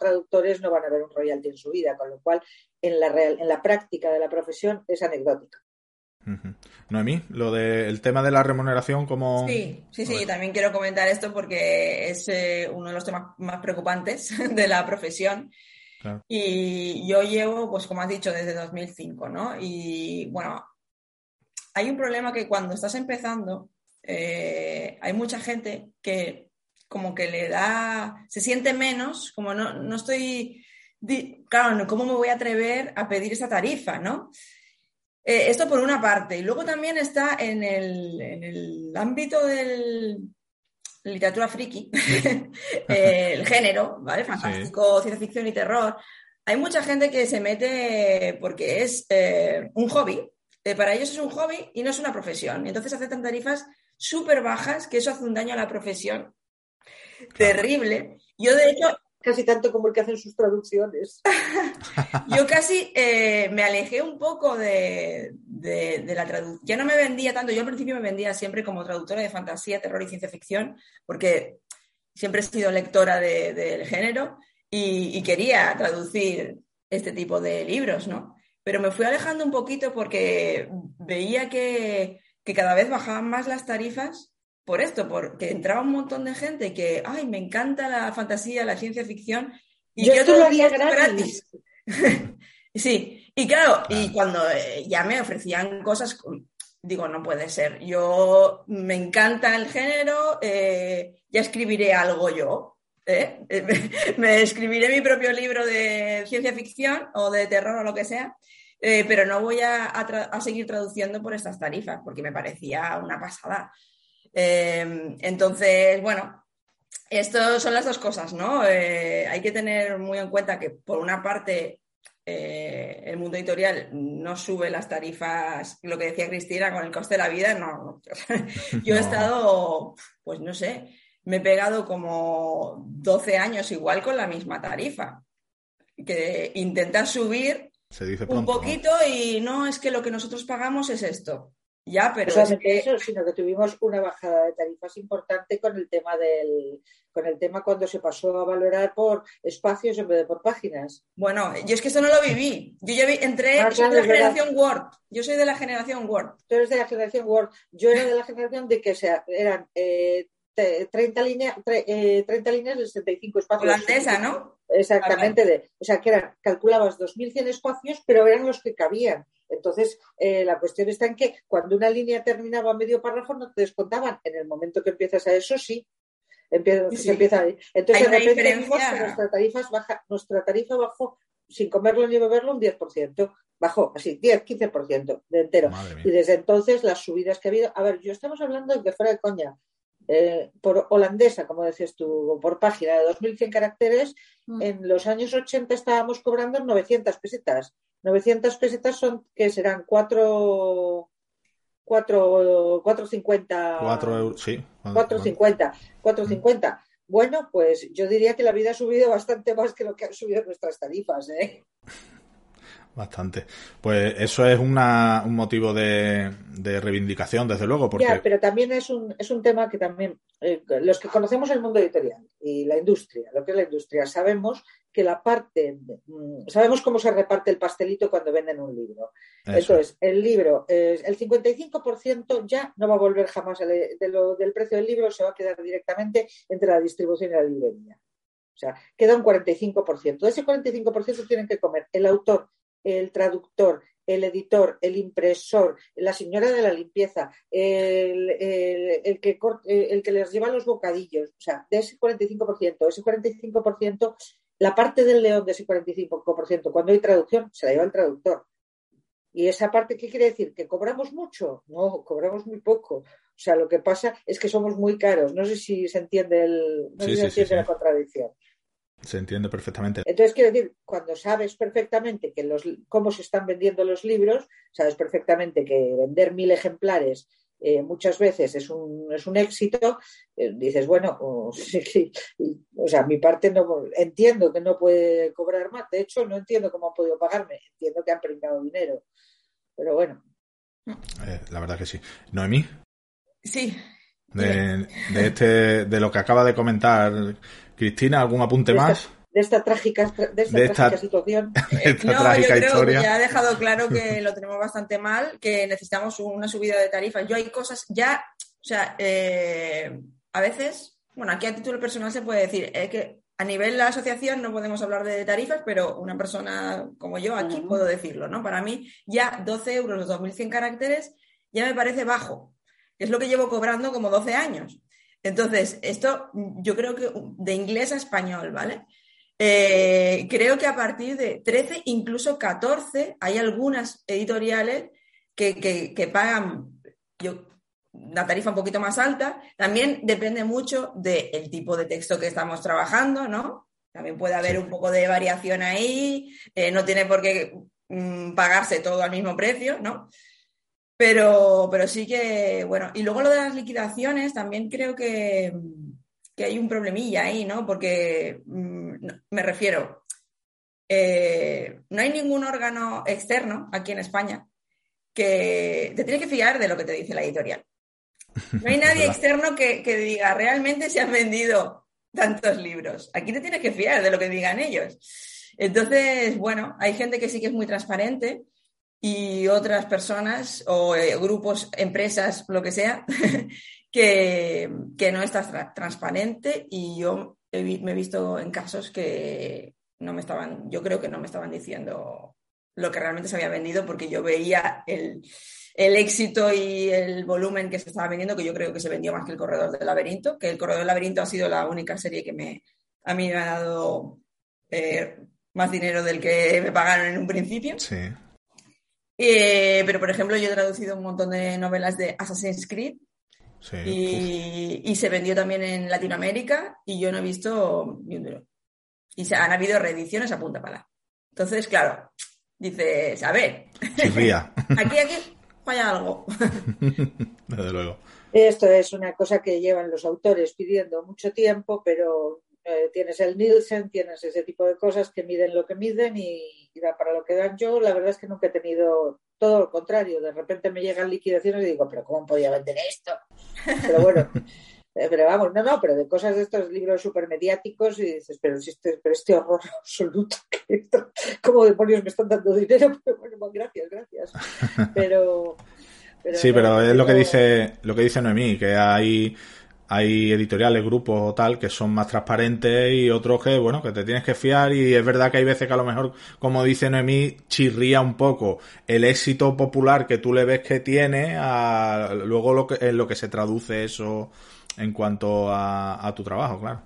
traductores no van a ver un royalty en su vida, con lo cual en la, real, en la práctica de la profesión es anecdótica. Noemí, lo del tema de la remuneración, como. Sí, sí, sí, también quiero comentar esto porque es eh, uno de los temas más preocupantes [laughs] de la profesión. Y yo llevo, pues como has dicho, desde 2005, ¿no? Y bueno, hay un problema que cuando estás empezando, eh, hay mucha gente que como que le da, se siente menos, como no, no estoy, claro, ¿cómo me voy a atrever a pedir esa tarifa, ¿no? Eh, esto por una parte. Y luego también está en el, ámbito del literatura friki, [laughs] el género, ¿vale? Fantástico, ciencia ficción y terror. Hay mucha gente que se mete porque es eh, un hobby. Eh, para ellos es un hobby y no es una profesión. Entonces aceptan tarifas súper bajas, que eso hace un daño a la profesión terrible. Yo, de hecho, casi tanto como el que hacen sus traducciones. [laughs] Yo casi eh, me alejé un poco de, la traducción. Ya no me vendía tanto, yo al principio me vendía siempre como traductora de fantasía, terror y ciencia ficción, porque siempre he sido lectora del género y, quería traducir este tipo de libros, ¿no? Pero me fui alejando un poquito porque veía que, que cada vez bajaban más las tarifas por esto, porque entraba un montón de gente que, ay, me encanta la fantasía, la ciencia ficción, y yo, todo lo haría gratis. [laughs] Sí, y claro, y cuando eh, ya me ofrecían cosas, digo, no puede ser. Yo me encanta el género, eh, ya escribiré algo yo. ¿eh? [laughs] [laughs] me escribiré mi propio libro de ciencia ficción o de terror o lo que sea, pero no voy a, seguir traduciendo por estas tarifas porque me parecía una pasada. Entonces, bueno, estas son las dos cosas, ¿no? hay que tener muy en cuenta que por una parte eh, el mundo editorial no sube las tarifas, lo que decía Cristina, con el coste de la vida, no. [laughs] Yo he estado, pues no sé, me he pegado como 12 años igual con la misma tarifa. Que intentar subir un poquito y no es que lo que nosotros pagamos es esto. Ya, pero eso, sino que tuvimos una bajada de tarifas importante con el tema del con el tema cuando se pasó a valorar por espacios en vez de por páginas. Bueno, yo es que eso no lo viví. Yo ya vi, entré, ah, de la generación Word. Yo soy de la generación Word. Tú eres de la generación Word. Yo era de la generación de que sea, eran eh, 30, líneas, 30 líneas de 65 espacios. Holandesa, ¿no? Exactamente. De, o sea, que eran, calculabas 2.100 espacios, pero eran los que cabían. Entonces, eh, la cuestión está en que cuando una línea terminaba medio párrafo no te descontaban. En el momento que empiezas a eso, sí. Empieza, sí. empieza Entonces, de repente vimos que nuestra, tarifa baja, nuestra tarifa bajó sin comerlo ni beberlo un 10%. Bajó así, 10, 15% de entero. Y desde entonces las subidas que ha habido. A ver, yo estamos hablando de que fuera de coña. Eh, por holandesa, como decías tú, por página de 2.100 caracteres, mm. en los años 80 estábamos cobrando 900 pesetas. 900 pesetas son que serán 4 4 450 4 euros, sí. 450, 450. Bueno, pues yo diría que la vida ha subido bastante más que lo que han subido nuestras tarifas, ¿eh? [laughs] Bastante. Pues eso es una, un motivo de, reivindicación, desde luego. Porque... Ya, pero también es un, es un tema que también eh, los que conocemos el mundo editorial y la industria, lo que es la industria, sabemos que la parte, mm, sabemos cómo se reparte el pastelito cuando venden un libro. Entonces, el libro, el 55% ya no va a volver jamás del precio del libro, se va a quedar directamente entre la distribución y la librería. O sea, queda un 45%. De ese 45% tienen que comer el autor el traductor, el editor, el impresor, la señora de la limpieza, el, que, el que les lleva los bocadillos, o sea, de ese 45%, ese 45%, la parte del león de ese 45%, cuando hay traducción, se la lleva el traductor. ¿Y esa parte qué quiere decir? ¿Que cobramos mucho? No, cobramos muy poco. O sea, lo que pasa es que somos muy caros. No sé si se entiende, el, no sé si se entiende la contradicción. Se entiende perfectamente. Entonces, quiero decir, cuando sabes perfectamente que los, cómo se están vendiendo los libros, sabes perfectamente que vender mil ejemplares eh, muchas veces es un, es un éxito, eh, dices, bueno, [laughs] o, sea, mi parte no entiendo que no puede cobrar más. De hecho, no entiendo cómo han podido pagarme. Entiendo que han prestado dinero. Pero bueno. Eh, la verdad que sí. Noemí. Sí. De, de, este, de lo que acaba de comentar Cristina, ¿algún apunte más? De esta trágica, de esta, situación. [laughs] De esta no, trágica yo creo Que ya ha dejado claro que lo tenemos bastante mal, que necesitamos una subida de tarifas. Yo hay cosas ya, o sea, eh, a veces, bueno, aquí a título personal se puede decir eh, que a nivel de la asociación no podemos hablar de tarifas, pero una persona como yo aquí puedo decirlo, ¿no? Para mí ya 12 euros los 2.100 caracteres ya me parece bajo. Es lo que llevo cobrando como 12 años. Entonces, esto yo creo que de inglés a español, ¿vale? Eh, creo que a partir de 13, incluso 14, hay algunas editoriales que, pagan yo, una tarifa un poquito más alta. También depende mucho del tipo de texto que estamos trabajando, ¿no? También puede haber un poco de variación ahí, eh, no tiene por qué mm, pagarse todo al mismo precio, ¿no? Pero, pero sí que, bueno, y luego lo de las liquidaciones, también creo que, hay un problemilla ahí, ¿no? Porque mm, me refiero, eh, no hay ningún órgano externo aquí en España que te tiene que fiar de lo que te dice la editorial. No hay [laughs] nadie externo que, que, diga realmente se han vendido tantos libros. Aquí te tienes que fiar de lo que digan ellos. Entonces, bueno, hay gente que sí que es muy transparente y otras personas o eh, grupos, empresas, lo que sea, [laughs] que, no está transparente y yo me he visto en casos que no me estaban, yo creo que no me estaban diciendo lo que realmente se había vendido, porque yo veía el, el éxito y el volumen que se estaba vendiendo, que yo creo que se vendió más que el Corredor del Laberinto, que el Corredor del Laberinto ha sido la única serie que me, a mí me ha dado eh, más dinero del que me pagaron en un principio. Sí. Eh, pero, por ejemplo, yo he traducido un montón de novelas de Assassin's Creed Sí. y, y se vendió también en Latinoamérica y yo no he visto ni un duro. Y se, han habido reediciones a punta pala. Entonces, claro, dices, a ver, Chirría, [laughs] aquí, aquí falla algo. [laughs] desde luego. Esto es una cosa que llevan los autores pidiendo mucho tiempo, pero eh, tienes el Nielsen, tienes ese tipo de cosas que miden lo que miden y, y da para lo que dan. Yo la verdad es que nunca he tenido todo lo contrario. De repente me llegan liquidaciones y digo, pero ¿cómo podía vender esto? [laughs] Pero bueno, eh, pero vamos, no, no, pero de cosas de estos libros súper mediáticos y dices, pero, si este, pero este horror [laughs] absoluto, que esto- ¿cómo demonios me están dando dinero? [laughs] Pero bueno, gracias, gracias. Pero... Sí, no, pero es lo que dice lo que dice Noemí, que hay hay editoriales, grupos o tal que son más transparentes y otros que, bueno, que te tienes que fiar y es verdad que hay veces que a lo mejor, como dice Noemí, chirría un poco el éxito popular que tú le ves que tiene a luego lo que, en lo que se traduce eso en cuanto a, a tu trabajo, claro.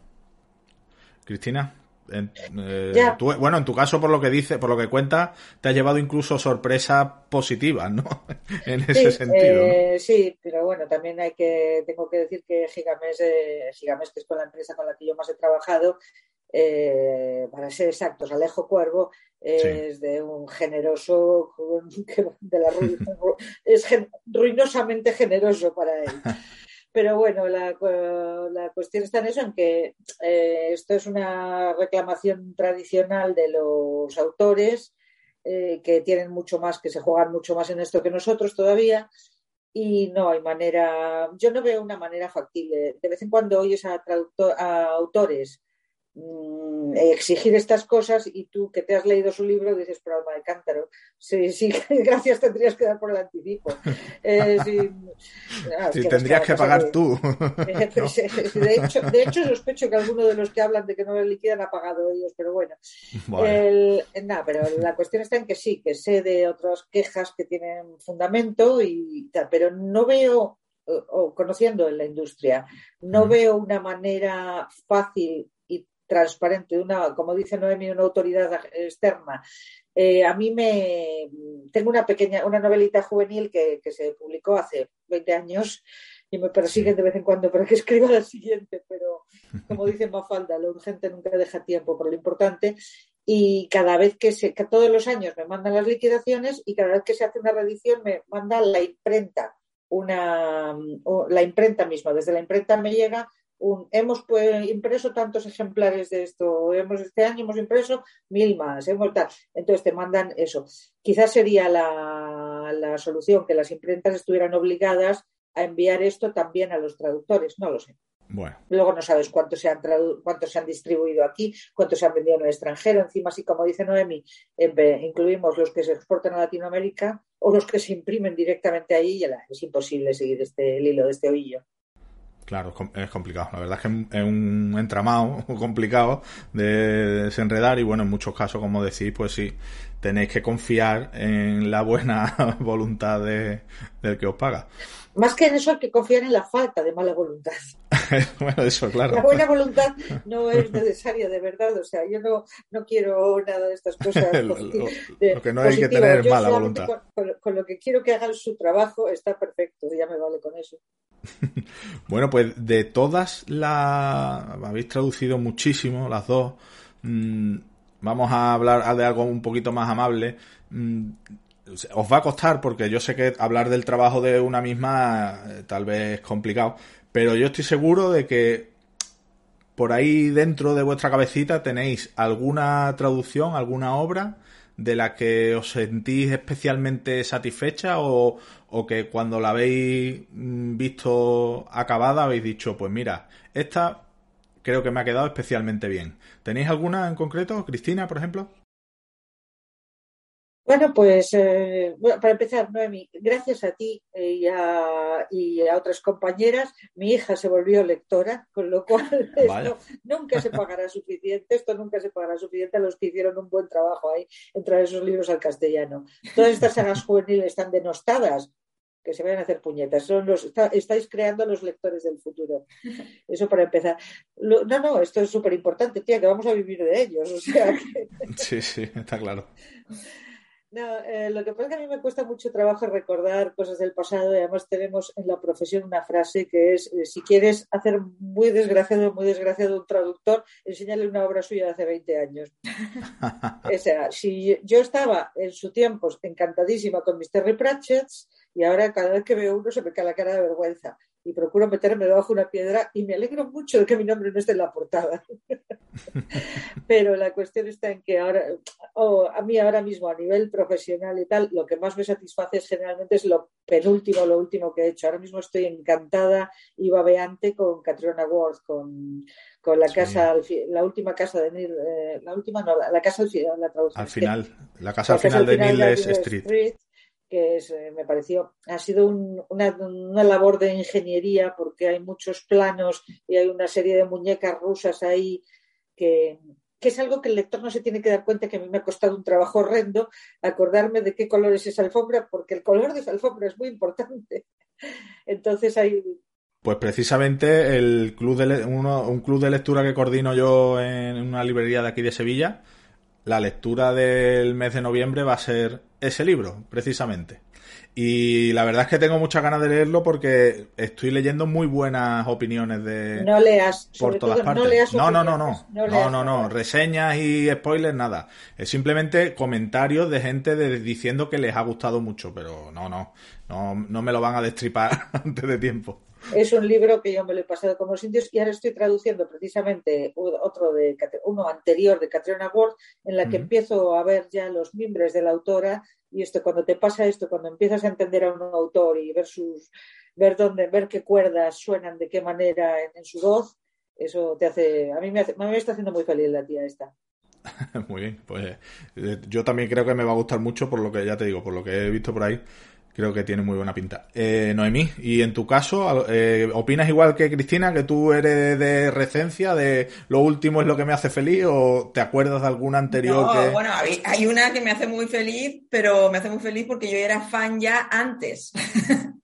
Cristina, en- eh, tú- bueno, en tu caso, por lo que dice, por lo que cuentas, te ha llevado incluso sorpresas positivas, ¿no? [laughs] en ese sentido. ¿no? eh, sí, pero bueno, también hay que, tengo que decir que Gigamesh, eh, Gigamesh, que es con la empresa con la que yo más he trabajado, eh, para ser exactos, Alejo Cuervo es de un generoso, [laughs] de la [laughs] es gen- ruinosamente generoso para él. Pero bueno, la, la cuestión está en eso, en que eh, esto es una reclamación tradicional de los autores eh, que tienen mucho más, que se juegan mucho más en esto que nosotros todavía. Y no hay manera, yo no veo una manera factible. De vez en cuando oyes a, a autores mm, exigir estas cosas y tú que te has leído su libro dices, por alma de cántaro, sí, sí, [laughs] gracias tendrías que dar por el anticipo. Eh, sí, ah, es Sí, que tendrías que pagar tú. [laughs] de, de hecho, de hecho, sospecho que alguno de los que hablan de que no le liquidan ha pagado ellos, pero bueno. El, nada, pero la cuestión está en que sí, que sé de otras quejas que tienen fundamento y tal, pero no veo, o, o conociendo en la industria, no Mm. veo una manera fácil transparente, una, como dice Noemi, una autoridad externa. Eh, a mí me tengo una pequeña, una novelita juvenil que, que se publicó hace 20 años y me persiguen de vez en cuando para que [laughs] escriba la siguiente, pero como dice Mafalda, lo urgente nunca deja tiempo por lo importante. Y cada vez que se, que todos los años me mandan las liquidaciones y cada vez que se hace una reedición me mandan la imprenta, una, o la imprenta misma. Desde la imprenta me llega un, hemos pues, impreso tantos ejemplares de esto, hemos, este año hemos impreso mil más, hemos tal. Entonces te mandan eso. Quizás sería la, la solución que las imprentas estuvieran obligadas a enviar esto también a los traductores, no lo sé. Bueno, Luego no sabes cuántos se han, cuántos se han distribuido aquí, cuántos se han vendido en el extranjero. Encima, así como dice Noemi, ve- incluimos los que se exportan a Latinoamérica o los que se imprimen directamente ahí. Y es imposible seguir este, el hilo de este ovillo. Claro, es com- es complicado. La verdad es que es un entramado [laughs] complicado de desenredar y bueno, en muchos casos, como decís, pues sí, tenéis que confiar en la buena [laughs] voluntad de, del que os paga. Más que en eso hay que confiar en la falta de mala voluntad. [laughs] bueno, eso, claro. La buena voluntad no es necesaria de verdad. O sea, yo no, no quiero nada de estas cosas. Lo- que no hay que positivas. tener es mala voluntad. Con, con- con lo que quiero que hagan su trabajo está perfecto. Ya me vale con eso. [laughs] Bueno, pues de todas las... Habéis traducido muchísimo, las dos. Mm, vamos a hablar de algo un poquito más amable. Mm, os va a costar porque yo sé que hablar del trabajo de una misma eh, tal vez es complicado, pero yo estoy seguro de que por ahí dentro de vuestra cabecita tenéis alguna traducción, alguna obra de la que os sentís especialmente satisfecha o, o que cuando la habéis mm, visto acabada habéis dicho, pues mira, esta creo que me ha quedado especialmente bien. ¿Tenéis alguna en concreto, Cristina, por ejemplo? Bueno, pues eh, para empezar, Noemi, gracias a ti eh, y a, y a, otras compañeras, mi hija se volvió lectora, con lo cual [laughs] esto nunca se pagará suficiente, esto nunca se pagará suficiente a los que hicieron un buen trabajo ahí en traer esos libros al castellano. Todas estas sagas [laughs] juveniles están denostadas, que se vayan a hacer puñetas. Son los, estáis creando los lectores del futuro. Eso para empezar. no, no, esto es súper importante, tía, que vamos a vivir de ellos. O sea Sí, sí, está claro. [laughs] No, eh, lo que pasa es que a mí me cuesta mucho trabajo recordar cosas del pasado y además tenemos en la profesión una frase que es, eh, si quieres hacer muy desgraciado, muy desgraciado un traductor, enséñale una obra suya de hace 20 años. [laughs] o sea, si yo estaba en su tiempo encantadísima con Mr. Terry Pratchett's y ahora cada vez que veo uno se me cae la cara de vergüenza y procuro meterme debajo de una piedra y me alegro mucho de que mi nombre no esté en la portada. [laughs] Pero la cuestión está en que ahora, a mí ahora mismo a nivel profesional y tal, lo que más me satisface es generalmente es lo penúltimo, lo último que he hecho. Ahora mismo estoy encantada y babeante con Catriona Ward, con, con la casa, la última casa de Neil, eh, la última no, la, casa al final, la traducción. Al final, la casa al final, de Neil Street que eh, me pareció, ha sido una, labor de ingeniería porque hay muchos planos y hay una serie de muñecas rusas ahí que, es algo que el lector no se tiene que dar cuenta que a mí me ha costado un trabajo horrendo acordarme de qué color es esa alfombra, porque el color de esa alfombra es muy importante. Entonces hay... Pues precisamente el club de un club de lectura que coordino yo en una librería de aquí de Sevilla, la lectura del mes de noviembre va a ser ese libro, precisamente. Y la verdad es que tengo muchas ganas de leerlo porque estoy leyendo muy buenas opiniones de no leas, por todas partes. No, no, no, no, no, no, no, reseñas y spoilers nada. Es simplemente comentarios de gente diciendo que les ha gustado mucho, pero no, no, no, no me lo van a destripar [laughs] antes de tiempo. Es un libro que yo me lo he pasado como los indios y ahora estoy traduciendo precisamente otro de uno anterior de Catriona Ward, en la que empiezo a ver ya los miembros de la autora y esto cuando te pasa esto, cuando empiezas a entender a un autor y ver sus ver dónde, ver qué cuerdas suenan de qué manera en, su voz, eso te hace a mí me, hace, me está haciendo muy feliz la tía esta. [laughs] Muy bien, pues eh, yo también creo que me va a gustar mucho por lo que ya te digo, por lo que he visto por ahí creo que tiene muy buena pinta. Eh, Noemí, y en tu caso, eh, ¿opinas igual que Cristina, que tú eres de recencia, de lo último es lo que me hace feliz, o te acuerdas de alguna anterior no, Bueno, hay, una que me hace muy feliz, pero me hace muy feliz porque yo era fan ya antes. [laughs]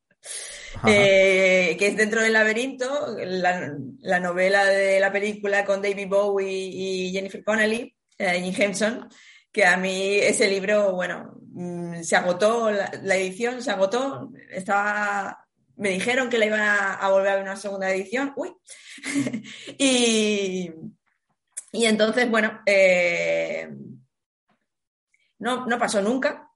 Eh, que es dentro del laberinto, la, novela de la película con David Bowie y Jennifer Connelly, Jim Henson, que a mí ese libro, bueno, mm, se agotó, la, edición se agotó, estaba, me dijeron que la iban a, volver a una segunda edición, uy, [laughs] y, y, entonces, bueno, eh, no, no pasó nunca,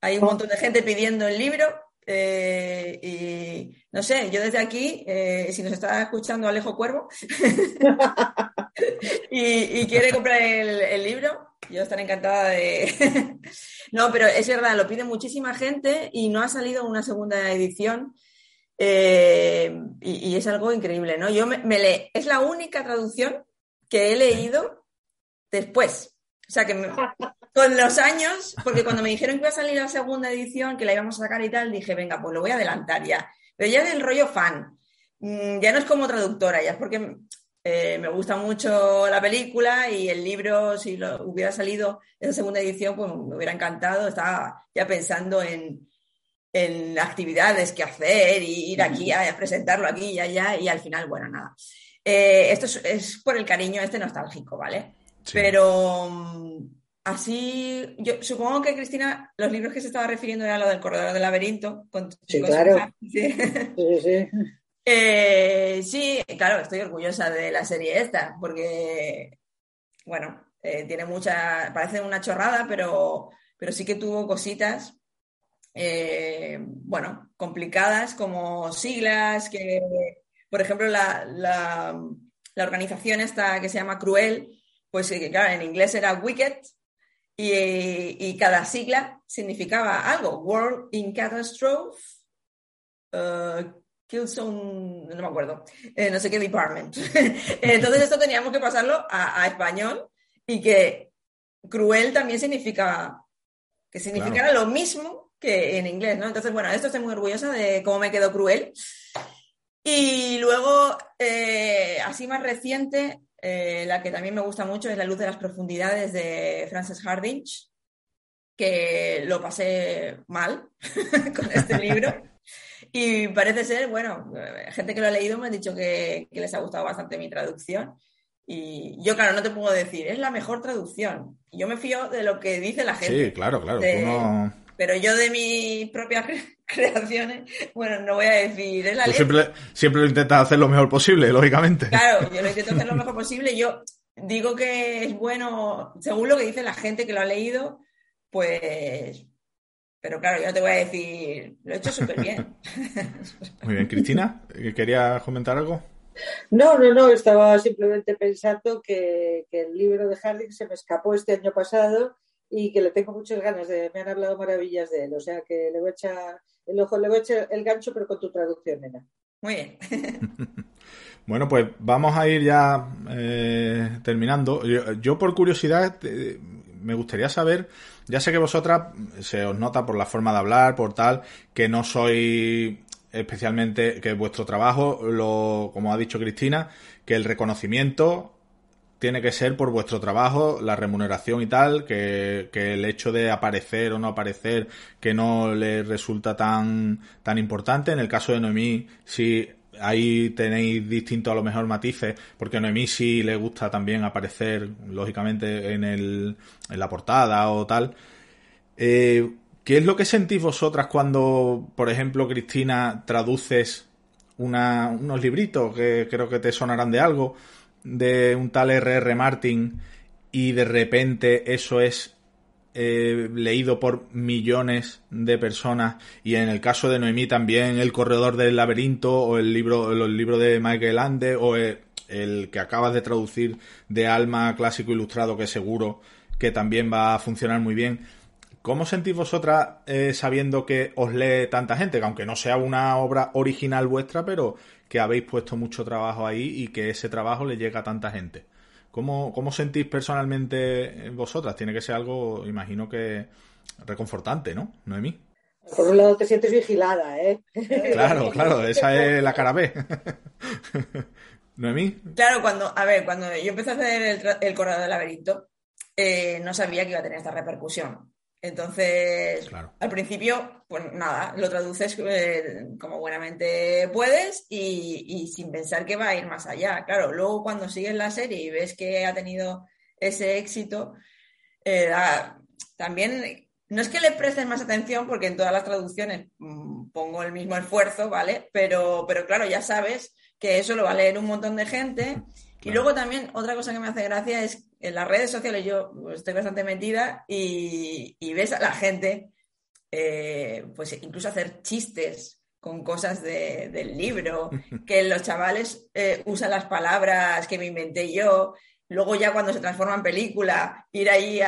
hay un montón de gente pidiendo el libro, eh, y no sé, yo desde aquí, eh, si nos está escuchando Alejo Cuervo [laughs] [laughs] [laughs] y, quiere comprar el, libro, yo estaré encantada de... [laughs] no, pero es verdad, lo pide muchísima gente y no ha salido una segunda edición. Eh, y, es algo increíble, ¿no? Yo me, le... es la única traducción que he leído después. O sea, que con los años, porque cuando me dijeron que iba a salir la segunda edición, que la íbamos a sacar y tal, dije, venga, pues lo voy a adelantar ya. Pero ya del rollo fan, mm, ya no es como traductora, ya es porque eh, me gusta mucho la película y el libro, si lo hubiera salido esa segunda edición, pues me hubiera encantado. Estaba ya pensando en, actividades que hacer y ir aquí a, presentarlo aquí y allá y al final, bueno, nada. Eh, esto es, por el cariño este nostálgico, ¿vale? Pero mm, así, yo supongo que Cristina, los libros que se estaba refiriendo eran lo del corredor del laberinto. sí, claro. sí, sí. Eh, sí, claro, estoy orgullosa de la serie esta, porque, bueno, eh, tiene mucha, parece una chorrada, pero, pero sí que tuvo cositas, eh, bueno, complicadas como siglas, que, por ejemplo, la, la, organización esta que se llama Cruel, pues claro, en inglés era Wicked, y, cada sigla significaba algo, World in Catastrophe, Killzone, no me acuerdo, eh, no sé qué department. [laughs] Entonces esto teníamos que pasarlo a, español y que cruel también significa que significara lo mismo que en inglés, ¿no? Entonces, bueno, esto estoy muy orgullosa de cómo me quedó cruel. Y luego, eh, así más reciente, eh, la que también me gusta mucho es La luz de las profundidades de Frances Hardinge, que lo pasé mal [laughs] con este libro. [laughs] Y parece ser, bueno, eh, gente que lo ha leído me ha dicho que, les ha gustado bastante mi traducción. Y yo, claro, no te puedo decir, es la mejor traducción. Yo me fío de lo que dice la gente. Sí, claro, claro. Pero yo de mis propias [laughs] creaciones, bueno, no voy a decir. Es la siempre, siempre lo intentas hacer lo mejor posible, lógicamente. Claro, yo lo [laughs] intento hacer lo mejor posible. Yo digo que es bueno, según lo que dice la gente que lo ha leído, pues. Pero claro, yo no te voy a decir, lo he hecho súper bien. [laughs] Muy bien, Cristina, ¿querías comentar algo? No, no, no, estaba simplemente pensando que, que el libro de Harding se me escapó este año pasado y que le tengo muchas ganas de, me han hablado maravillas de él, o sea que le voy a echar el ojo, le voy a echar el gancho, pero con tu traducción, nena. Muy bien. [laughs] bueno, pues vamos a ir ya eh, terminando. Yo, por curiosidad eh, me gustaría saber, ya sé que vosotras se os nota por la forma de hablar, por tal, que no soy especialmente que vuestro trabajo, lo, como ha dicho Cristina, que el reconocimiento tiene que ser por vuestro trabajo, la remuneración y tal, que, que, el hecho de aparecer o no aparecer, que no le resulta tan, tan importante. En el caso de Noemí, si ahí tenéis distintos a lo mejor matices, porque a Noemí sí le gusta también aparecer, lógicamente, en, el, en la portada o tal. Eh, ¿Qué es lo que sentís vosotras cuando, por ejemplo, Cristina, traduces unos libritos que creo que te sonarán de algo? de un tal R.R. Martin y de repente eso es eh, leído por millones de personas y en el caso de Noemí también El Corredor del Laberinto o el libro, el libro de Michael Ande o el, que acabas de traducir de Alma Clásico Ilustrado que seguro que también va a funcionar muy bien. ¿Cómo sentís vosotras eh, sabiendo que os lee tanta gente? Que aunque no sea una obra original vuestra, pero que habéis puesto mucho trabajo ahí y que ese trabajo le llega a tanta gente. ¿Cómo, cómo sentís personalmente vosotras? Tiene que ser algo, imagino que reconfortante, ¿no, Noemí? Por un lado te sientes vigilada, ¿eh? [laughs] Claro, claro, esa es la cara B. [laughs] ¿Noemí? Claro, cuando, a ver, cuando yo empecé a hacer el, el corredor del laberinto, eh, no sabía que iba a tener esta repercusión. Entonces, al principio, pues nada, lo traduces eh, como buenamente puedes y, sin pensar que va a ir más allá. Claro, luego cuando sigues la serie y ves que ha tenido ese éxito, eh, también no es que le prestes más atención porque en todas las traducciones mm, pongo el mismo esfuerzo, ¿vale? Pero, pero claro, ya sabes que eso lo va a leer un montón de gente. Y luego también otra cosa que me hace gracia es en las redes sociales yo estoy bastante metida y, ves a la gente, eh, pues incluso hacer chistes con cosas del libro, [laughs] que los chavales eh, usan las palabras que me inventé yo. Luego ya cuando se transforma en película, ir ahí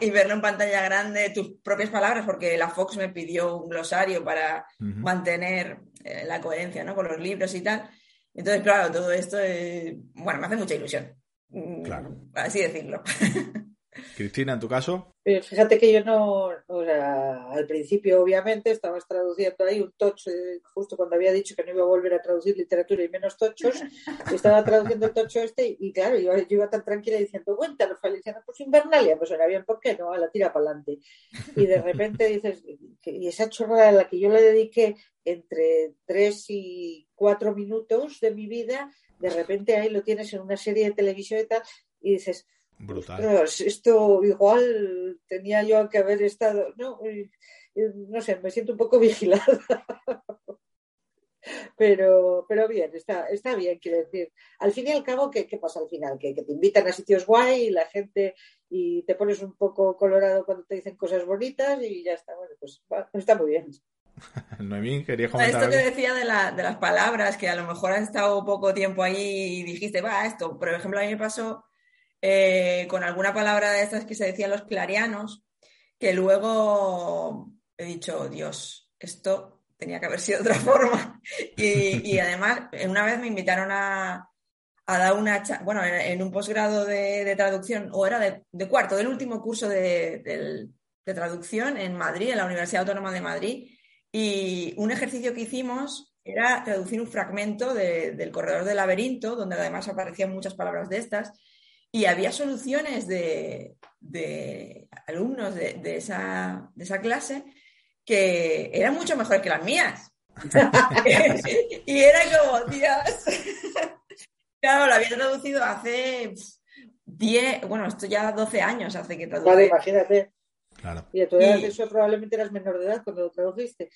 y verlo en pantalla grande, tus propias palabras, porque la Fox me pidió un glosario para mantener eh, la coherencia ¿no? con los libros y tal. Entonces, claro, todo esto, bueno, me hace mucha ilusión. Claro. Mm, así decirlo. [laughs] Cristina, en tu caso. fíjate que yo no, o sea, al principio obviamente estabas traduciendo ahí un tocho, justo cuando había dicho que no iba a volver a traducir literatura y menos tochos, [laughs] estaba traduciendo el tocho este y, claro, yo, iba tan tranquila diciendo, cuéntanos, Feliciana, pues Invernalia, pues era bien, ¿por qué no? A la tira para adelante. Y de repente dices, y esa chorrada a la que yo le dediqué entre tres y cuatro minutos de mi vida, de repente ahí lo tienes en una serie de televisión y tal, y dices, Brutal. esto igual tenía yo que haber estado, no, no sé, me siento un poco [laughs] vigilada. pero, pero bien, está, está bien, quiero decir. Al fin y al cabo, ¿qué, qué pasa al final? Que, te invitan a sitios guay y la gente y te pones un poco colorado cuando te dicen cosas bonitas y ya está. Bueno, pues está muy bien. [laughs] Noemí, quería comentar. Esto que decía de, la, de, las palabras, que a lo mejor has estado poco tiempo ahí y dijiste, va, esto. Por ejemplo, a mí me pasó eh, con alguna palabra de estas que se decían los clarianos, que luego he dicho, Dios, esto tenía que haber sido de otra [laughs] forma. Y, además, una vez me invitaron a, dar una, bueno, en un posgrado de, traducción, o era de, cuarto, del último curso del, de traducción en Madrid, en la Universidad Autónoma de Madrid, y un ejercicio que hicimos era traducir un fragmento del Corredor del Laberinto, donde además aparecían muchas palabras de estas, y había soluciones de, alumnos de, esa, de esa clase que eran mucho mejor que las mías. [laughs] y era como, Dios. [laughs] claro, lo había traducido hace 10, bueno, esto ya 12 años hace que traducí. Vale, imagínate. Claro. Y tú eras, eso probablemente eras menor de edad cuando lo tradujiste.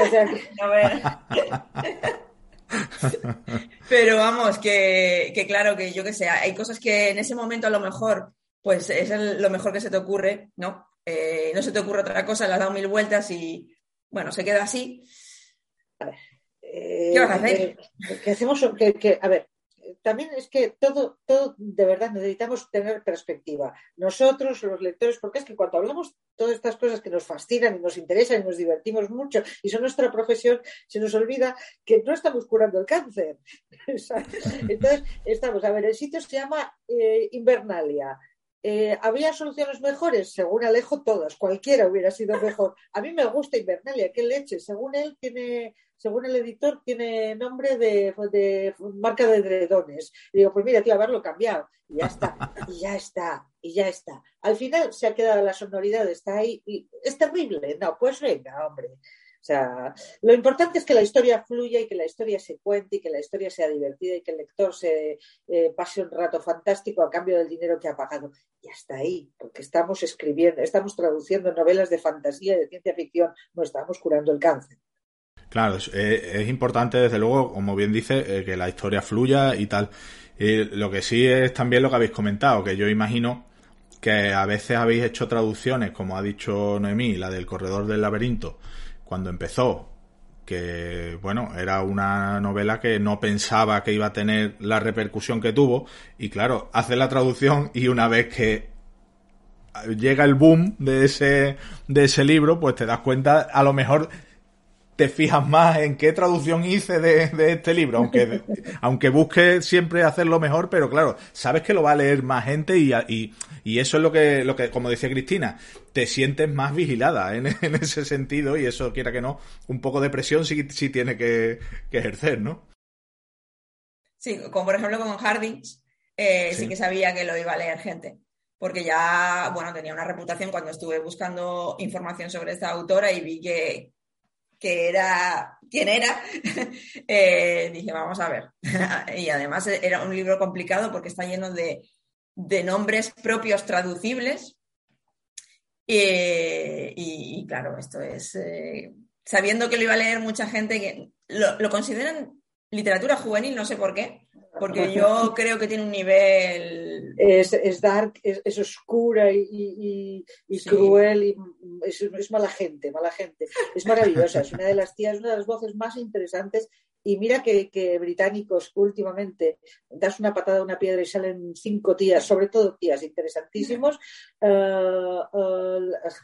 O sea, [laughs] [laughs] Pero vamos, que, que, claro, que yo que sé, hay cosas que en ese momento a lo mejor, pues es lo mejor que se te ocurre, ¿no? Eh, no se te ocurre otra cosa, le has dado mil vueltas y bueno, se queda así. A ver. ¿Qué vas a hacer? Eh, que hacemos, que, a ver, también es que todo, todo de verdad necesitamos tener perspectiva. Nosotros, los lectores, porque es que cuando hablamos todas estas cosas que nos fascinan y nos interesan y nos divertimos mucho y son nuestra profesión, se nos olvida que no estamos curando el cáncer. [laughs] Entonces, estamos, a ver, el sitio se llama eh, Invernalia. Eh, ¿Había soluciones mejores? Según Alejo, todas. Cualquiera hubiera sido mejor. A mí me gusta Invernalia, qué leche. Según él, tiene, según el editor, tiene nombre de, marca de dredones. Y digo, pues mira, tío, haberlo cambiado. Y ya está, [laughs] y ya está, y ya está. Al final se ha quedado la sonoridad, está ahí. Y es terrible. No, pues venga, hombre. O sea, lo importante es que la historia fluya y que la historia se cuente y que la historia sea divertida y que el lector se eh, pase un rato fantástico a cambio del dinero que ha pagado. Y hasta ahí, porque estamos escribiendo, estamos traduciendo novelas de fantasía y de ciencia ficción, no estamos curando el cáncer. Claro, es, importante, desde luego, como bien dice, eh, que la historia fluya y tal. Y lo que sí es también lo que habéis comentado, que yo imagino que a veces habéis hecho traducciones, como ha dicho Noemí, la del Corredor del Laberinto, cuando empezó, que bueno, era una novela que no pensaba que iba a tener la repercusión que tuvo, y claro, hace la traducción y una vez que llega el boom de ese, de ese libro, pues te das cuenta, a lo mejor te fijas más en qué traducción hice de, este libro, aunque, aunque busque siempre hacerlo mejor, pero claro, sabes que lo va a leer más gente y, y, eso es lo que, lo que, como decía Cristina, te sientes más vigilada en, [laughs] ese sentido y eso, quiera que no, un poco de presión sí, sí tiene que, ejercer, ¿no? Sí, como por ejemplo con Hardings, eh, sí. que sabía que lo iba a leer gente porque ya, bueno, tenía una reputación cuando estuve buscando información sobre esta autora y vi que, que era quién era, [laughs] eh, dije, vamos a ver. [laughs] y además era un libro complicado porque está lleno de, nombres propios traducibles. y, claro, esto es, eh, sabiendo que lo iba a leer mucha gente que lo consideran literatura juvenil, no sé por qué, porque yo creo que tiene un nivel... Es, dark, es, oscura y, cruel y es, mala gente, mala gente. Es maravillosa, es una de las tías, una de las voces más interesantes y mira que, británicos últimamente das una patada a una piedra y salen cinco tías, sobre todo tías interesantísimos. Uh,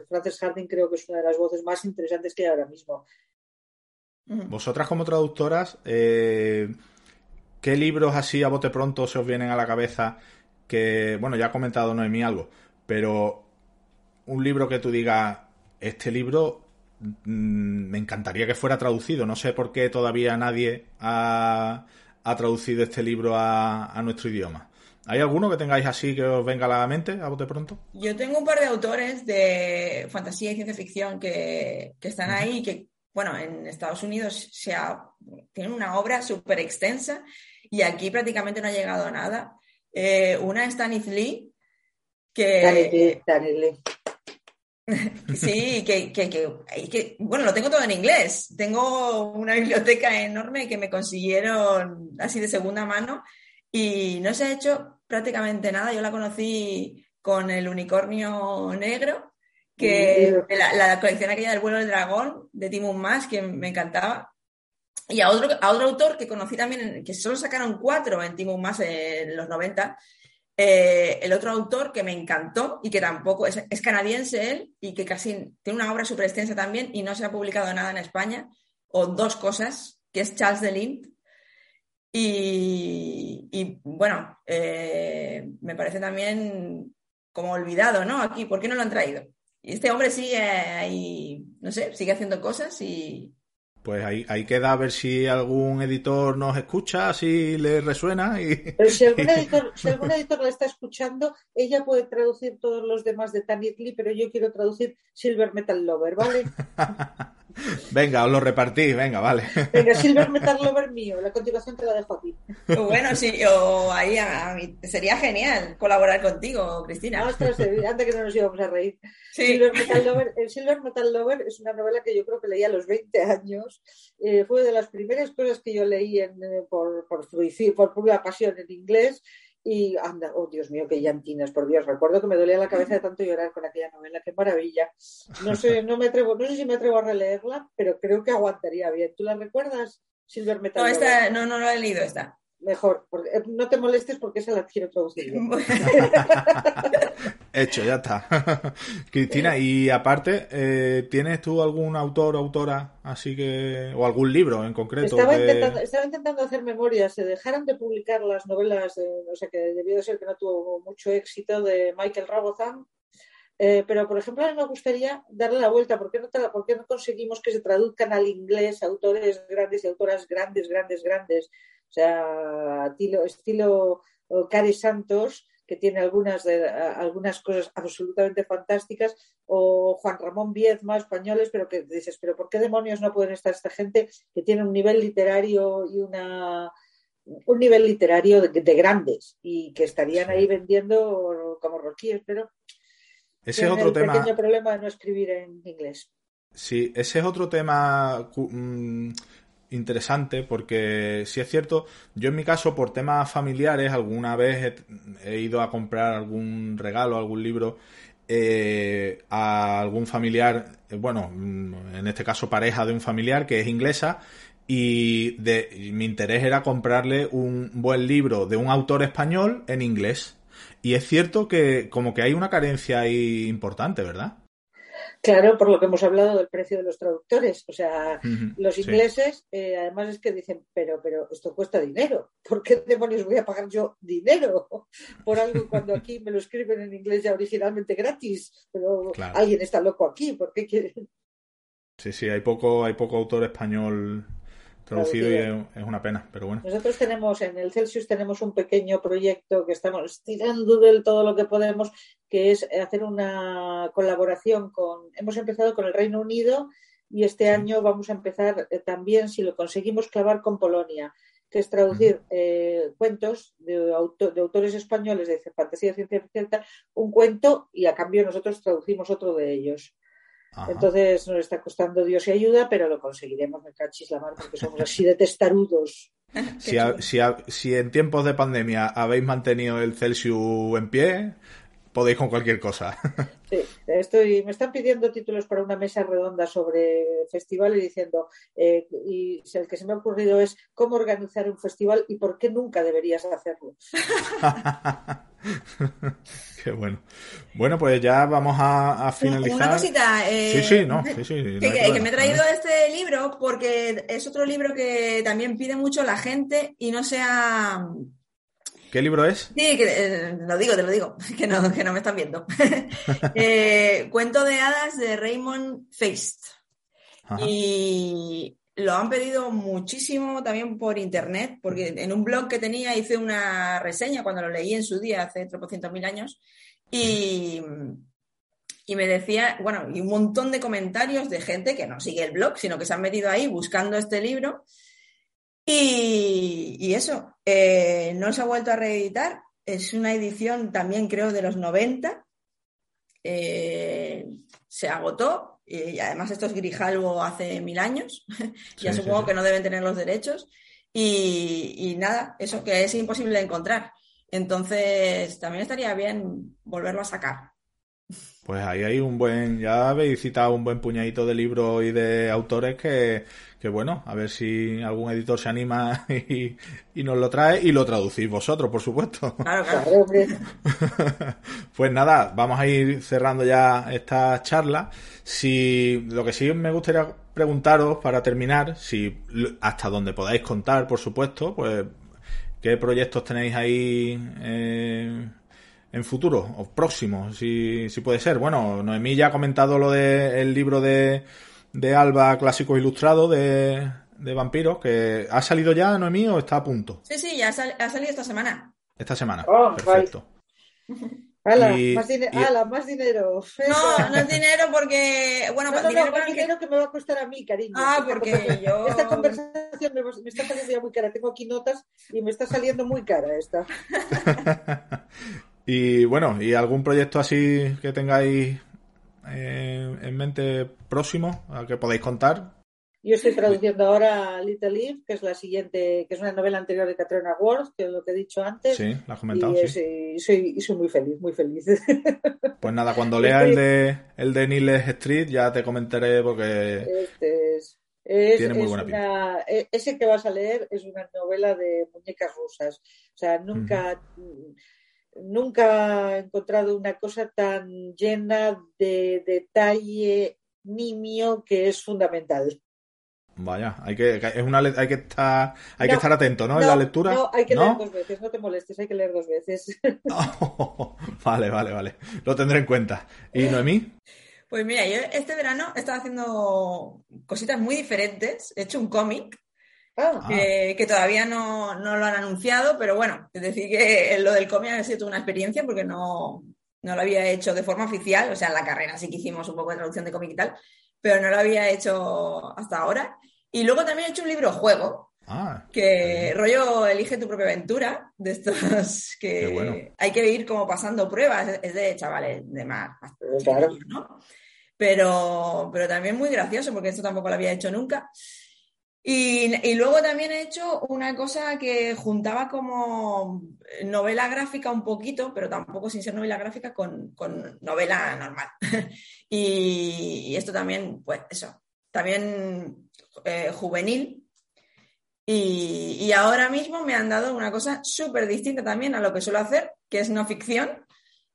Frances Harding creo que es una de las voces más interesantes que hay ahora mismo. Vosotras como traductoras, eh, ¿Qué libros así a bote pronto se os vienen a la cabeza? Que, bueno, ya ha comentado Noemí algo, pero un libro que tú digas, este libro mm, me encantaría que fuera traducido. No sé por qué todavía nadie ha, traducido este libro a, nuestro idioma. ¿Hay alguno que tengáis así que os venga a la mente a bote pronto? Yo tengo un par de autores de fantasía y ciencia ficción que, están ahí y que, bueno, en Estados Unidos se tienen una obra súper extensa y aquí prácticamente no ha llegado a nada. Eh, una es Tanis Lee, que... [laughs] sí, que, que, bueno, lo tengo todo en inglés. Tengo una biblioteca enorme que me consiguieron así de segunda mano y no se ha hecho prácticamente nada. Yo la conocí con el unicornio negro, que la, la colección aquella del vuelo del dragón de Timon Mas, que me encantaba. Y a otro, a otro autor que conocí también, que solo sacaron cuatro en Timo Más en los 90, eh, el otro autor que me encantó y que tampoco es, canadiense él y que casi tiene una obra súper extensa también y no se ha publicado nada en España, o dos cosas, que es Charles Delint. Y, y bueno, eh, me parece también como olvidado, ¿no? Aquí, ¿por qué no lo han traído? Y este hombre sigue ahí, no sé, sigue haciendo cosas y, pues ahí, ahí queda a ver si algún editor nos escucha, si le resuena. Y, Pero si algún, [laughs] editor, si algún editor la está escuchando, ella puede traducir todos los demás de Tanya Lee, pero yo quiero traducir Silver Metal Lover, ¿vale? [laughs] venga, os lo repartí, venga, vale. Venga, Silver Metal Lover mío, la continuación te la dejo a ti. Bueno, sí, o ahí a, mí, sería genial colaborar contigo, Cristina. No, ostras, antes que no nos íbamos a reír. Sí. Silver Metal Lover, el Silver Metal Lover es una novela que yo creo que leí a los 20 años. Eh, fue de las primeras cosas que yo leí en, eh, por, por, por pura pasión en inglés. Y anda, oh Dios mío, qué llantinas, por Dios. Recuerdo que me dolía la cabeza de tanto llorar con aquella novela, qué maravilla. No sé, no me atrevo, no sé si me atrevo a releerla, pero creo que aguantaría bien. ¿Tú la recuerdas, Silver Metal? No, esta, no, no lo he leído esta. Mejor, porque, eh, no te molestes porque esa la quiero traducir. [laughs] Hecho, ya está. [laughs] Cristina, y aparte, eh, ¿tienes tú algún autor o autora así que, o algún libro en concreto? Estaba, que... intentando, estaba intentando, hacer memoria, se dejaron de publicar las novelas, eh, no sé, que debió de ser que no tuvo mucho éxito, de Michael Rabozan. Eh, pero, por ejemplo, a mí me gustaría darle la vuelta. ¿Por qué, no te, ¿Por qué no conseguimos que se traduzcan al inglés autores grandes y autoras grandes, grandes, grandes? O sea, estilo, estilo Cari Santos, que tiene algunas, de, algunas cosas absolutamente fantásticas, o Juan Ramón Viezma, españoles, pero que dices, pero ¿por qué demonios no pueden estar esta gente que tiene un nivel literario y una un nivel literario de, de grandes y que estarían sí. ahí vendiendo como roquíes, pero ese es otro el tema. pequeño problema de no escribir en inglés. Sí, ese es otro tema interesante porque si es cierto, yo en mi caso por temas familiares alguna vez he, ido a comprar algún regalo, algún libro eh, a algún familiar, bueno, en este caso pareja de un familiar que es inglesa y de, mi interés era comprarle un buen libro de un autor español en inglés. Y es cierto que como que hay una carencia ahí importante, ¿verdad? Claro, por lo que hemos hablado del precio de los traductores. O sea, uh -huh, los ingleses, sí. eh, además es que dicen, pero, pero esto cuesta dinero. ¿Por qué demonios voy a pagar yo dinero por algo cuando aquí me lo escriben en inglés ya originalmente gratis? Pero claro. alguien está loco aquí, ¿por qué quieren? Sí, sí, hay poco, hay poco autor español traducido y es, una pena, pero bueno. Nosotros tenemos en el Celsius tenemos un pequeño proyecto que estamos tirando del todo lo que podemos, que es hacer una colaboración con, hemos empezado con el Reino Unido y este sí. año vamos a empezar eh, también, si lo conseguimos, clavar con Polonia, que es traducir eh, cuentos de, auto, de, autores españoles de fantasía, ciencia ficción, un cuento y a cambio nosotros traducimos otro de ellos. Ajá. Entonces nos está costando Dios y ayuda, pero lo conseguiremos, me cachis la mar, porque somos así de testarudos. Si, a, si, a, si, en tiempos de pandemia habéis mantenido el Celsius en pie, podéis con cualquier cosa. [laughs] Sí, estoy, me están pidiendo títulos para una mesa redonda sobre festival y diciendo, eh, y el que se me ha ocurrido es cómo organizar un festival y por qué nunca deberías hacerlo. [laughs] Qué bueno. Bueno, pues ya vamos a, a finalizar. Una cosita. Eh, sí, sí, no, sí, sí. Que, no que, que, me he traído este libro porque es otro libro que también pide mucho la gente y no sea. ¿Qué libro es? Sí, que, eh, lo digo, te lo digo, [laughs] que no, que no me están viendo. [laughs] eh, Cuento de hadas de Raymond Feist. Ajá. Y lo han pedido muchísimo también por internet, porque en un blog que tenía hice una reseña cuando lo leí en su día, hace tropocientos mil años, y, y me decía, bueno, y un montón de comentarios de gente que no sigue el blog, sino que se han metido ahí buscando este libro. Y, y eso, eh, no se ha vuelto a reeditar, es una edición también creo de los 90, eh, se agotó y además esto es Grijalvo hace mil años, [laughs] ya sí, supongo sí, sí. que no deben tener los derechos, y, y, nada, eso que es imposible de encontrar. Entonces, también estaría bien volverlo a sacar. Pues ahí hay un buen, ya habéis citado un buen puñadito de libros y de autores que, que bueno, a ver si algún editor se anima [laughs] y, y, nos lo trae y lo traducís vosotros, por supuesto. [laughs] Claro, claro. [laughs] pues nada, vamos a ir cerrando ya esta charla. Si lo que sí me gustaría preguntaros para terminar, si hasta donde podáis contar, por supuesto, pues qué proyectos tenéis ahí eh, en futuro o próximo, si, si puede ser. Bueno, Noemí ya ha comentado lo del libro de, de Alba Clásicos Ilustrados de, de vampiros, que ha salido ya, Noemí, o está a punto. Sí, sí, ya ha, sal- ha salido esta semana. Esta semana. Oh, Perfecto. ¡Hala! Y- más, dine- y- ala, más dinero! No, no es dinero porque. Bueno, No, no, dinero no, para que- dinero que me va a costar a mí, cariño. Ah, porque yo- Esta conversación me, me está saliendo ya muy cara. Tengo aquí notas y me está saliendo muy cara esta. [laughs] Y bueno, ¿y algún proyecto así que tengáis eh, en mente próximo al que podáis contar? Yo estoy traduciendo ahora Little Eve, que es la siguiente, que es una novela anterior de Katrina Ward, que es lo que he dicho antes. Sí, lo has comentado, y, sí. eh, soy, y soy muy feliz, muy feliz. [laughs] Pues nada, cuando lea el de el de Niles Street ya te comentaré porque Este es, es- Tiene muy es buena una- e- ese que vas a leer es una novela de muñecas rusas. O sea, nunca, nunca he encontrado una cosa tan llena de detalle nimio que es fundamental. vaya, hay que es una hay que estar hay que estar atento, ¿no? En la lectura. No, hay que ¿No? leer dos veces, no te molestes, hay que leer dos veces. [laughs] [laughs] vale, vale, vale. Lo tendré en cuenta. ¿Y Noemí? Pues mira, yo este verano he estado haciendo cositas muy diferentes. He hecho un cómic Ah, que, que todavía no, no lo han anunciado, pero bueno, es decir que lo del cómic ha sido toda una experiencia porque no, no lo había hecho de forma oficial, o sea, en la carrera sí que hicimos un poco de traducción de cómic y tal, pero no lo había hecho hasta ahora. Y luego también he hecho un libro juego, Ah, que rollo elige tu propia aventura, de estos [laughs] que bueno. hay que ir como pasando pruebas, es de chavales de más, claro. ¿no? Pero, pero también muy gracioso, porque esto tampoco lo había hecho nunca. Y, y luego también he hecho una cosa que juntaba como novela gráfica un poquito, pero tampoco sin ser novela gráfica, con, con novela normal. [laughs] y, y esto también, pues eso, también eh, juvenil. Y, y ahora mismo me han dado una cosa súper distinta también a lo que suelo hacer, que es no ficción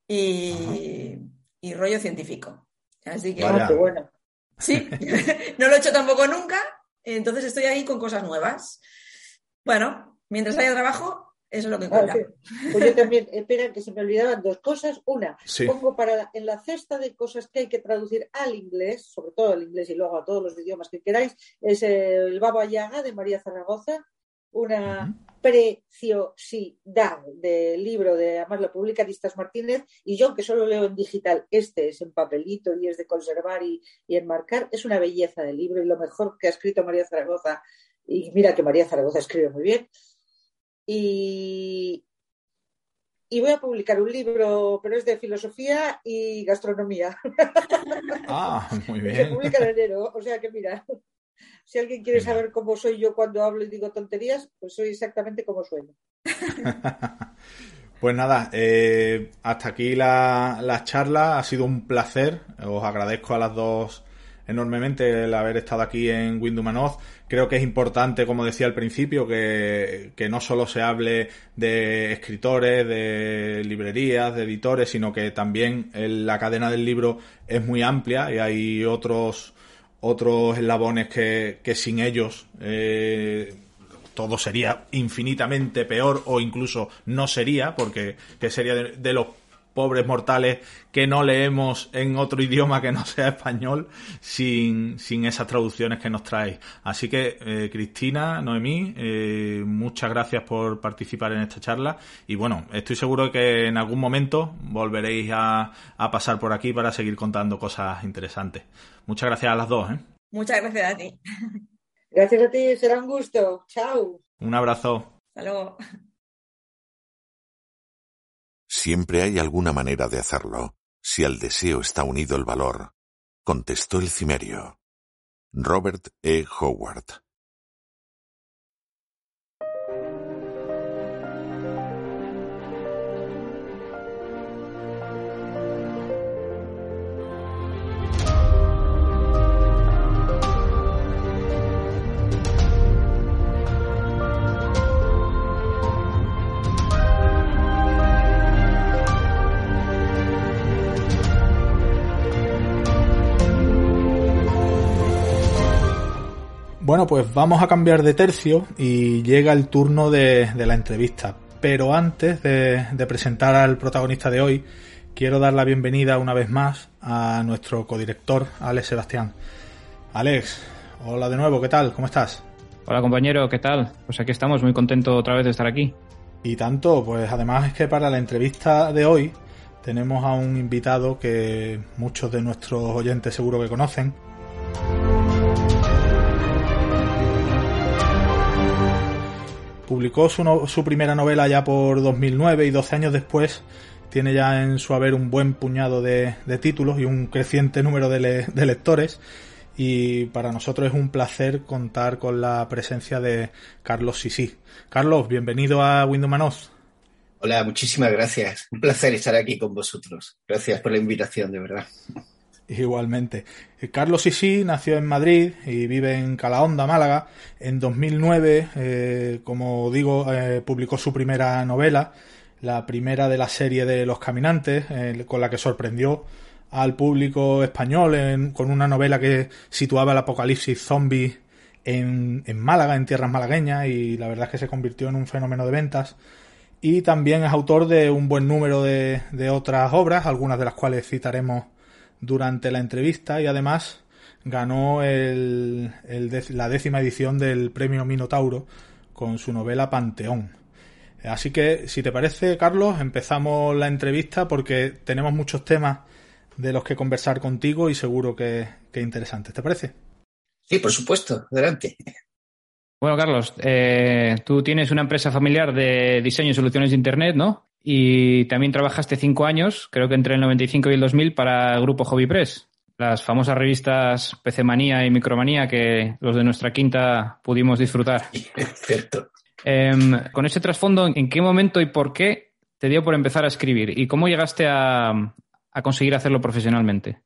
y, y rollo científico. Así que Vaya. Ah, qué bueno. sí, [laughs] no lo he hecho tampoco nunca, entonces estoy ahí con cosas nuevas. Bueno, mientras haya trabajo, eso es lo que Ah, cuenta. sí. Pues yo también, [laughs] espera, que se me olvidaban dos cosas. Una, sí. pongo para en la cesta de cosas que hay que traducir al inglés, sobre todo al inglés y luego a todos los idiomas que queráis, es el Baba Yaga de María Zaragoza, una. Preciosidad del libro de, además lo publica Distas Martínez, y yo que solo leo en digital, este es en papelito y es de conservar y, y enmarcar, es una belleza de libro y lo mejor que ha escrito María Zaragoza, y mira que María Zaragoza escribe muy bien, y, y voy a publicar un libro, pero es de filosofía y gastronomía. Ah, muy [laughs] Se bien. publica en enero, o sea que mira, si alguien quiere saber cómo soy yo cuando hablo y digo tonterías, pues soy exactamente como sueno. [laughs] Pues nada, eh, hasta aquí la, la charla. Ha sido un placer. Os agradezco a las dos enormemente el haber estado aquí en Windumanoz. Creo que es importante, como decía al principio, que, que no solo se hable de escritores, de librerías, de editores, sino que también el- la cadena del libro es muy amplia y hay otros otros eslabones que, sin ellos eh, todo sería infinitamente peor o incluso no sería, porque que sería de, los pobres mortales que no leemos en otro idioma que no sea español sin, sin esas traducciones que nos traéis. Así que, eh, Cristina, Noemí, eh, muchas gracias por participar en esta charla y bueno, estoy seguro que en algún momento volveréis a, a pasar por aquí para seguir contando cosas interesantes. Muchas gracias a las dos. ¿eh? Muchas gracias a ti. Gracias a ti, será un gusto. Chao. Un abrazo. Hasta luego. Siempre hay alguna manera de hacerlo, si al deseo está unido el valor, contestó el cimerio. Robert E. Howard. Bueno, pues vamos a cambiar de tercio y llega el turno de, de la entrevista. pero antes de, de presentar al protagonista de hoy, quiero dar la bienvenida una vez más a nuestro codirector, Alex Sebastián. Alex, hola de nuevo, ¿qué tal? ¿Cómo estás? Hola compañero, ¿qué tal? Pues aquí estamos, muy contento otra vez de estar aquí. Y tanto, pues además es que para la entrevista de hoy tenemos a un invitado que muchos de nuestros oyentes seguro que conocen. Publicó su, primera novela ya por 2009 y 12 años después tiene ya en su haber un buen puñado de, títulos y un creciente número de, le- de lectores. Y para nosotros es un placer contar con la presencia de Carlos Sisi. Carlos, bienvenido a Windows. Hola, muchísimas gracias. Un placer estar aquí con vosotros. Gracias por la invitación, de verdad. Igualmente. Eh, Carlos Sisi nació en Madrid y vive en Calahonda, Málaga. En 2009, eh, como digo, eh, publicó su primera novela, la primera de la serie de Los Caminantes, eh, con la que sorprendió al público español en- con una novela que situaba el apocalipsis zombie en, en Málaga, en tierras malagueñas, y la verdad es que se convirtió en un fenómeno de ventas. Y también es autor de un buen número de, de otras obras, algunas de las cuales citaremos durante la entrevista y además ganó el, la décima edición del premio Minotauro con su novela Panteón. Así que, si te parece, Carlos, empezamos la entrevista porque tenemos muchos temas de los que conversar contigo y seguro que, que interesantes. ¿Te parece? Sí, por supuesto. Adelante. Bueno, Carlos, eh, tú tienes una empresa familiar de diseño y soluciones de Internet, ¿no? Y también trabajaste cinco años, creo que entre el 95 y el 2000, para el grupo Hobby Press, las famosas revistas PC Manía y Micromanía que los de nuestra quinta pudimos disfrutar. [laughs] Cierto. Em, con ese trasfondo, ¿en qué momento y por qué te dio por empezar a escribir? ¿Y cómo llegaste a, a conseguir hacerlo profesionalmente?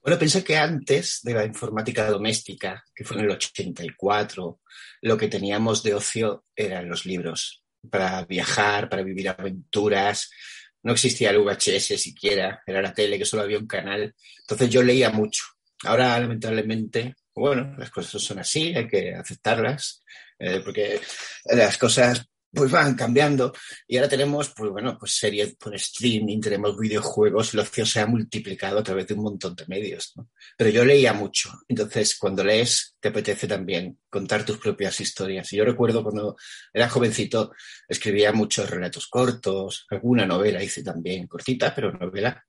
Bueno, pensé que antes de la informática doméstica, que fue en el 84, lo que teníamos de ocio eran los libros para viajar, para vivir aventuras. No existía el VHS siquiera, era la tele, que solo había un canal. Entonces yo leía mucho. Ahora, lamentablemente, bueno, las cosas son así, hay que aceptarlas, eh, porque las cosas pues van cambiando y ahora tenemos, pues bueno, pues series por streaming, tenemos videojuegos, el ocio se ha multiplicado a través de un montón de medios, ¿no? Pero yo leía mucho, entonces cuando lees te apetece también contar tus propias historias. Y yo recuerdo cuando era jovencito escribía muchos relatos cortos, alguna novela hice también, cortita, pero novela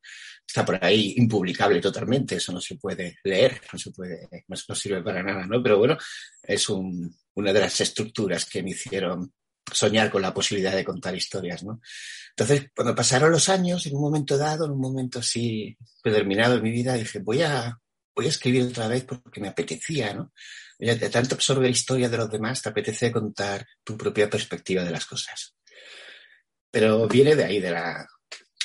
está por ahí impublicable totalmente, eso no se puede leer, no se puede, no, no sirve para nada, ¿no? Pero bueno, es un, una de las estructuras que me hicieron soñar con la posibilidad de contar historias, ¿no? Entonces, cuando pasaron los años, en un momento dado, en un momento así determinado en mi vida, dije, voy a, voy a escribir otra vez porque me apetecía, ¿no? Ya de tanto absorber historia de los demás, te apetece contar tu propia perspectiva de las cosas. Pero viene de ahí, de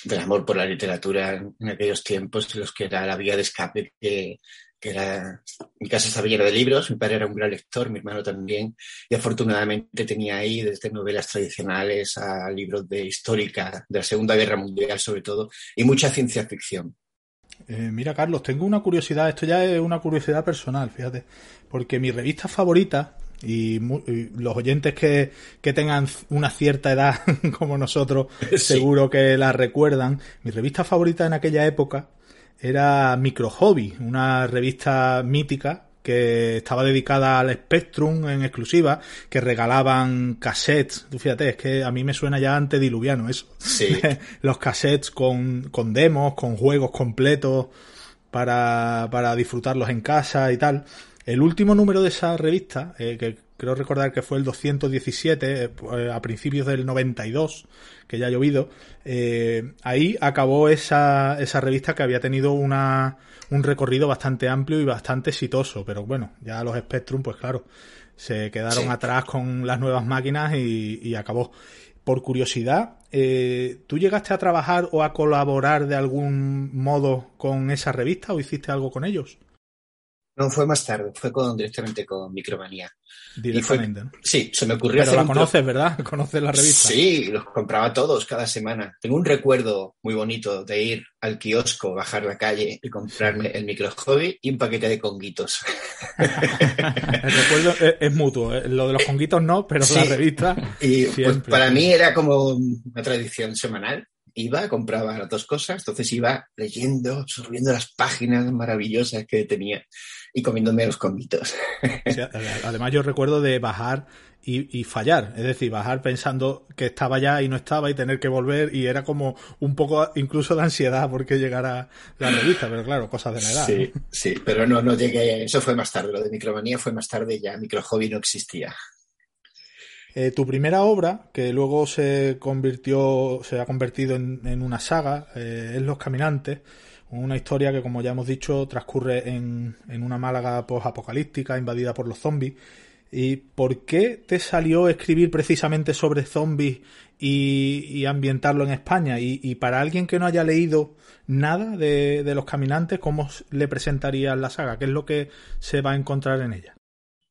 del amor por la literatura en aquellos tiempos en los que era la vía de escape que, que era mi casa estaba llena de libros, mi padre era un gran lector, mi hermano también, y afortunadamente tenía ahí desde novelas tradicionales a libros de histórica, de la Segunda Guerra Mundial sobre todo, y mucha ciencia ficción. Eh, mira, Carlos, tengo una curiosidad, esto ya es una curiosidad personal, fíjate, porque mi revista favorita, y los oyentes que, que tengan una cierta edad [laughs] como nosotros, [laughs] Sí. seguro que la recuerdan, mi revista favorita en aquella época era Micro Hobby, una revista mítica que estaba dedicada al Spectrum en exclusiva, que regalaban cassettes. Tú fíjate, es que a mí me suena ya antediluviano eso. Sí. [laughs] Los cassettes con, con demos, con juegos completos para, para disfrutarlos en casa y tal. El último número de esa revista, eh, que creo recordar que fue el 217, eh, a principios del 92, que ya ha llovido, eh, ahí acabó esa, esa revista que había tenido una, un recorrido bastante amplio y bastante exitoso, pero bueno, ya los Spectrum, pues claro, se quedaron Sí. atrás con las nuevas máquinas y, y acabó. Por curiosidad, eh, ¿tú llegaste a trabajar o a colaborar de algún modo con esa revista o hiciste algo con ellos? No, fue más tarde, fue con, directamente con Micromanía. Directamente, fue, Sí, se me ocurrió Pero la conoces, ¿verdad? [laughs] ¿Conoces la revista? Sí, los compraba todos cada semana. Tengo un recuerdo muy bonito de ir al kiosco, bajar la calle y comprarme el micro hobby y un paquete de conguitos. [laughs] el recuerdo es, mutuo, ¿eh? lo de los conguitos no, pero la revista. Y pues, para mí era como una tradición semanal iba, compraba las dos cosas, entonces iba leyendo, absorbiendo las páginas maravillosas que tenía y comiéndome los convitos. [laughs] además yo recuerdo de bajar y, fallar, es decir, bajar pensando que estaba ya y no estaba y tener que volver y era como un poco incluso de ansiedad porque llegara la revista, pero claro, cosas de la edad. Sí, sí, pero no, no llegué, eso fue más tarde, lo de Micromanía fue más tarde, ya Micro Hobby no existía. Eh, tu primera obra, que luego se convirtió, se ha convertido en, una saga, eh, es Los Caminantes, una historia que, como ya hemos dicho, transcurre en, una Málaga post-apocalíptica invadida por los zombies. ¿Y por qué te salió escribir precisamente sobre zombies y, ambientarlo en España? Y, para alguien que no haya leído nada de, de Los Caminantes, ¿cómo le presentarías la saga? ¿Qué es lo que se va a encontrar en ella?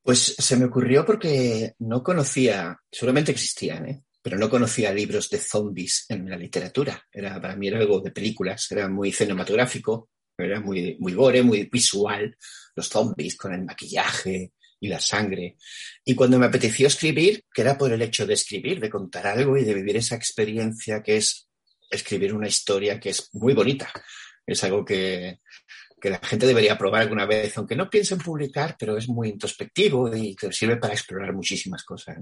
Pues se me ocurrió porque no conocía, seguramente existían, ¿eh? pero no conocía libros de zombies en la literatura. Era, para mí era algo de películas, era muy cinematográfico, era muy, muy gore, muy visual, los zombies con el maquillaje y la sangre. Y cuando me apeteció escribir, que era por el hecho de escribir, de contar algo y de vivir esa experiencia que es escribir una historia que es muy bonita. Es algo que, que la gente debería probar alguna vez, aunque no piense en publicar, pero es muy introspectivo y te sirve para explorar muchísimas cosas.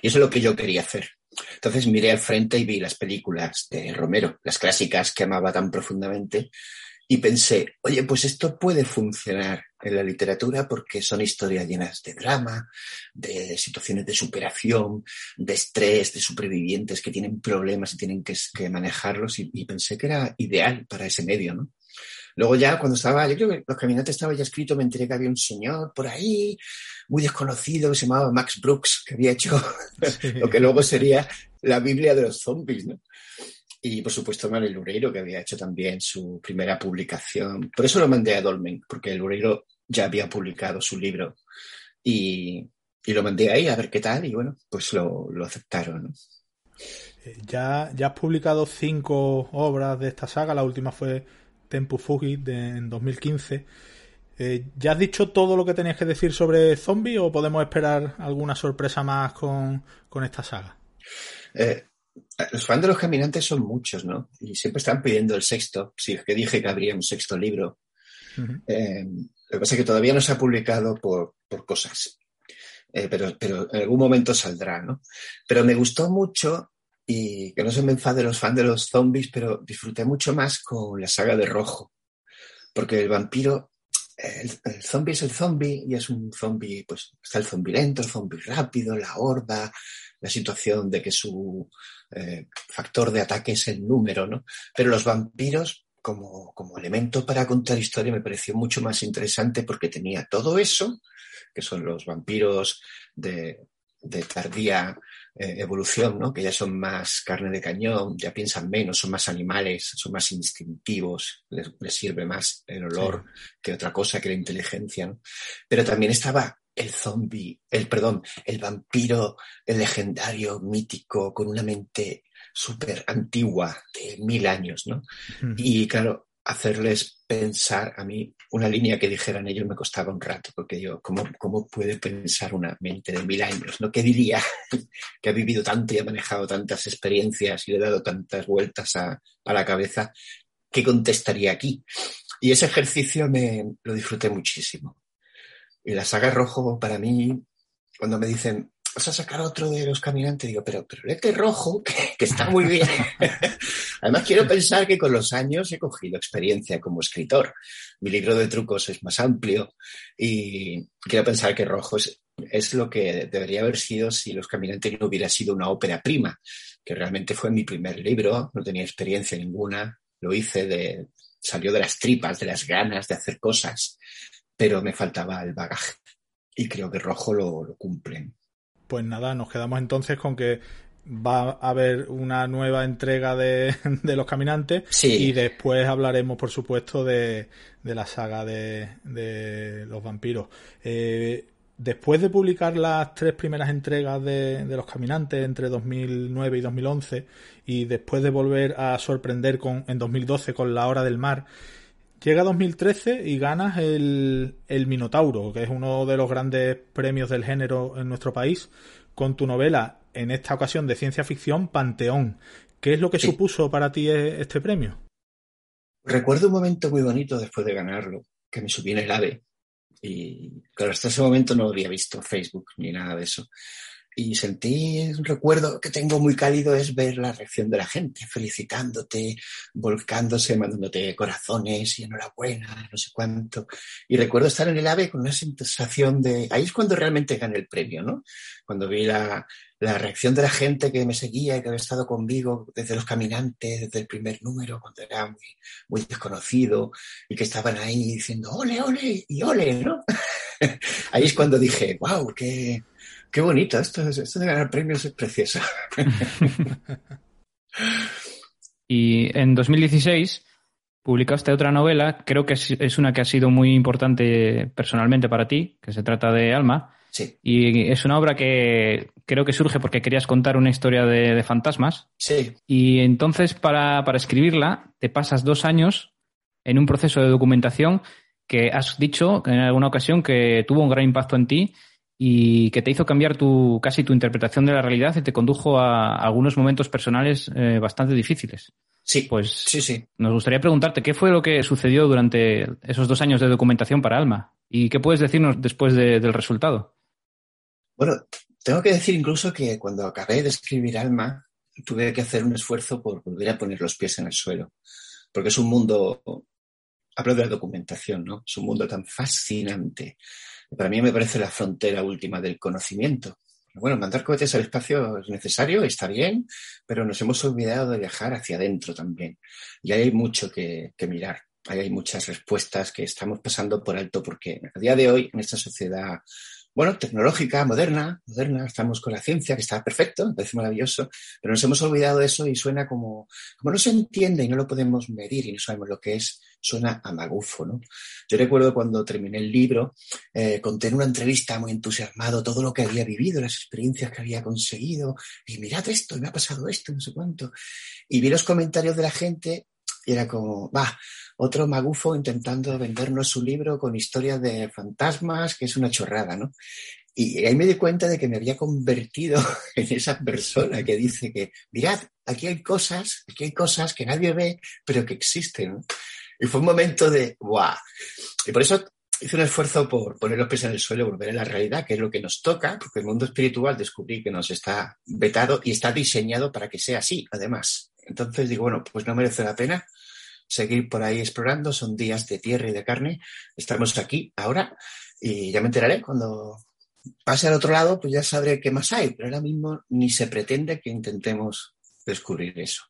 Y eso es lo que yo quería hacer. Entonces miré al frente y vi las películas de Romero, las clásicas que amaba tan profundamente, y pensé, oye, pues esto puede funcionar en la literatura porque son historias llenas de drama, de situaciones de superación, de estrés, de supervivientes que tienen problemas y tienen que, manejarlos, y, y pensé que era ideal para ese medio, ¿no? Luego ya cuando estaba, yo creo que los caminantes estaba ya escrito, me enteré que había un señor por ahí, muy desconocido, que se llamaba Max Brooks, que había hecho [laughs] [laughs] lo que luego sería la Biblia de los zombies, ¿no? Y por supuesto Manuel Lureiro, que había hecho también su primera publicación. Por eso lo mandé a Dolmen, porque el Lureiro ya había publicado su libro. Y, y lo mandé ahí a ver qué tal, y bueno, pues lo, lo aceptaron. Eh, ya, ya has publicado cinco obras de esta saga, la última fue Tempu Fugi de, en 2015. Eh, ¿Ya has dicho todo lo que tenías que decir sobre Zombie o podemos esperar alguna sorpresa más con, esta saga? Eh, los fans de los caminantes son muchos, ¿no? Y siempre están pidiendo el sexto. Sí, es que dije que habría un sexto libro. Eh, lo que pasa es que todavía no se ha publicado por, cosas. pero, pero en algún momento saldrá, ¿no? Pero me gustó mucho y que no se me enfade los fans de los zombies, pero disfruté mucho más con la saga de Rojo, porque el vampiro, el, zombie es el zombie y es un zombie, pues está el zombie lento, el zombie rápido, la horda, la situación de que su eh, factor de ataque es el número, ¿no? Pero los vampiros, como, como elemento para contar historia, me pareció mucho más interesante porque tenía todo eso, que son los vampiros de, de tardía eh, evolución, ¿no? que ya son más carne de cañón, ya piensan menos, son más animales, son más instintivos, les, sirve más el olor que otra cosa, que la inteligencia. ¿no? Pero también estaba el zombie, el, perdón, el vampiro, el legendario, mítico, con una mente súper antigua, de mil años, ¿no? Y claro, hacerles pensar a mí una línea que dijeran ellos me costaba un rato, porque yo, ¿cómo, cómo puede pensar una mente de mil años? ¿no? ¿Qué diría [laughs] que ha vivido tanto y ha manejado tantas experiencias y le ha dado tantas vueltas a, a la cabeza? ¿Qué contestaría aquí? Y ese ejercicio me lo disfruté muchísimo. Y la saga rojo para mí, cuando me dicen, vas a sacar otro de los caminantes. Digo, pero, pero este rojo, [laughs] que, está muy bien. [laughs] Además, quiero pensar que con los años he cogido experiencia como escritor. Mi libro de trucos es más amplio y quiero pensar que rojo es, lo que debería haber sido si Los Caminantes no hubiera sido una ópera prima, que realmente fue mi primer libro, no tenía experiencia ninguna, lo hice de, salió de las tripas, de las ganas de hacer cosas, pero me faltaba el bagaje y creo que Rojo lo, lo cumplen. Pues nada, nos quedamos entonces con que va a haber una nueva entrega de, [laughs] Los Caminantes y después hablaremos, por supuesto, de, la saga de, los vampiros. Eh, después de publicar las tres primeras entregas de, Los Caminantes entre 2009 y 2011 y después de volver a sorprender con, en 2012 con La Hora del Mar, llega 2013 y ganas el, el Minotauro, que es uno de los grandes premios del género en nuestro país, con tu novela en esta ocasión de ciencia ficción, Panteón. ¿Qué es lo que supuso para ti e-, este premio? Recuerdo un momento muy bonito después de ganarlo, que me subí en el AVE. Y claro, hasta ese momento no había visto Facebook ni nada de eso y sentí un recuerdo que tengo muy cálido es ver la reacción de la gente, felicitándote, volcándose, mandándote corazones y enhorabuena, no sé cuánto. Y recuerdo estar en el AVE con una sensación de... Ahí es cuando realmente gané el premio, ¿no? Cuando vi la, la reacción de la gente que me seguía, que había estado conmigo desde los caminantes, desde el primer número, cuando era muy, muy desconocido, y que estaban ahí diciendo, ole, ole, y ole, ¿no? [laughs] ahí es cuando dije, wow, qué Qué bonito, esto, esto de ganar premios es precioso. [laughs] y en 2016 publicaste otra novela, creo que es una que ha sido muy importante personalmente para ti, que se trata de Alma. Sí. Y es una obra que creo que surge porque querías contar una historia de, fantasmas. Sí. Y entonces para, para, escribirla te pasas dos años en un proceso de documentación que has dicho en alguna ocasión que tuvo un gran impacto en ti y que te hizo cambiar tu, casi tu interpretación de la realidad y te condujo a algunos momentos personales eh, bastante difíciles. Sí, pues sí, sí. Nos gustaría preguntarte qué fue lo que sucedió durante esos dos años de documentación para Alma y qué puedes decirnos después del resultado. Bueno, tengo que decir incluso que cuando acabé de escribir Alma tuve que hacer un esfuerzo por volver a poner los pies en el suelo, porque es un mundo, hablo de la documentación, ¿no? Es un mundo tan fascinante para mí me parece la frontera última del conocimiento. Bueno, mandar cohetes al espacio es necesario, está bien, pero nos hemos olvidado de viajar hacia adentro también. Y ahí hay mucho que, mirar. Hay muchas respuestas que estamos pasando por alto porque a día de hoy, en esta sociedad bueno, tecnológica, moderna, moderna, estamos con la ciencia, que está perfecto, me parece maravilloso, pero nos hemos olvidado de eso y suena como, como no se entiende y no lo podemos medir y no sabemos lo que es, suena a ¿no? Yo recuerdo cuando terminé el libro, eh, conté en una entrevista muy entusiasmado todo lo que había vivido, las experiencias que había conseguido, y mirad esto, y me ha pasado esto, no sé cuánto. Y vi los comentarios de la gente y era como, va, otro magufo intentando vendernos su libro con historias de fantasmas, que es una chorrada, ¿no? Y ahí me di cuenta de que me había convertido [laughs] en esa persona que dice que, mirad, aquí hay cosas, aquí hay cosas que nadie ve, pero que existen. Y fue un momento de, ¡guau! Y por eso hice un esfuerzo por poner los pies en el suelo volver a la realidad, que es lo que nos toca, porque el mundo espiritual descubrí que nos está vetado y está diseñado para que sea así, además. Entonces digo, bueno, pues no merece la pena seguir por ahí explorando. Son días de tierra y de carne. Estamos aquí ahora y ya me enteraré cuando pase al otro lado, pues ya sabré qué más hay. Pero ahora mismo ni se pretende que intentemos descubrir eso.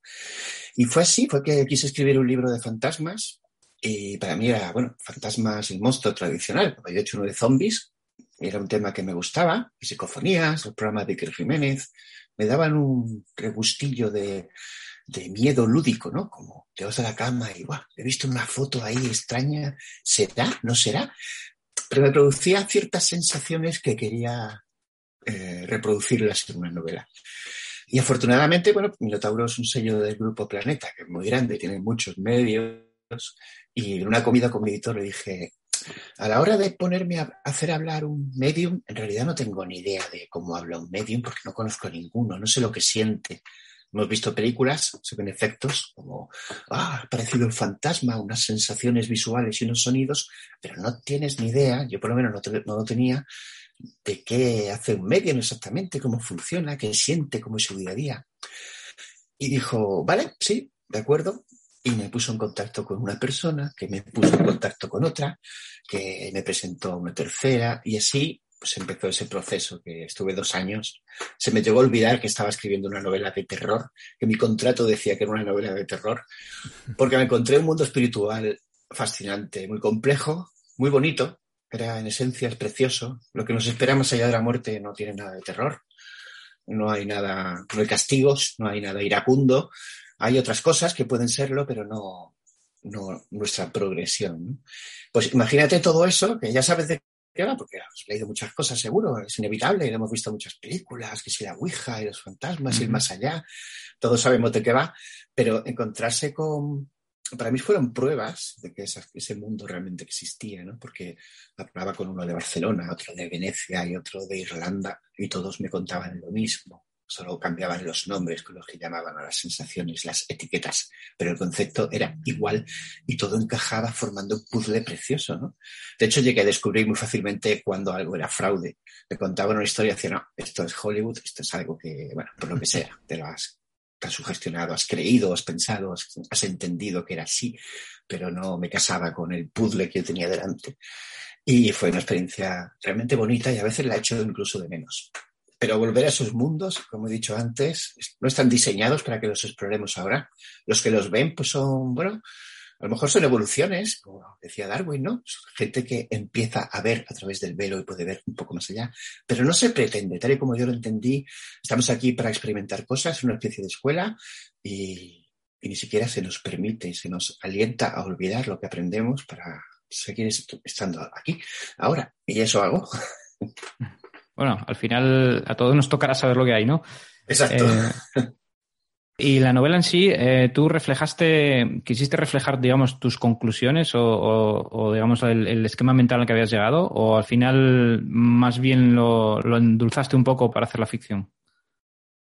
Y fue así, fue que quise escribir un libro de fantasmas y para mí era, bueno, fantasmas, el monstruo tradicional. Había hecho uno de zombies, era un tema que me gustaba, psicofonías, los programas de Iker Jiménez, me daban un regustillo de, de miedo lúdico, ¿no? Como te vas a la cama y, he visto una foto ahí extraña, ¿será? ¿No será? Pero me producía ciertas sensaciones que quería eh, reproducirlas en una novela. Y afortunadamente, bueno, Minotauro es un sello del grupo Planeta, que es muy grande, tiene muchos medios. Y en una comida con mi editor le dije, a la hora de ponerme a hacer hablar un medium, en realidad no tengo ni idea de cómo habla un medium porque no conozco a ninguno, no sé lo que siente. Hemos visto películas, se efectos como, ah, ha parecido un fantasma, unas sensaciones visuales y unos sonidos, pero no tienes ni idea, yo por lo menos no, lo tenía, de qué hace un medium exactamente, cómo funciona, qué siente, cómo es su día a día. Y dijo, vale, sí, de acuerdo. Y me puso en contacto con una persona, que me puso en contacto con otra, que me presentó una tercera, y así pues empezó ese proceso que estuve dos años. Se me llegó a olvidar que estaba escribiendo una novela de terror, que mi contrato decía que era una novela de terror, porque me encontré un mundo espiritual fascinante, muy complejo, muy bonito, era en esencia es precioso. Lo que nos espera más allá de la muerte no tiene nada de terror. no hay nada, no hay castigos, no hay nada iracundo. Hay otras cosas que pueden serlo, pero no, no nuestra progresión. Pues imagínate todo eso, que ya sabes de qué va, porque has leído muchas cosas seguro, es inevitable, hemos visto muchas películas, que si la Ouija y los fantasmas y el más allá, todos sabemos de qué va, pero encontrarse con, para mí fueron pruebas de que ese mundo realmente existía, ¿no? Porque hablaba con uno de Barcelona, otro de Venecia y otro de Irlanda y todos me contaban lo mismo. Solo cambiaban los nombres con los que llamaban a las sensaciones, las etiquetas, pero el concepto era igual y todo encajaba formando un puzzle precioso, ¿no? De hecho, llegué a descubrir muy fácilmente cuando algo era fraude. Me contaban una historia y decían, no, esto es Hollywood, esto es algo que, bueno, por lo que sea, te lo has te has sugestionado, has creído, has pensado, has, entendido que era así, pero no me casaba con el puzzle que yo tenía delante. Y fue una experiencia realmente bonita y a veces la he hecho incluso de menos. Pero volver a esos mundos, como he dicho antes, no están diseñados para que los exploremos ahora. Los que los ven, pues son, bueno, a lo mejor son evoluciones, como decía Darwin, ¿no? Gente que empieza a ver a través del velo y puede ver un poco más allá, pero no se pretende, tal y como yo lo entendí, estamos aquí para experimentar cosas, una especie de escuela y, ni siquiera se nos permite, se nos alienta a olvidar lo que aprendemos para seguir estando aquí, ahora, y eso hago. [laughs] Bueno, al final a todos nos tocará saber lo que hay, ¿no? Exacto. Eh, y la novela en sí, eh, ¿tú reflejaste, quisiste reflejar, digamos, tus conclusiones o, digamos, el, esquema mental al que habías llegado? ¿O al final más bien lo, endulzaste un poco para hacer la ficción?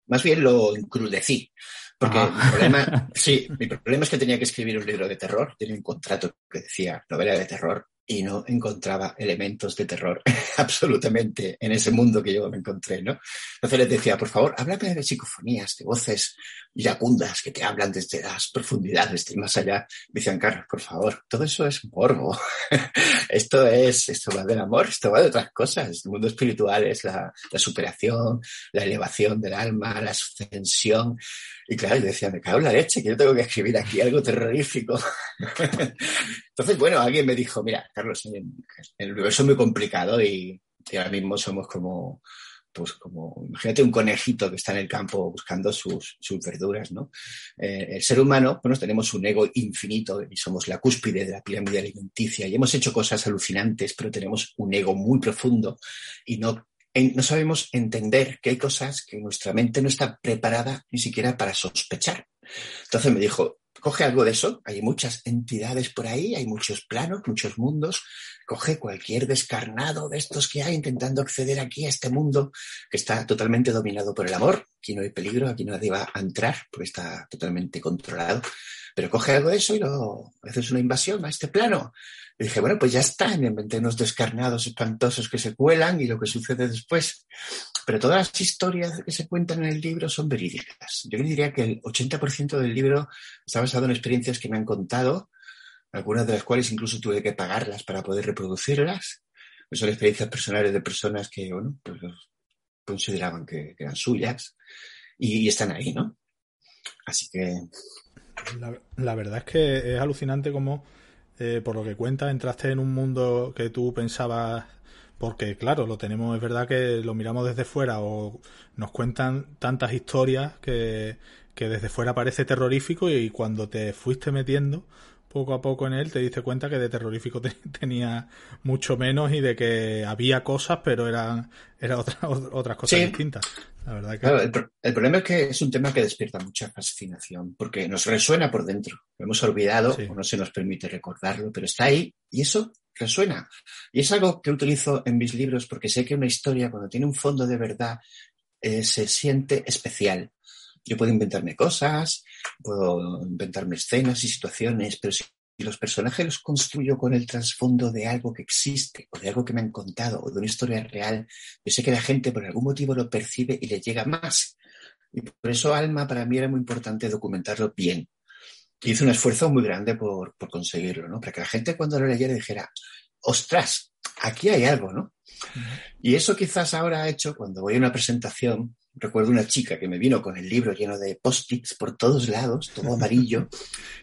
Más bien lo encrudecí. Porque ah. mi problema, [laughs] sí, mi problema es que tenía que escribir un libro de terror. Tenía un contrato que decía novela de terror y no encontraba elementos de terror [laughs] absolutamente en ese mundo que yo me encontré, ¿no? Entonces les decía, por favor, háblame de psicofonías, de voces iracundas que te hablan desde las profundidades, del más allá. Decían, Carlos, por favor, todo eso es morbo. [laughs] esto es, esto va del amor, esto va de otras cosas. El mundo espiritual es la, superación, la elevación del alma, la ascensión. Y claro, yo decía, me cago en la leche, que yo tengo que escribir aquí algo terrorífico. [laughs] Entonces, bueno, alguien me dijo, mira, Carlos, el universo es muy complicado y, ahora mismo somos como, pues como, imagínate un conejito que está en el campo buscando sus, verduras, ¿no? Eh, el ser humano, bueno, tenemos un ego infinito y somos la cúspide de la pirámide alimenticia y hemos hecho cosas alucinantes, pero tenemos un ego muy profundo y no, no sabemos entender que hay cosas que nuestra mente no está preparada ni siquiera para sospechar. Entonces me dijo, coge algo de eso, hay muchas entidades por ahí, hay muchos planos, muchos mundos, coge cualquier descarnado de estos que hay intentando acceder aquí a este mundo que está totalmente dominado por el amor, aquí no hay peligro, aquí nadie va a entrar porque está totalmente controlado, pero coge algo de eso y lo haces una invasión a este plano. Y dije, bueno, pues ya está, me inventé unos descarnados espantosos que se cuelan y lo que sucede después. Pero todas las historias que se cuentan en el libro son verídicas. Yo diría que el 80% del libro está basado en experiencias que me han contado, algunas de las cuales incluso tuve que pagarlas para poder reproducirlas. Son experiencias personales de personas que, pues consideraban que, eran suyas y, están ahí, ¿no? Así que... La, la verdad es que es alucinante como eh, por lo que cuenta, entraste en un mundo que tú pensabas, porque claro, lo tenemos, es verdad que lo miramos desde fuera o nos cuentan tantas historias que, que desde fuera parece terrorífico y cuando te fuiste metiendo poco a poco en él te diste cuenta que de terrorífico [laughs] tenía mucho menos y de que había cosas pero eran, eran otra, [laughs] otras cosas distintas. El, problema es que es un tema que despierta mucha fascinación, porque nos resuena por dentro. Lo hemos olvidado o no se nos permite recordarlo, pero está ahí y eso resuena. Y es algo que utilizo en mis libros porque sé que una historia, cuando tiene un fondo de verdad, eh, se siente especial. Yo puedo inventarme cosas, puedo inventarme escenas y situaciones, pero si los personajes los construyo con el trasfondo de algo que existe o de algo que me han contado o de una historia real, yo sé que la gente por algún motivo lo percibe y le llega más. Y por eso Alma para mí era muy importante documentarlo bien. Y hice un esfuerzo muy grande por, por conseguirlo, ¿no? Para que la gente cuando lo leyera dijera, ostras, aquí hay algo, ¿no? Y eso quizás ahora ha hecho cuando voy a una presentación recuerdo una chica que me vino con el libro lleno de post-its por todos lados, todo [laughs] amarillo.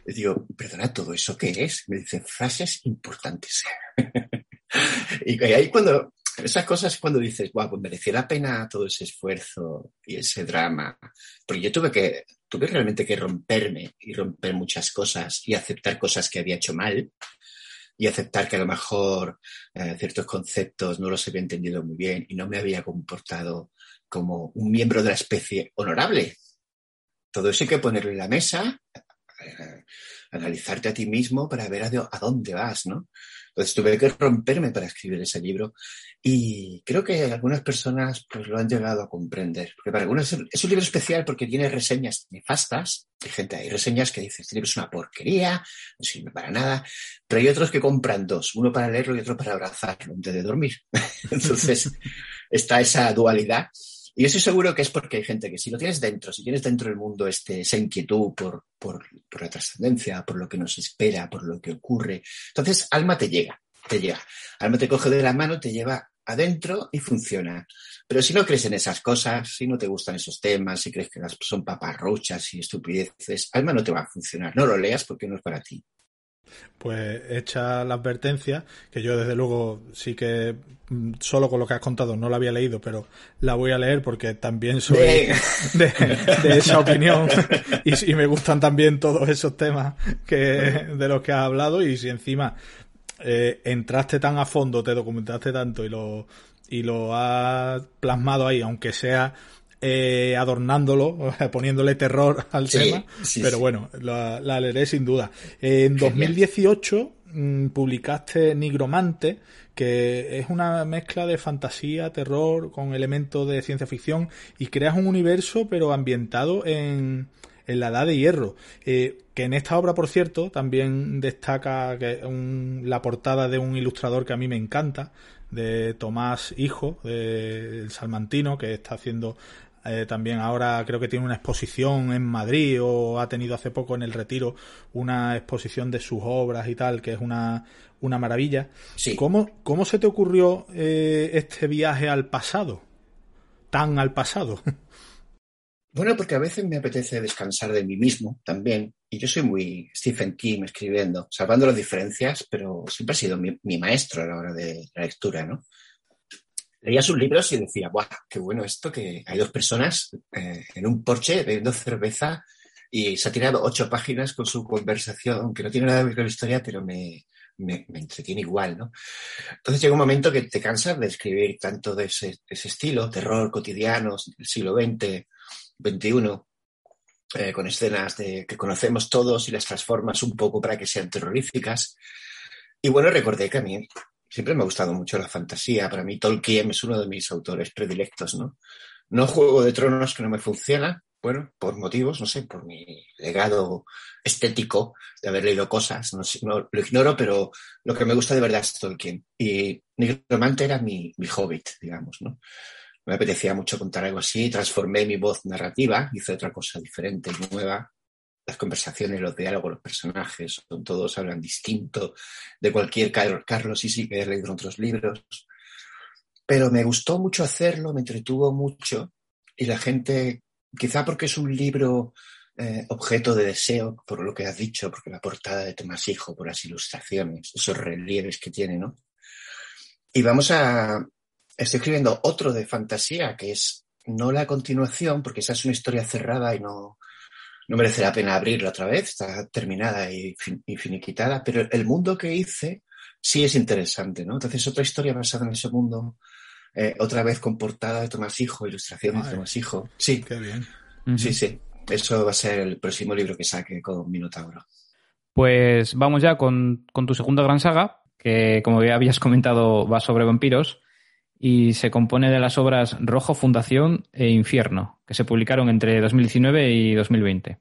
Le digo, perdona, ¿todo eso qué es? Me dice, frases importantes. [laughs] y ahí cuando esas cosas cuando dices, guau, pues mereció la pena todo ese esfuerzo y ese drama. Porque yo tuve que, tuve realmente que romperme y romper muchas cosas y aceptar cosas que había hecho mal y aceptar que a lo mejor eh, ciertos conceptos no los había entendido muy bien y no me había comportado como un miembro de la especie honorable. Todo eso hay que ponerlo en la mesa, eh, analizarte a ti mismo para ver a, dónde vas, ¿no? Entonces tuve que romperme para escribir ese libro y creo que algunas personas pues lo han llegado a comprender. Porque para algunos es un libro especial porque tiene reseñas nefastas. Hay gente, hay reseñas que dicen, este libro es una porquería, no sirve para nada. Pero hay otros que compran dos, uno para leerlo y otro para abrazarlo antes de dormir. [laughs] Entonces está esa dualidad. Y yo estoy seguro que es porque hay gente que si lo tienes dentro, si tienes dentro del mundo este, esa inquietud por, por, por la trascendencia, por lo que nos espera, por lo que ocurre, entonces alma te llega, te llega. Alma te coge de la mano, te lleva adentro y funciona. Pero si no crees en esas cosas, si no te gustan esos temas, si crees que son paparrochas y estupideces, alma no te va a funcionar. No lo leas porque no es para ti pues hecha la advertencia, que yo desde luego sí que mm, solo con lo que has contado no la había leído, pero la voy a leer porque también soy de, esa opinión. Y, me gustan también todos esos temas que de los que has hablado. Y si encima eh, entraste tan a fondo, te documentaste tanto y lo y lo has plasmado ahí, aunque sea eh, adornándolo, [laughs] poniéndole terror al tema, pero bueno, la, leeré sin duda. En 2018 mm, publicaste Nigromante, que es una mezcla de fantasía, terror, con elementos de ciencia ficción, y creas un universo, pero ambientado en, en la Edad de Hierro. Eh, que en esta obra, por cierto, también destaca que la portada de un ilustrador que a mí me encanta, de Tomás Hijo, del Salmantino, que está haciendo eh, también ahora creo que tiene una exposición en Madrid o ha tenido hace poco en el Retiro una exposición de sus obras y tal, que es una, una maravilla. ¿Cómo, ¿Cómo se te ocurrió eh, este viaje al pasado? Tan al pasado. [laughs] Bueno, porque a veces me apetece descansar de mí mismo también. Y yo soy muy Stephen King escribiendo, salvando las diferencias, pero siempre ha sido mi, mi maestro a la hora de la lectura, ¿no? Leía sus libros y decía, ¡buah, qué bueno esto! Que hay dos personas eh, en un porche bebiendo cerveza y se ha tirado ocho páginas con su conversación, que no tiene nada que ver con la historia, pero me, me, entretiene igual, ¿no? Entonces llega un momento que te cansas de escribir tanto de ese, estilo, terror cotidiano del siglo XX, XXI, eh, con escenas de, que conocemos todos y las transformas un poco para que sean terroríficas. Y bueno, recordé que a mí siempre me ha gustado mucho la fantasía. Para mí Tolkien es uno de mis autores predilectos, ¿no? No Juego de Tronos que no me funciona, bueno, por motivos, no sé, por mi legado estético de haber leído cosas, no, lo ignoro, pero lo que me gusta de verdad es Tolkien. Y Nigromante era mi, mi hobbit, digamos, ¿no? Me apetecía mucho contar algo así, transformé mi voz narrativa, hice otra cosa diferente, nueva, las conversaciones, los diálogos, los personajes, son todos hablan distinto de cualquier Carlos y sí que he leído otros libros. Pero me gustó mucho hacerlo, me entretuvo mucho y la gente, quizá porque es un libro eh, objeto de deseo, por lo que has dicho, porque la portada de Tomás Hijo, por las ilustraciones, esos relieves que tiene, ¿no? Y vamos a, estoy escribiendo otro de fantasía, que es no la continuación, porque esa es una historia cerrada y no, no merece la pena abrirla otra vez, está terminada y, finiquitada, pero el mundo que hice sí es interesante, ¿no? Entonces, otra historia basada en ese mundo, eh, otra vez con portada de Tomás Hijo, ilustración de Tomás Hijo. Sí. Qué bien. Sí, sí. Eso va a ser el próximo libro que saque con Minotauro. Pues vamos ya con, con tu segunda gran saga, que como ya habías comentado va sobre vampiros y se compone de las obras Rojo Fundación e Infierno, que se publicaron entre 2019 y 2020.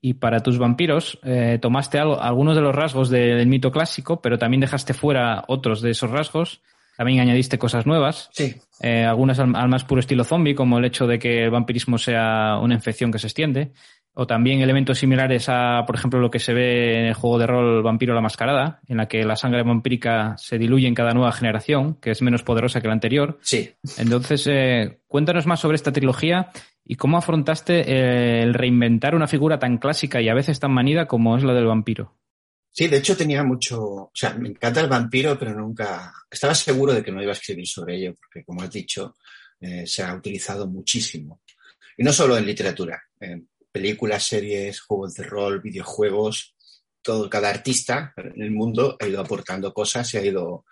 Y para tus vampiros eh, tomaste algunos de los rasgos del mito clásico, pero también dejaste fuera otros de esos rasgos. También añadiste cosas nuevas. Sí. Eh, algunas al, al, más puro estilo zombie, como el hecho de que el vampirismo sea una infección que se extiende o también elementos similares a, por ejemplo, lo que se ve en el juego de rol Vampiro la Mascarada, en la que la sangre vampírica se diluye en cada nueva generación, que es menos poderosa que la anterior. Sí. Entonces, eh, cuéntanos más sobre esta trilogía y cómo afrontaste eh, el reinventar una figura tan clásica y a veces tan manida como es la del vampiro. Sí, de hecho tenía mucho, o sea, me encanta el vampiro, pero nunca, estaba seguro de que no iba a escribir sobre ello, porque como has dicho, eh, se ha utilizado muchísimo. Y no solo en literatura, en películas, series, juegos de rol, videojuegos, todo, cada artista en el mundo ha ido aportando cosas y ha ido,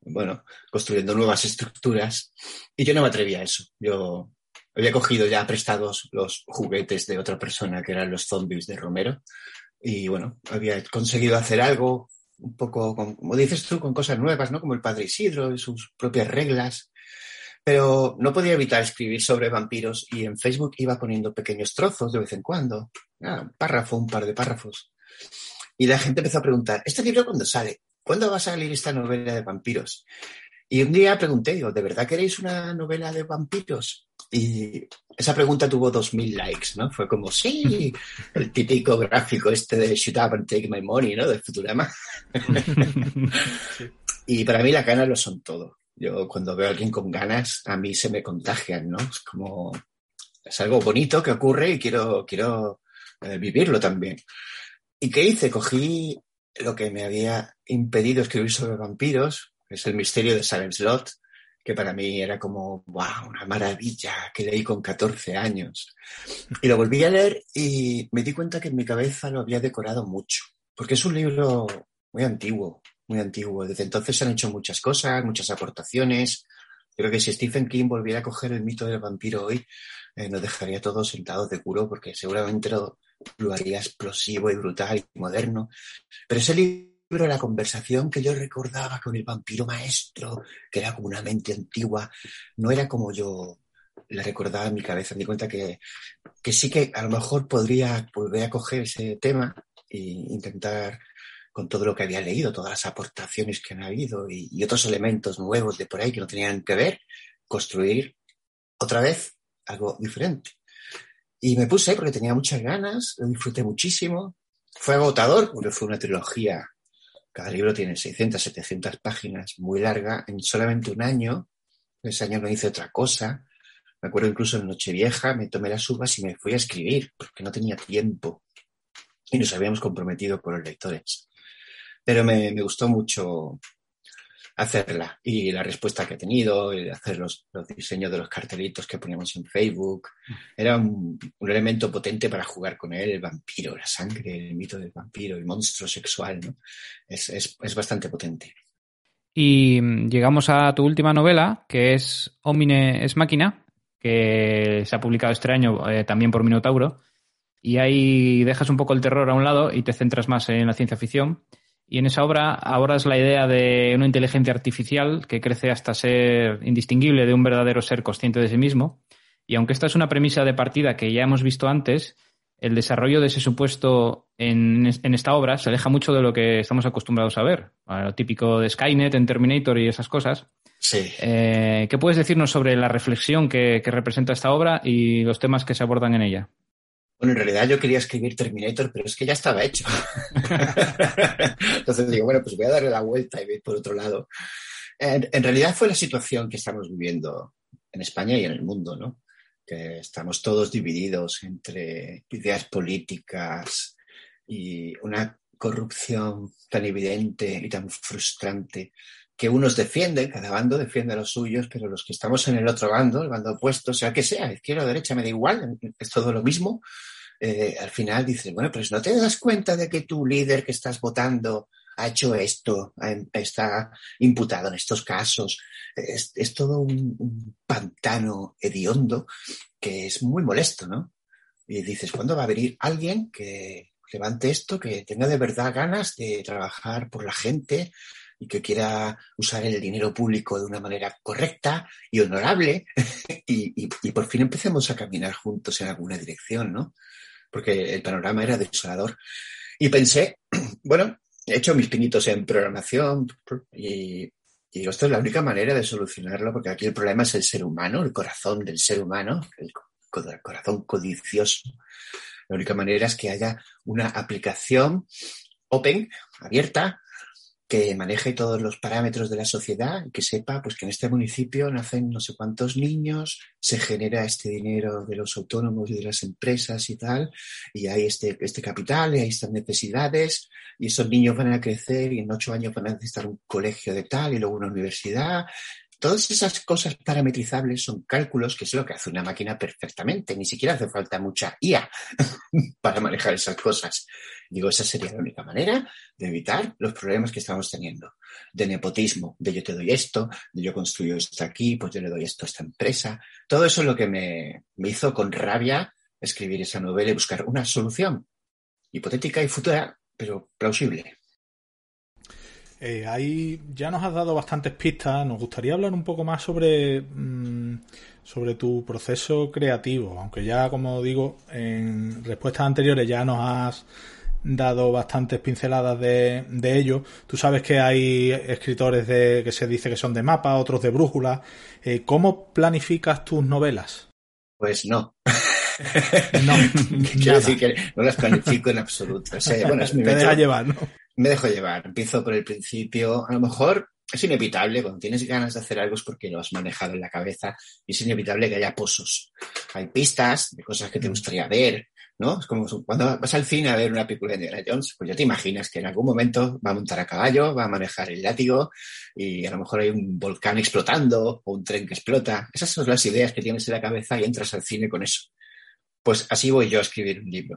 bueno, construyendo nuevas estructuras. Y yo no me atrevía a eso. Yo había cogido ya prestados los juguetes de otra persona, que eran los zombies de Romero, y bueno, había conseguido hacer algo un poco, como dices tú, con cosas nuevas, ¿no? Como el Padre Isidro y sus propias reglas. Pero no podía evitar escribir sobre vampiros y en Facebook iba poniendo pequeños trozos de vez en cuando, ah, un párrafo, un par de párrafos. Y la gente empezó a preguntar, ¿este libro cuándo sale? ¿Cuándo va a salir esta novela de vampiros? Y un día pregunté, digo, ¿de verdad queréis una novela de vampiros? Y esa pregunta tuvo 2.000 likes, ¿no? Fue como, sí, el típico gráfico este de Shoot Up and Take My Money, ¿no? De Futurama. [laughs] y para mí las ganas lo son todo. Yo cuando veo a alguien con ganas, a mí se me contagian, ¿no? Es como, es algo bonito que ocurre y quiero, quiero eh, vivirlo también. ¿Y qué hice? Cogí lo que me había impedido escribir sobre vampiros, es el misterio de Salem Slot, que para mí era como, wow, una maravilla, que leí con 14 años. Y lo volví a leer y me di cuenta que en mi cabeza lo había decorado mucho, porque es un libro muy antiguo, muy antiguo. Desde entonces se han hecho muchas cosas, muchas aportaciones. Creo que si Stephen King volviera a coger el mito del vampiro hoy, eh, nos dejaría todos sentados de curo, porque seguramente lo, lo haría explosivo y brutal y moderno. Pero ese libro la conversación que yo recordaba con el vampiro maestro, que era como una mente antigua, no era como yo la recordaba en mi cabeza. Me di cuenta que, que sí que a lo mejor podría volver a coger ese tema e intentar, con todo lo que había leído, todas las aportaciones que han habido y, otros elementos nuevos de por ahí que no tenían que ver, construir otra vez algo diferente. Y me puse porque tenía muchas ganas, lo disfruté muchísimo. Fue agotador porque fue una trilogía cada libro tiene 600, 700 páginas, muy larga. En solamente un año, ese año no hice otra cosa. Me acuerdo incluso en Nochevieja, me tomé las uvas y me fui a escribir, porque no tenía tiempo. Y nos habíamos comprometido con los lectores. Pero me, gustó mucho hacerla y la respuesta que ha tenido, hacer los, diseños de los cartelitos que poníamos en Facebook. Era un, elemento potente para jugar con él, el vampiro, la sangre, el mito del vampiro, el monstruo sexual. ¿no? Es, es, bastante potente. Y llegamos a tu última novela, que es Omine es máquina, que se ha publicado este año eh, también por Minotauro. Y ahí dejas un poco el terror a un lado y te centras más en la ciencia ficción. Y en esa obra abordas la idea de una inteligencia artificial que crece hasta ser indistinguible de un verdadero ser consciente de sí mismo. Y aunque esta es una premisa de partida que ya hemos visto antes, el desarrollo de ese supuesto en, esta obra se aleja mucho de lo que estamos acostumbrados a ver. lo típico de Skynet en Terminator y esas cosas. Sí. Eh, ¿Qué puedes decirnos sobre la reflexión que representa esta obra y los temas que se abordan en ella? Bueno, en realidad yo quería escribir Terminator, pero es que ya estaba hecho. [laughs] Entonces digo, bueno, pues voy a darle la vuelta y ver por otro lado. En, en, realidad fue la situación que estamos viviendo en España y en el mundo, ¿no? Que estamos todos divididos entre ideas políticas y una corrupción tan evidente y tan frustrante que unos defienden, cada bando defiende a los suyos, pero los que estamos en el otro bando, el bando opuesto, sea que sea, izquierda o derecha, me da igual, es todo lo mismo, eh, al final dices, bueno, pues no te das cuenta de que tu líder que estás votando ha hecho esto, está imputado en estos casos. Es, todo un, un, pantano hediondo que es muy molesto, ¿no? Y dices, ¿cuándo va a venir alguien que levante esto, que tenga de verdad ganas de trabajar por la gente, y que quiera usar el dinero público de una manera correcta y honorable [laughs] y, por fin empecemos a caminar juntos en alguna dirección, ¿no? Porque el panorama era desolador. Y pensé, [clears throat] bueno, he hecho mis pinitos en programación y, y esto es la única manera de solucionarlo, porque aquí el problema es el ser humano, el corazón del ser humano, el corazón codicioso. La única manera es que haya una aplicación open, abierta, que maneje todos los parámetros de la sociedad que sepa pues, que en este municipio nacen no sé cuántos niños, se genera este dinero de los autónomos y de las empresas y tal, y hay este, este capital y hay estas necesidades, y esos niños van a crecer y en ocho años van a necesitar un colegio de tal y luego una universidad. Todas esas cosas parametrizables son cálculos que es lo que hace una máquina perfectamente. Ni siquiera hace falta mucha IA [laughs] para manejar esas cosas. Digo, esa sería la única manera de evitar los problemas que estamos teniendo. De nepotismo, de yo te doy esto, de yo construyo esto aquí, pues yo le doy esto a esta empresa. Todo eso es lo que me, me hizo con rabia escribir esa novela y buscar una solución hipotética y futura, pero plausible. Eh, ahí ya nos has dado bastantes pistas. Nos gustaría hablar un poco más sobre, mm, sobre tu proceso creativo. Aunque ya, como digo, en respuestas anteriores ya nos has dado bastantes pinceladas de, de ello. Tú sabes que hay escritores de, que se dice que son de mapa, otros de brújula. Eh, ¿Cómo planificas tus novelas? Pues no. [laughs] no, [laughs] quiero decir que no las planifico en absoluto. bueno, es mi Te deja llevar, ¿no? Me dejo llevar. Empiezo por el principio. A lo mejor es inevitable, cuando tienes ganas de hacer algo es porque lo has manejado en la cabeza y es inevitable que haya pozos. Hay pistas de cosas que te gustaría ver, ¿no? Es como cuando vas al cine a ver una película de Indiana Jones, pues ya te imaginas que en algún momento va a montar a caballo, va a manejar el látigo y a lo mejor hay un volcán explotando o un tren que explota. Esas son las ideas que tienes en la cabeza y entras al cine con eso. Pues así voy yo a escribir un libro.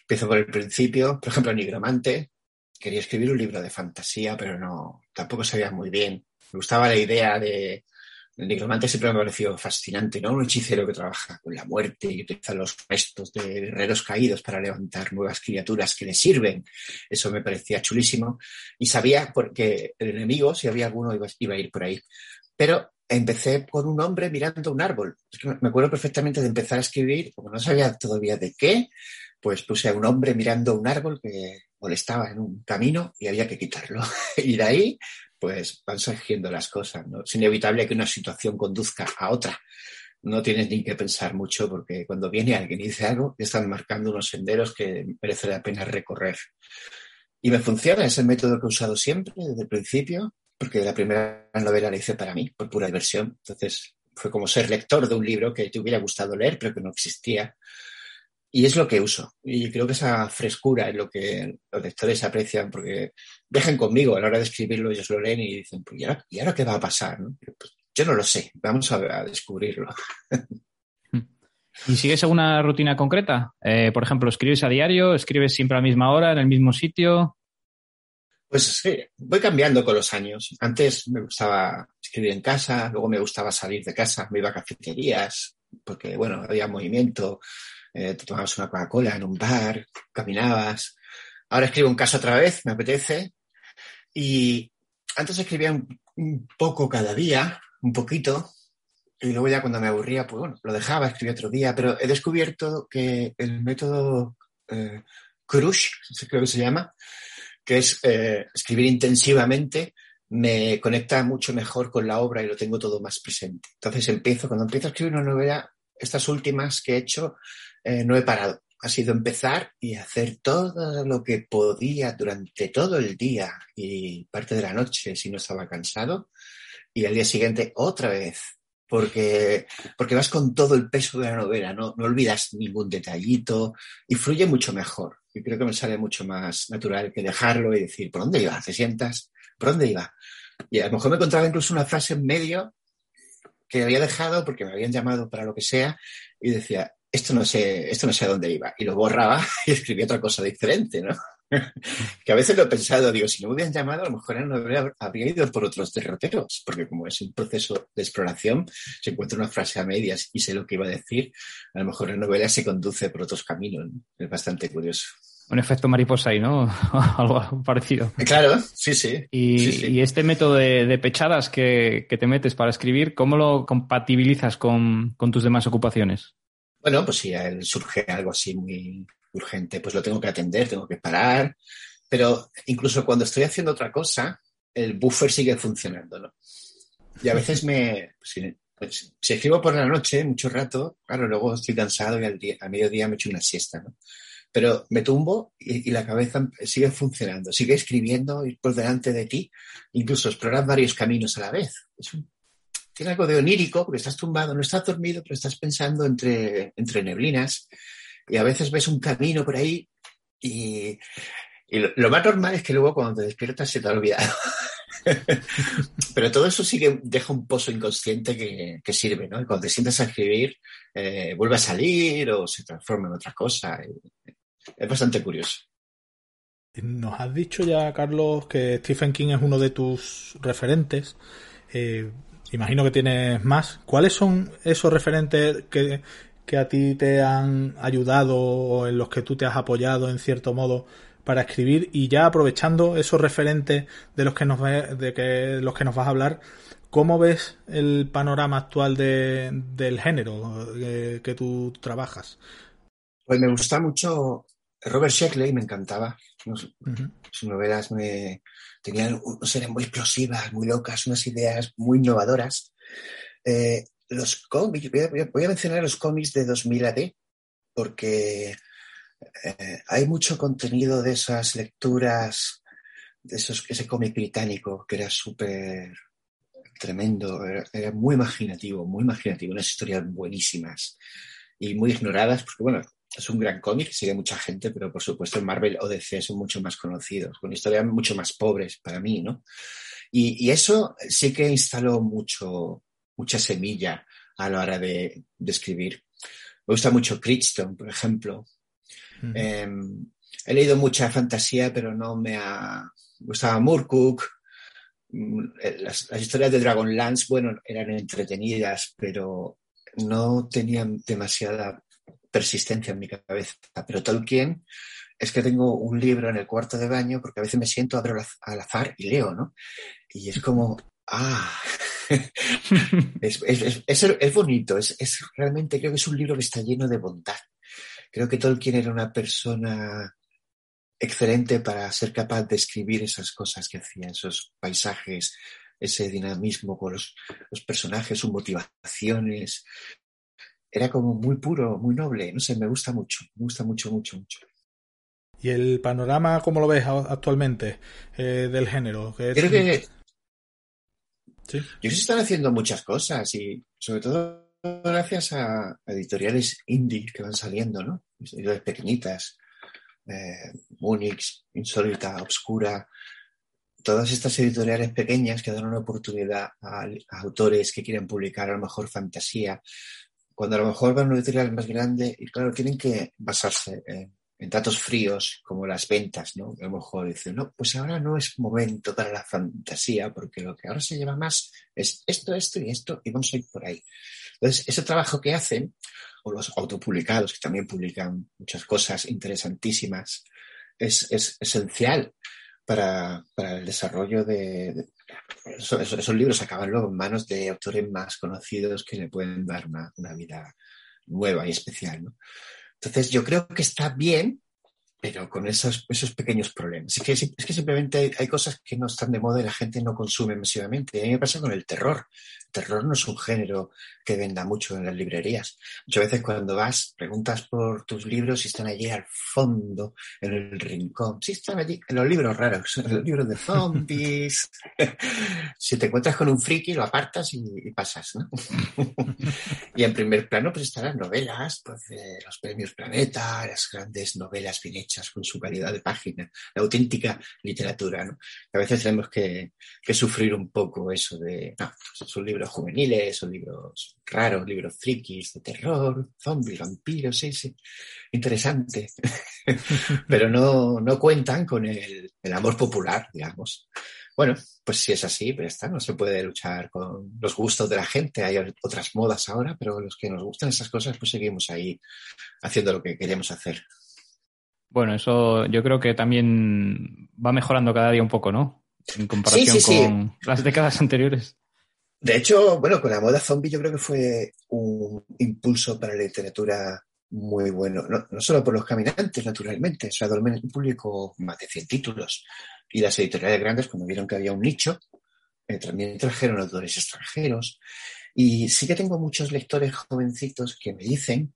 Empiezo por el principio, por ejemplo, Nigromante. Quería escribir un libro de fantasía, pero no, tampoco sabía muy bien. Me gustaba la idea de, el nigromante siempre me ha parecido fascinante, ¿no? Un hechicero que trabaja con la muerte y utiliza los restos de guerreros caídos para levantar nuevas criaturas que le sirven. Eso me parecía chulísimo. Y sabía porque el enemigo, si había alguno, iba, iba a ir por ahí. Pero empecé con un hombre mirando un árbol. me acuerdo perfectamente de empezar a escribir, como no sabía todavía de qué, pues puse a un hombre mirando un árbol que molestaba en un camino y había que quitarlo. [laughs] y de ahí pues van surgiendo las cosas. ¿no? Es inevitable que una situación conduzca a otra. No tienes ni que pensar mucho porque cuando viene alguien y dice algo, están marcando unos senderos que merece la pena recorrer. Y me funciona, es el método que he usado siempre desde el principio, porque la primera novela la hice para mí, por pura diversión. Entonces fue como ser lector de un libro que te hubiera gustado leer, pero que no existía. Y es lo que uso. Y creo que esa frescura es lo que los lectores aprecian, porque dejan conmigo a la hora de escribirlo, ellos lo leen y dicen, pues, ¿y ahora, ¿y ahora qué va a pasar? Pues, yo no lo sé, vamos a, descubrirlo. [laughs] ¿Y sigues alguna rutina concreta? Eh, por ejemplo, ¿escribes a diario? ¿Escribes siempre a la misma hora, en el mismo sitio? Pues sí, voy cambiando con los años. Antes me gustaba escribir en casa, luego me gustaba salir de casa, me iba a cafeterías, porque bueno, había movimiento, eh, te tomabas una Coca-Cola en un bar, caminabas. Ahora escribo un caso otra vez, me apetece. Y antes escribía un, poco cada día, un poquito, y luego ya cuando me aburría, pues bueno, lo dejaba, escribía otro día, pero he descubierto que el método eh, Crush, creo que se llama, que es eh, escribir intensivamente, me conecta mucho mejor con la obra y lo tengo todo más presente. Entonces empiezo, cuando empiezo a escribir una novela, estas últimas que he hecho, eh, no he parado. Ha sido empezar y hacer todo lo que podía durante todo el día y parte de la noche si no estaba cansado. Y al día siguiente otra vez, porque, porque vas con todo el peso de la novela, ¿no? no olvidas ningún detallito y fluye mucho mejor. Y creo que me sale mucho más natural que dejarlo y decir, ¿por dónde iba? ¿Te sientas? ¿Por dónde iba? Y a lo mejor me encontraba incluso una frase en medio que había dejado porque me habían llamado para lo que sea y decía, esto no sé, esto no sé a dónde iba. Y lo borraba [laughs] y escribía otra cosa diferente, ¿no? [laughs] que a veces lo he pensado, digo, si no me hubieran llamado, a lo mejor no habría, ido por otros derroteros, porque como es un proceso de exploración, se encuentra una frase a medias y sé lo que iba a decir, a lo mejor la novela se conduce por otros caminos. Es bastante curioso. Un efecto mariposa ahí, ¿no? [laughs] Algo parecido. Claro, sí, sí. Y, este método de, pechadas que, te metes para escribir, ¿cómo lo compatibilizas con tus demás ocupaciones? Bueno, pues si surge algo así muy urgente, pues lo tengo que atender, tengo que parar. Pero incluso cuando estoy haciendo otra cosa, el buffer sigue funcionando, ¿no? Y a [laughs] veces me. Pues, pues, si escribo por la noche, mucho rato, claro, luego estoy cansado y al, día, mediodía me echo una siesta, ¿no? pero me tumbo y, la cabeza sigue funcionando, sigue escribiendo y por delante de ti, incluso exploras varios caminos a la vez. Tiene algo de onírico, porque estás tumbado, no estás dormido, pero estás pensando entre, entre neblinas y a veces ves un camino por ahí y, lo, más normal es que luego cuando te despiertas se te ha olvidado. [laughs] Pero todo eso sí que deja un pozo inconsciente que, sirve, ¿no? Y cuando te sientas a escribir, eh, vuelve a salir o se transforma en otra cosa. Es bastante curioso. Nos has dicho ya, Carlos, que Stephen King es uno de tus referentes. Eh, imagino que tienes más. ¿Cuáles son esos referentes que, que a ti te han ayudado o en los que tú te has apoyado en cierto modo para escribir y ya aprovechando esos referentes de los que nos de que los que nos vas a hablar cómo ves el panorama actual de, del género que, que, tú trabajas pues me gusta mucho Robert Sheckley me encantaba. Sus novelas me tenían eran muy explosivas muy locas unas ideas muy innovadoras. Eh, los cómics, voy a, mencionar los cómics de 2000 AD, porque eh, hay mucho contenido de esas lecturas, de esos, ese cómic británico que era súper tremendo, era, muy imaginativo, muy imaginativo, unas historias buenísimas y muy ignoradas, porque bueno, es un gran cómic, sigue mucha gente, pero por supuesto Marvel o DC son mucho más conocidos, con historias mucho más pobres para mí, ¿no? Y, y eso sí que instaló mucho, mucha semilla a la hora de, escribir. Me gusta mucho Crichton, por ejemplo. Em, he leído mucha fantasía, pero no me ha gustado Murcook. Mm, eh, las, historias de Dragonlance, bueno, eran entretenidas, pero no tenían demasiada persistencia en mi cabeza. Pero Tolkien es que tengo un libro en el cuarto de baño porque a veces me siento, abro al azar y leo, ¿no? Y es como, ah, [laughs] es, es, bonito, es, realmente creo que es un libro que está lleno de bondad. Creo que Tolkien era una persona excelente para ser capaz de escribir esas cosas que hacía, esos paisajes, ese dinamismo con los, personajes, sus motivaciones. Era como muy puro, muy noble, no sé, me gusta mucho, me gusta mucho, mucho, mucho. ¿Y el panorama, cómo lo ves actualmente eh, del género? Creo que ¿Sí? Yo se están haciendo muchas cosas y sobre todo gracias a editoriales indie que van saliendo, ¿no? Editoriales pequeñitas, eh, Insólita, Obscura, todas estas editoriales pequeñas que dan una oportunidad a, autores que quieren publicar a lo mejor fantasía, cuando a lo mejor van a una editorial más grande y claro, tienen que basarse en en datos fríos como las ventas, ¿no? A lo mejor dicen, no, pues ahora no es momento para la fantasía, porque lo que ahora se lleva más es esto, esto y esto, y vamos a ir por ahí. Entonces, ese trabajo que hacen, o los autopublicados, que también publican muchas cosas interesantísimas, es, esencial para, el desarrollo de... esos, libros acaban luego en manos de autores más conocidos que le pueden dar una, una vida nueva y especial, ¿no? Entonces, yo creo que está bien, pero con esos, esos pequeños problemas. Es que, es que simplemente hay, cosas que no están de moda y la gente no consume masivamente. a mí me pasa con el terror. Terror no es un género que venda mucho en las librerías. Muchas veces cuando vas, preguntas por tus libros y están allí al fondo, en el rincón. Sí, están allí, en los libros raros, en los libros de zombies. [laughs] si te encuentras con un friki, lo apartas y, pasas, ¿no? [laughs] y en primer plano, pues están las novelas, pues los premios Planeta, las grandes novelas bien hechas con su calidad de página, la auténtica literatura, ¿no? A veces tenemos que, sufrir un poco eso de, no, pues son libros juveniles, son libros raros, libros frikis de terror, zombies, vampiros, sí, sí, interesante. [laughs] Pero no, no cuentan con el, el amor popular, digamos. Bueno, pues si es así, pero está, no se puede luchar con los gustos de la gente. Hay otras modas ahora, pero los que nos gustan esas cosas, pues seguimos ahí haciendo lo que queremos hacer. Bueno, eso yo creo que también va mejorando cada día un poco, ¿no? En comparación con las décadas anteriores. De hecho, bueno, con la moda zombie yo creo que fue un impulso para la literatura muy bueno. No, solo por los caminantes, naturalmente. O sea, Dolmen publicó más de 100 títulos. Y las editoriales grandes, cuando vieron que había un nicho, eh, también trajeron autores extranjeros. Y sí que tengo muchos lectores jovencitos que me dicen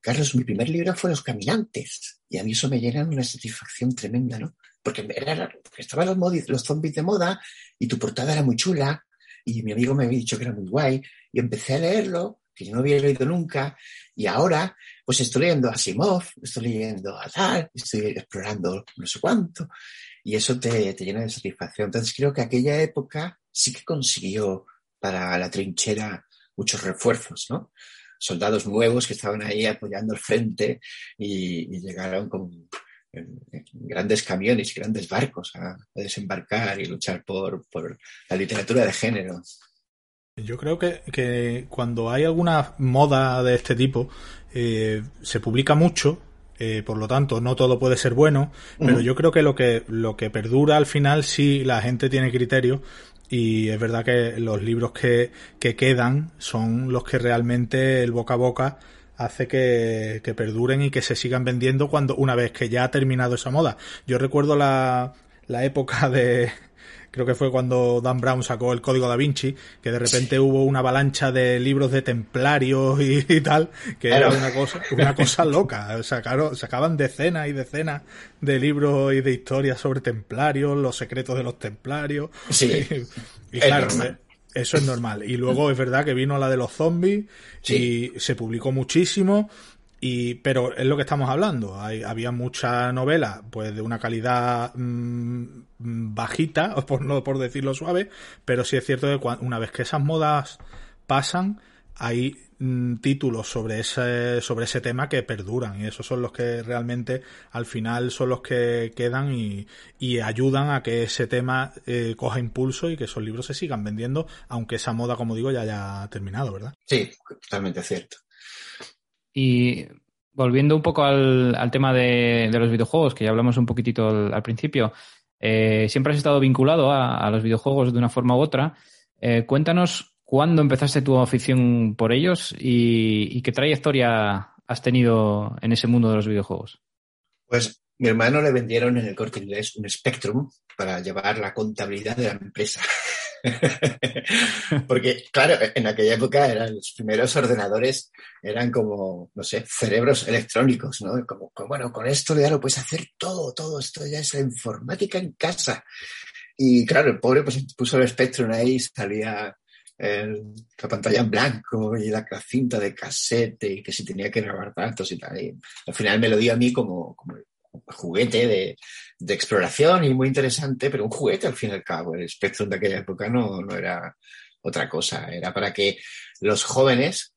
Carlos, mi primer libro fue Los Caminantes y a mí eso me llena una satisfacción tremenda, ¿no? Porque, era, estaban los, los zombies de moda y tu portada era muy chula y mi amigo me había dicho que era muy guay y empecé a leerlo, que yo no había leído nunca y ahora pues estoy leyendo a estoy leyendo a estoy explorando no sé cuánto y eso te, te llena de satisfacción. Entonces creo que aquella época sí que consiguió para la trinchera muchos refuerzos, ¿no? Soldados nuevos que estaban ahí apoyando el frente y, llegaron con grandes camiones y grandes barcos a, desembarcar y luchar por, la literatura de género. Yo creo que, cuando hay alguna moda de este tipo, eh, se publica mucho, eh, por lo tanto no todo puede ser bueno, pero yo creo que lo que lo que perdura al final sí la gente tiene criterio y es verdad que los libros que, que quedan son los que realmente el boca a boca hace que, que, perduren y que se sigan vendiendo cuando una vez que ya ha terminado esa moda. Yo recuerdo la, la época de, creo que fue cuando Dan Brown sacó el código da Vinci, que de repente hubo una avalancha de libros de templarios y, tal, que era una cosa, una cosa [laughs] loca. Sacaron, sacaban decenas y decenas de libros y de historias sobre templarios, los secretos de los templarios. Sí. Y, claro, eh, eso es normal. Y luego es verdad que vino la de los zombies y se publicó muchísimo. Y, pero es lo que estamos hablando. Hay, había mucha novela, pues de una calidad mm, bajita, [laughs] por no por decirlo suave, pero sí es cierto que una vez que esas modas pasan, hay mm, títulos sobre ese, sobre ese tema que perduran y esos son los que realmente al final son los que quedan y, y ayudan a que ese tema eh, coja impulso y que esos libros se sigan vendiendo, aunque esa moda, como digo, ya haya terminado, ¿verdad? Sí, totalmente cierto. Y volviendo un poco al, tema de, los videojuegos, que ya hablamos un poquitito al, principio, eh, siempre has estado vinculado a, los videojuegos de una forma u otra. Eh, cuéntanos cuándo empezaste tu afición por ellos y, qué trayectoria has tenido en ese mundo de los videojuegos. Pues mi hermano le vendieron en el corte inglés un Spectrum para llevar la contabilidad de la empresa. [laughs] [laughs] Porque, claro, en aquella época eran los primeros ordenadores, eran como, no sé, cerebros electrónicos, ¿no? Como, bueno, con esto ya lo puedes hacer todo, todo, esto ya es la informática en casa. Y claro, el pobre pues puso el Spectrum ahí, salía la pantalla en blanco y la cinta de casete y que si tenía que grabar datos y tal. Y al final me lo dio a mí como, como juguete de, de, exploración y muy interesante, pero un juguete al fin y al cabo. El Spectrum de aquella época no, no era otra cosa, era para que los jóvenes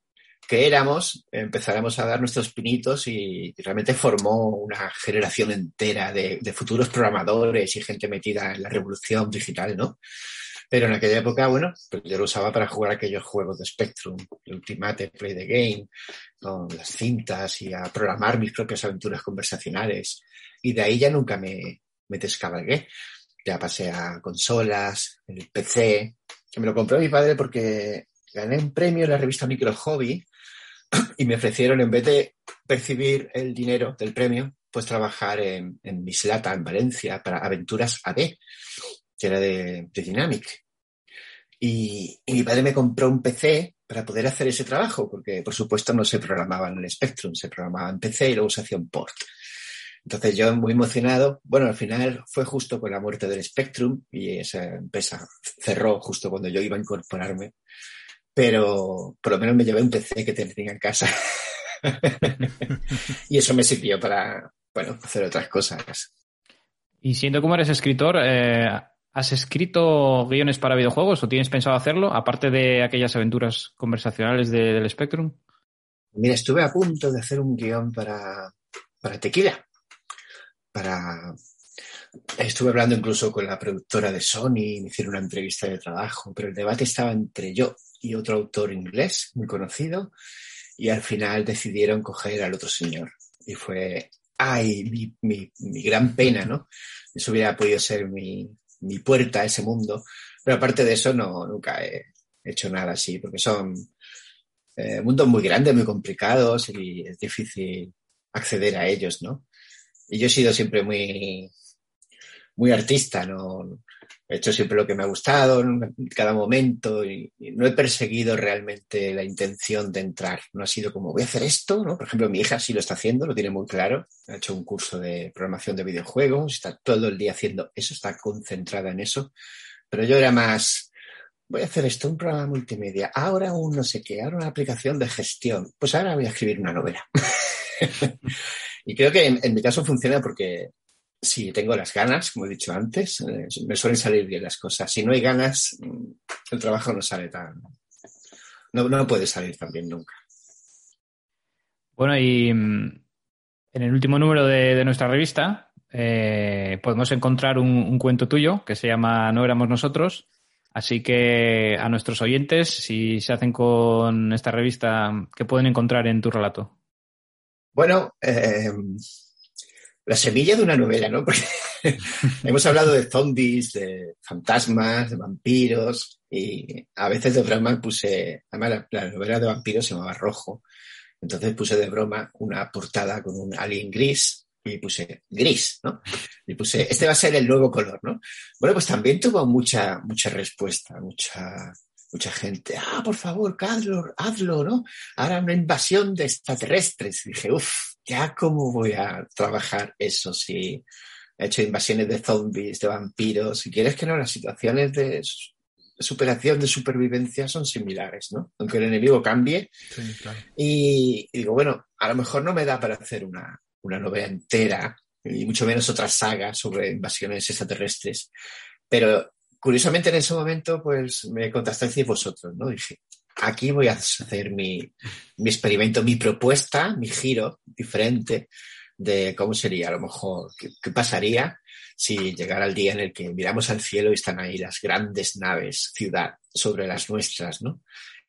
que éramos empezáramos a dar nuestros pinitos y, realmente formó una generación entera de, futuros programadores y gente metida en la revolución digital, ¿no? Pero en aquella época, bueno, pues yo lo usaba para jugar aquellos juegos de Spectrum, Ultimate Play the Game, con las cintas y a programar mis propias aventuras conversacionales. Y de ahí ya nunca me, me descabalgué. Ya pasé a consolas, el PC, que me lo compró mi padre porque gané un premio en la revista Micro Hobby [clears throat] y me ofrecieron, en vez de percibir el dinero del premio, pues trabajar en, en Mislata, en Valencia, para Aventuras AD que era de, Dynamic. Y, mi padre me compró un PC para poder hacer ese trabajo, porque por supuesto no se programaba en el Spectrum, se programaba en PC y luego se hacía un port. Entonces yo muy emocionado, bueno, al final fue justo con la muerte del Spectrum y esa empresa cerró justo cuando yo iba a incorporarme, pero por lo menos me llevé un PC que tenía en casa [laughs] y eso me sirvió para, bueno, hacer otras cosas. Y siendo como eres escritor, eh, ¿Has escrito guiones para videojuegos o tienes pensado hacerlo, aparte de aquellas aventuras conversacionales del Spectrum? Mira, estuve a punto de hacer un guion para, para Tequila. Estuve hablando incluso con la productora de Sony, me hicieron una entrevista de trabajo, pero el debate estaba entre yo y otro autor inglés muy conocido, y al final decidieron coger al otro señor. Y fue, ay, mi, mi, mi gran pena, ¿no? Eso hubiera podido ser mi, mi puerta a ese mundo. Pero aparte de eso, no, nunca he hecho nada así, porque son eh, mundos muy grandes, muy complicados y es difícil acceder a ellos, ¿no? Y yo he sido siempre muy, muy artista, ¿no? He hecho siempre lo que me ha gustado en cada momento y, no he perseguido realmente la intención de entrar. No ha sido como, voy a hacer esto, ¿no? Por ejemplo, mi hija sí lo está haciendo, lo tiene muy claro. Ha hecho un curso de programación de videojuegos, está todo el día haciendo eso, está concentrada en eso. Pero yo era más, voy a hacer esto, un programa multimedia, ahora un no sé qué, ahora una aplicación de gestión. Pues ahora voy a escribir una novela. [laughs] y creo que en mi caso funciona porque si tengo las ganas, como he dicho antes, eh, me suelen salir bien las cosas. Si no hay ganas, mm, el trabajo no sale tan. No, no puede salir tan bien nunca. Bueno, y mm, en el último número de, nuestra revista eh, podemos encontrar un, cuento tuyo que se llama No éramos nosotros. Así que a nuestros oyentes, si se hacen con esta revista, ¿qué pueden encontrar en tu relato? Bueno, eh, la semilla de una novela, ¿no? Porque [laughs] hemos hablado de zombies, de fantasmas, de vampiros y a veces de broma puse, además la, novela de vampiros se llamaba Rojo, entonces puse de broma una portada con un alien gris y puse gris, ¿no? Y puse, este va a ser el nuevo color, ¿no? Bueno, pues también tuvo mucha, mucha respuesta, mucha, mucha gente, ah, por favor, hazlo, hazlo, ¿no? Ahora una invasión de extraterrestres. Y dije, uff, ya cómo voy a trabajar eso si he hecho invasiones de zombies, de vampiros. Si quieres que no, las situaciones de superación, de supervivencia son similares, ¿no? Aunque el enemigo cambie. y, digo, bueno, a lo mejor no me da para hacer una, una novela entera, y mucho menos otra saga sobre invasiones extraterrestres. Pero curiosamente en ese momento, pues me contactasteis vosotros, ¿no? Dije, aquí voy a hacer mi, experimento, mi propuesta, mi giro diferente de cómo sería, a lo mejor, qué, pasaría si llegara el día en el que miramos al cielo y están ahí las grandes naves, ciudad, sobre las nuestras, ¿no?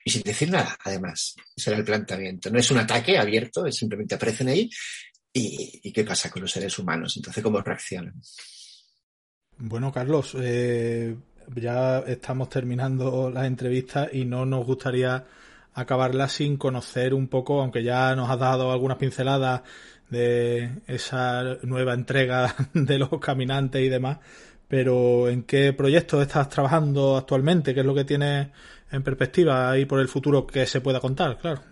Y sin decir nada, además. Ese era el planteamiento. No es un ataque abierto, es simplemente aparecen ahí y, y qué pasa con los seres humanos. Entonces, ¿cómo reaccionan? Bueno, Carlos, eh, ya estamos terminando la entrevista y no nos gustaría acabarla sin conocer un poco, aunque ya nos has dado algunas pinceladas de esa nueva entrega [laughs] de los caminantes y demás, pero ¿en qué proyectos estás trabajando actualmente? ¿Qué es lo que tienes en perspectiva ahí por el futuro que se pueda contar? Claro.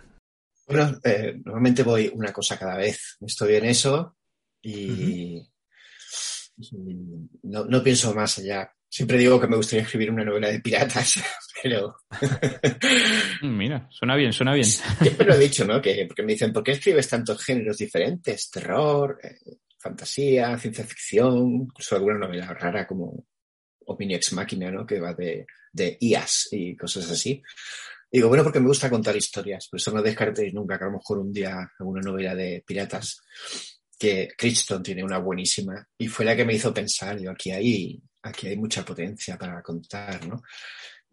Bueno, eh, normalmente voy una cosa cada vez. Estoy en eso y, no, no, pienso más allá. Siempre digo que me gustaría escribir una novela de piratas, [laughs] pero... Mm, mira, suena bien, suena bien. Siempre lo he dicho, ¿no? Que, porque me dicen, ¿por qué escribes tantos géneros diferentes? Terror, eh, fantasía, ciencia ficción, incluso alguna novela rara como Omni Ex Máquina, ¿no? Que va de, de IAS y cosas así. Digo, bueno, porque me gusta contar historias, por eso no descartéis nunca que a lo mejor un día alguna novela de piratas que Crichton tiene una buenísima y fue la que me hizo pensar, yo aquí hay, aquí hay mucha potencia para contar, ¿no?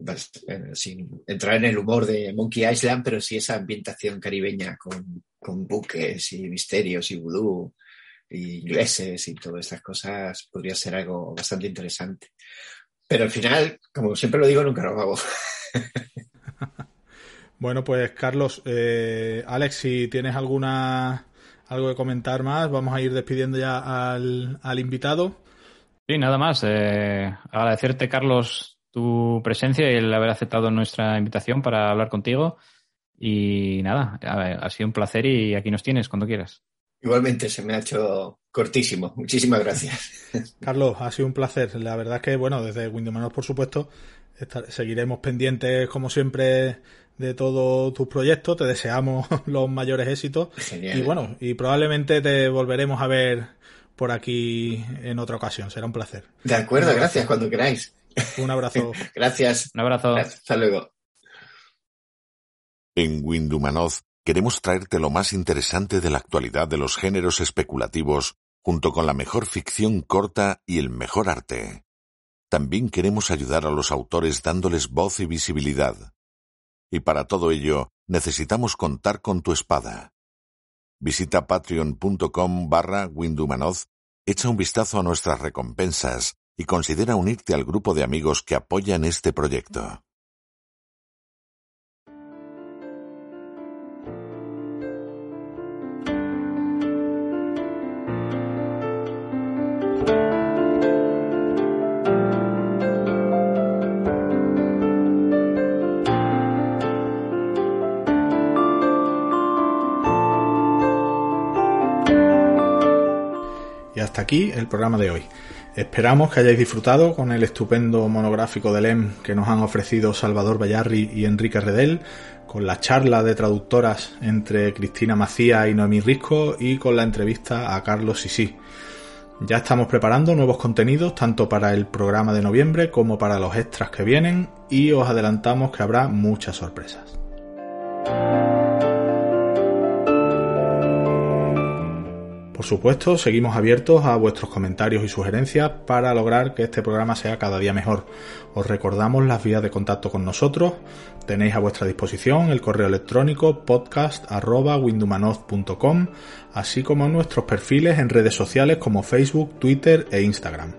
Eh, sin entrar en el humor de Monkey Island, pero sí esa ambientación caribeña con, con buques y misterios y vudú y ingleses y todas estas cosas podría ser algo bastante interesante. Pero al final, como siempre lo digo, nunca lo hago. [laughs] bueno, pues Carlos, eh, Alex, si tienes alguna algo que comentar más, vamos a ir despidiendo ya al, al invitado. Sí, nada más. Eh, agradecerte, Carlos, tu presencia y el haber aceptado nuestra invitación para hablar contigo. Y nada, ha sido un placer y aquí nos tienes cuando quieras. Igualmente, se me ha hecho cortísimo. Muchísimas gracias. [laughs] Carlos, ha sido un placer. La verdad es que, bueno, desde Windows por supuesto, seguiremos pendientes, como siempre, de todos tus proyectos. Te deseamos [laughs] los mayores éxitos. Y bueno, y probablemente te volveremos a ver por aquí en otra ocasión. Será un placer. De acuerdo, gracias, cuando queráis. Un abrazo. [laughs] gracias. Un abrazo. Hasta luego. En Windumanoz queremos traerte lo más interesante de la actualidad de los géneros especulativos, junto con la mejor ficción corta y el mejor arte. También queremos ayudar a los autores dándoles voz y visibilidad y para todo ello necesitamos contar con tu espada. Visita patreon.com barra Windumanoz, echa un vistazo a nuestras recompensas y considera unirte al grupo de amigos que apoyan este proyecto. Hasta aquí el programa de hoy. Esperamos que hayáis disfrutado con el estupendo monográfico de LEM que nos han ofrecido Salvador Bayarri y Enrique Redel, con la charla de traductoras entre Cristina Macía y Noemí Risco y con la entrevista a Carlos Sisi. Ya estamos preparando nuevos contenidos tanto para el programa de noviembre como para los extras que vienen y os adelantamos que habrá muchas sorpresas. Por supuesto, seguimos abiertos a vuestros comentarios y sugerencias para lograr que este programa sea cada día mejor. Os recordamos las vías de contacto con nosotros. Tenéis a vuestra disposición el correo electrónico podcast.windumanoz.com, así como nuestros perfiles en redes sociales como Facebook, Twitter e Instagram.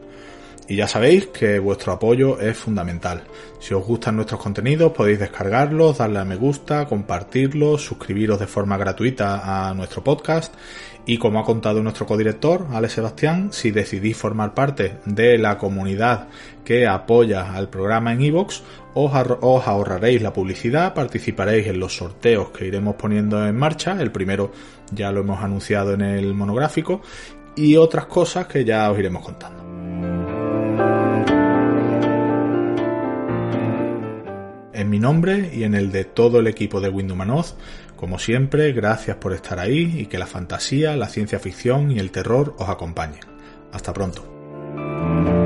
Y ya sabéis que vuestro apoyo es fundamental. Si os gustan nuestros contenidos podéis descargarlos, darle a me gusta, compartirlos, suscribiros de forma gratuita a nuestro podcast y como ha contado nuestro codirector, Alex Sebastián, si decidís formar parte de la comunidad que apoya al programa en iVoox, os, os, ahorraréis la publicidad, participaréis en los sorteos que iremos poniendo en marcha. El primero ya lo hemos anunciado en el monográfico y otras cosas que ya os iremos contando. En mi nombre y en el de todo el equipo de Windumanoz, como siempre, gracias por estar ahí y que la fantasía, la ciencia ficción y el terror os acompañen. Hasta pronto.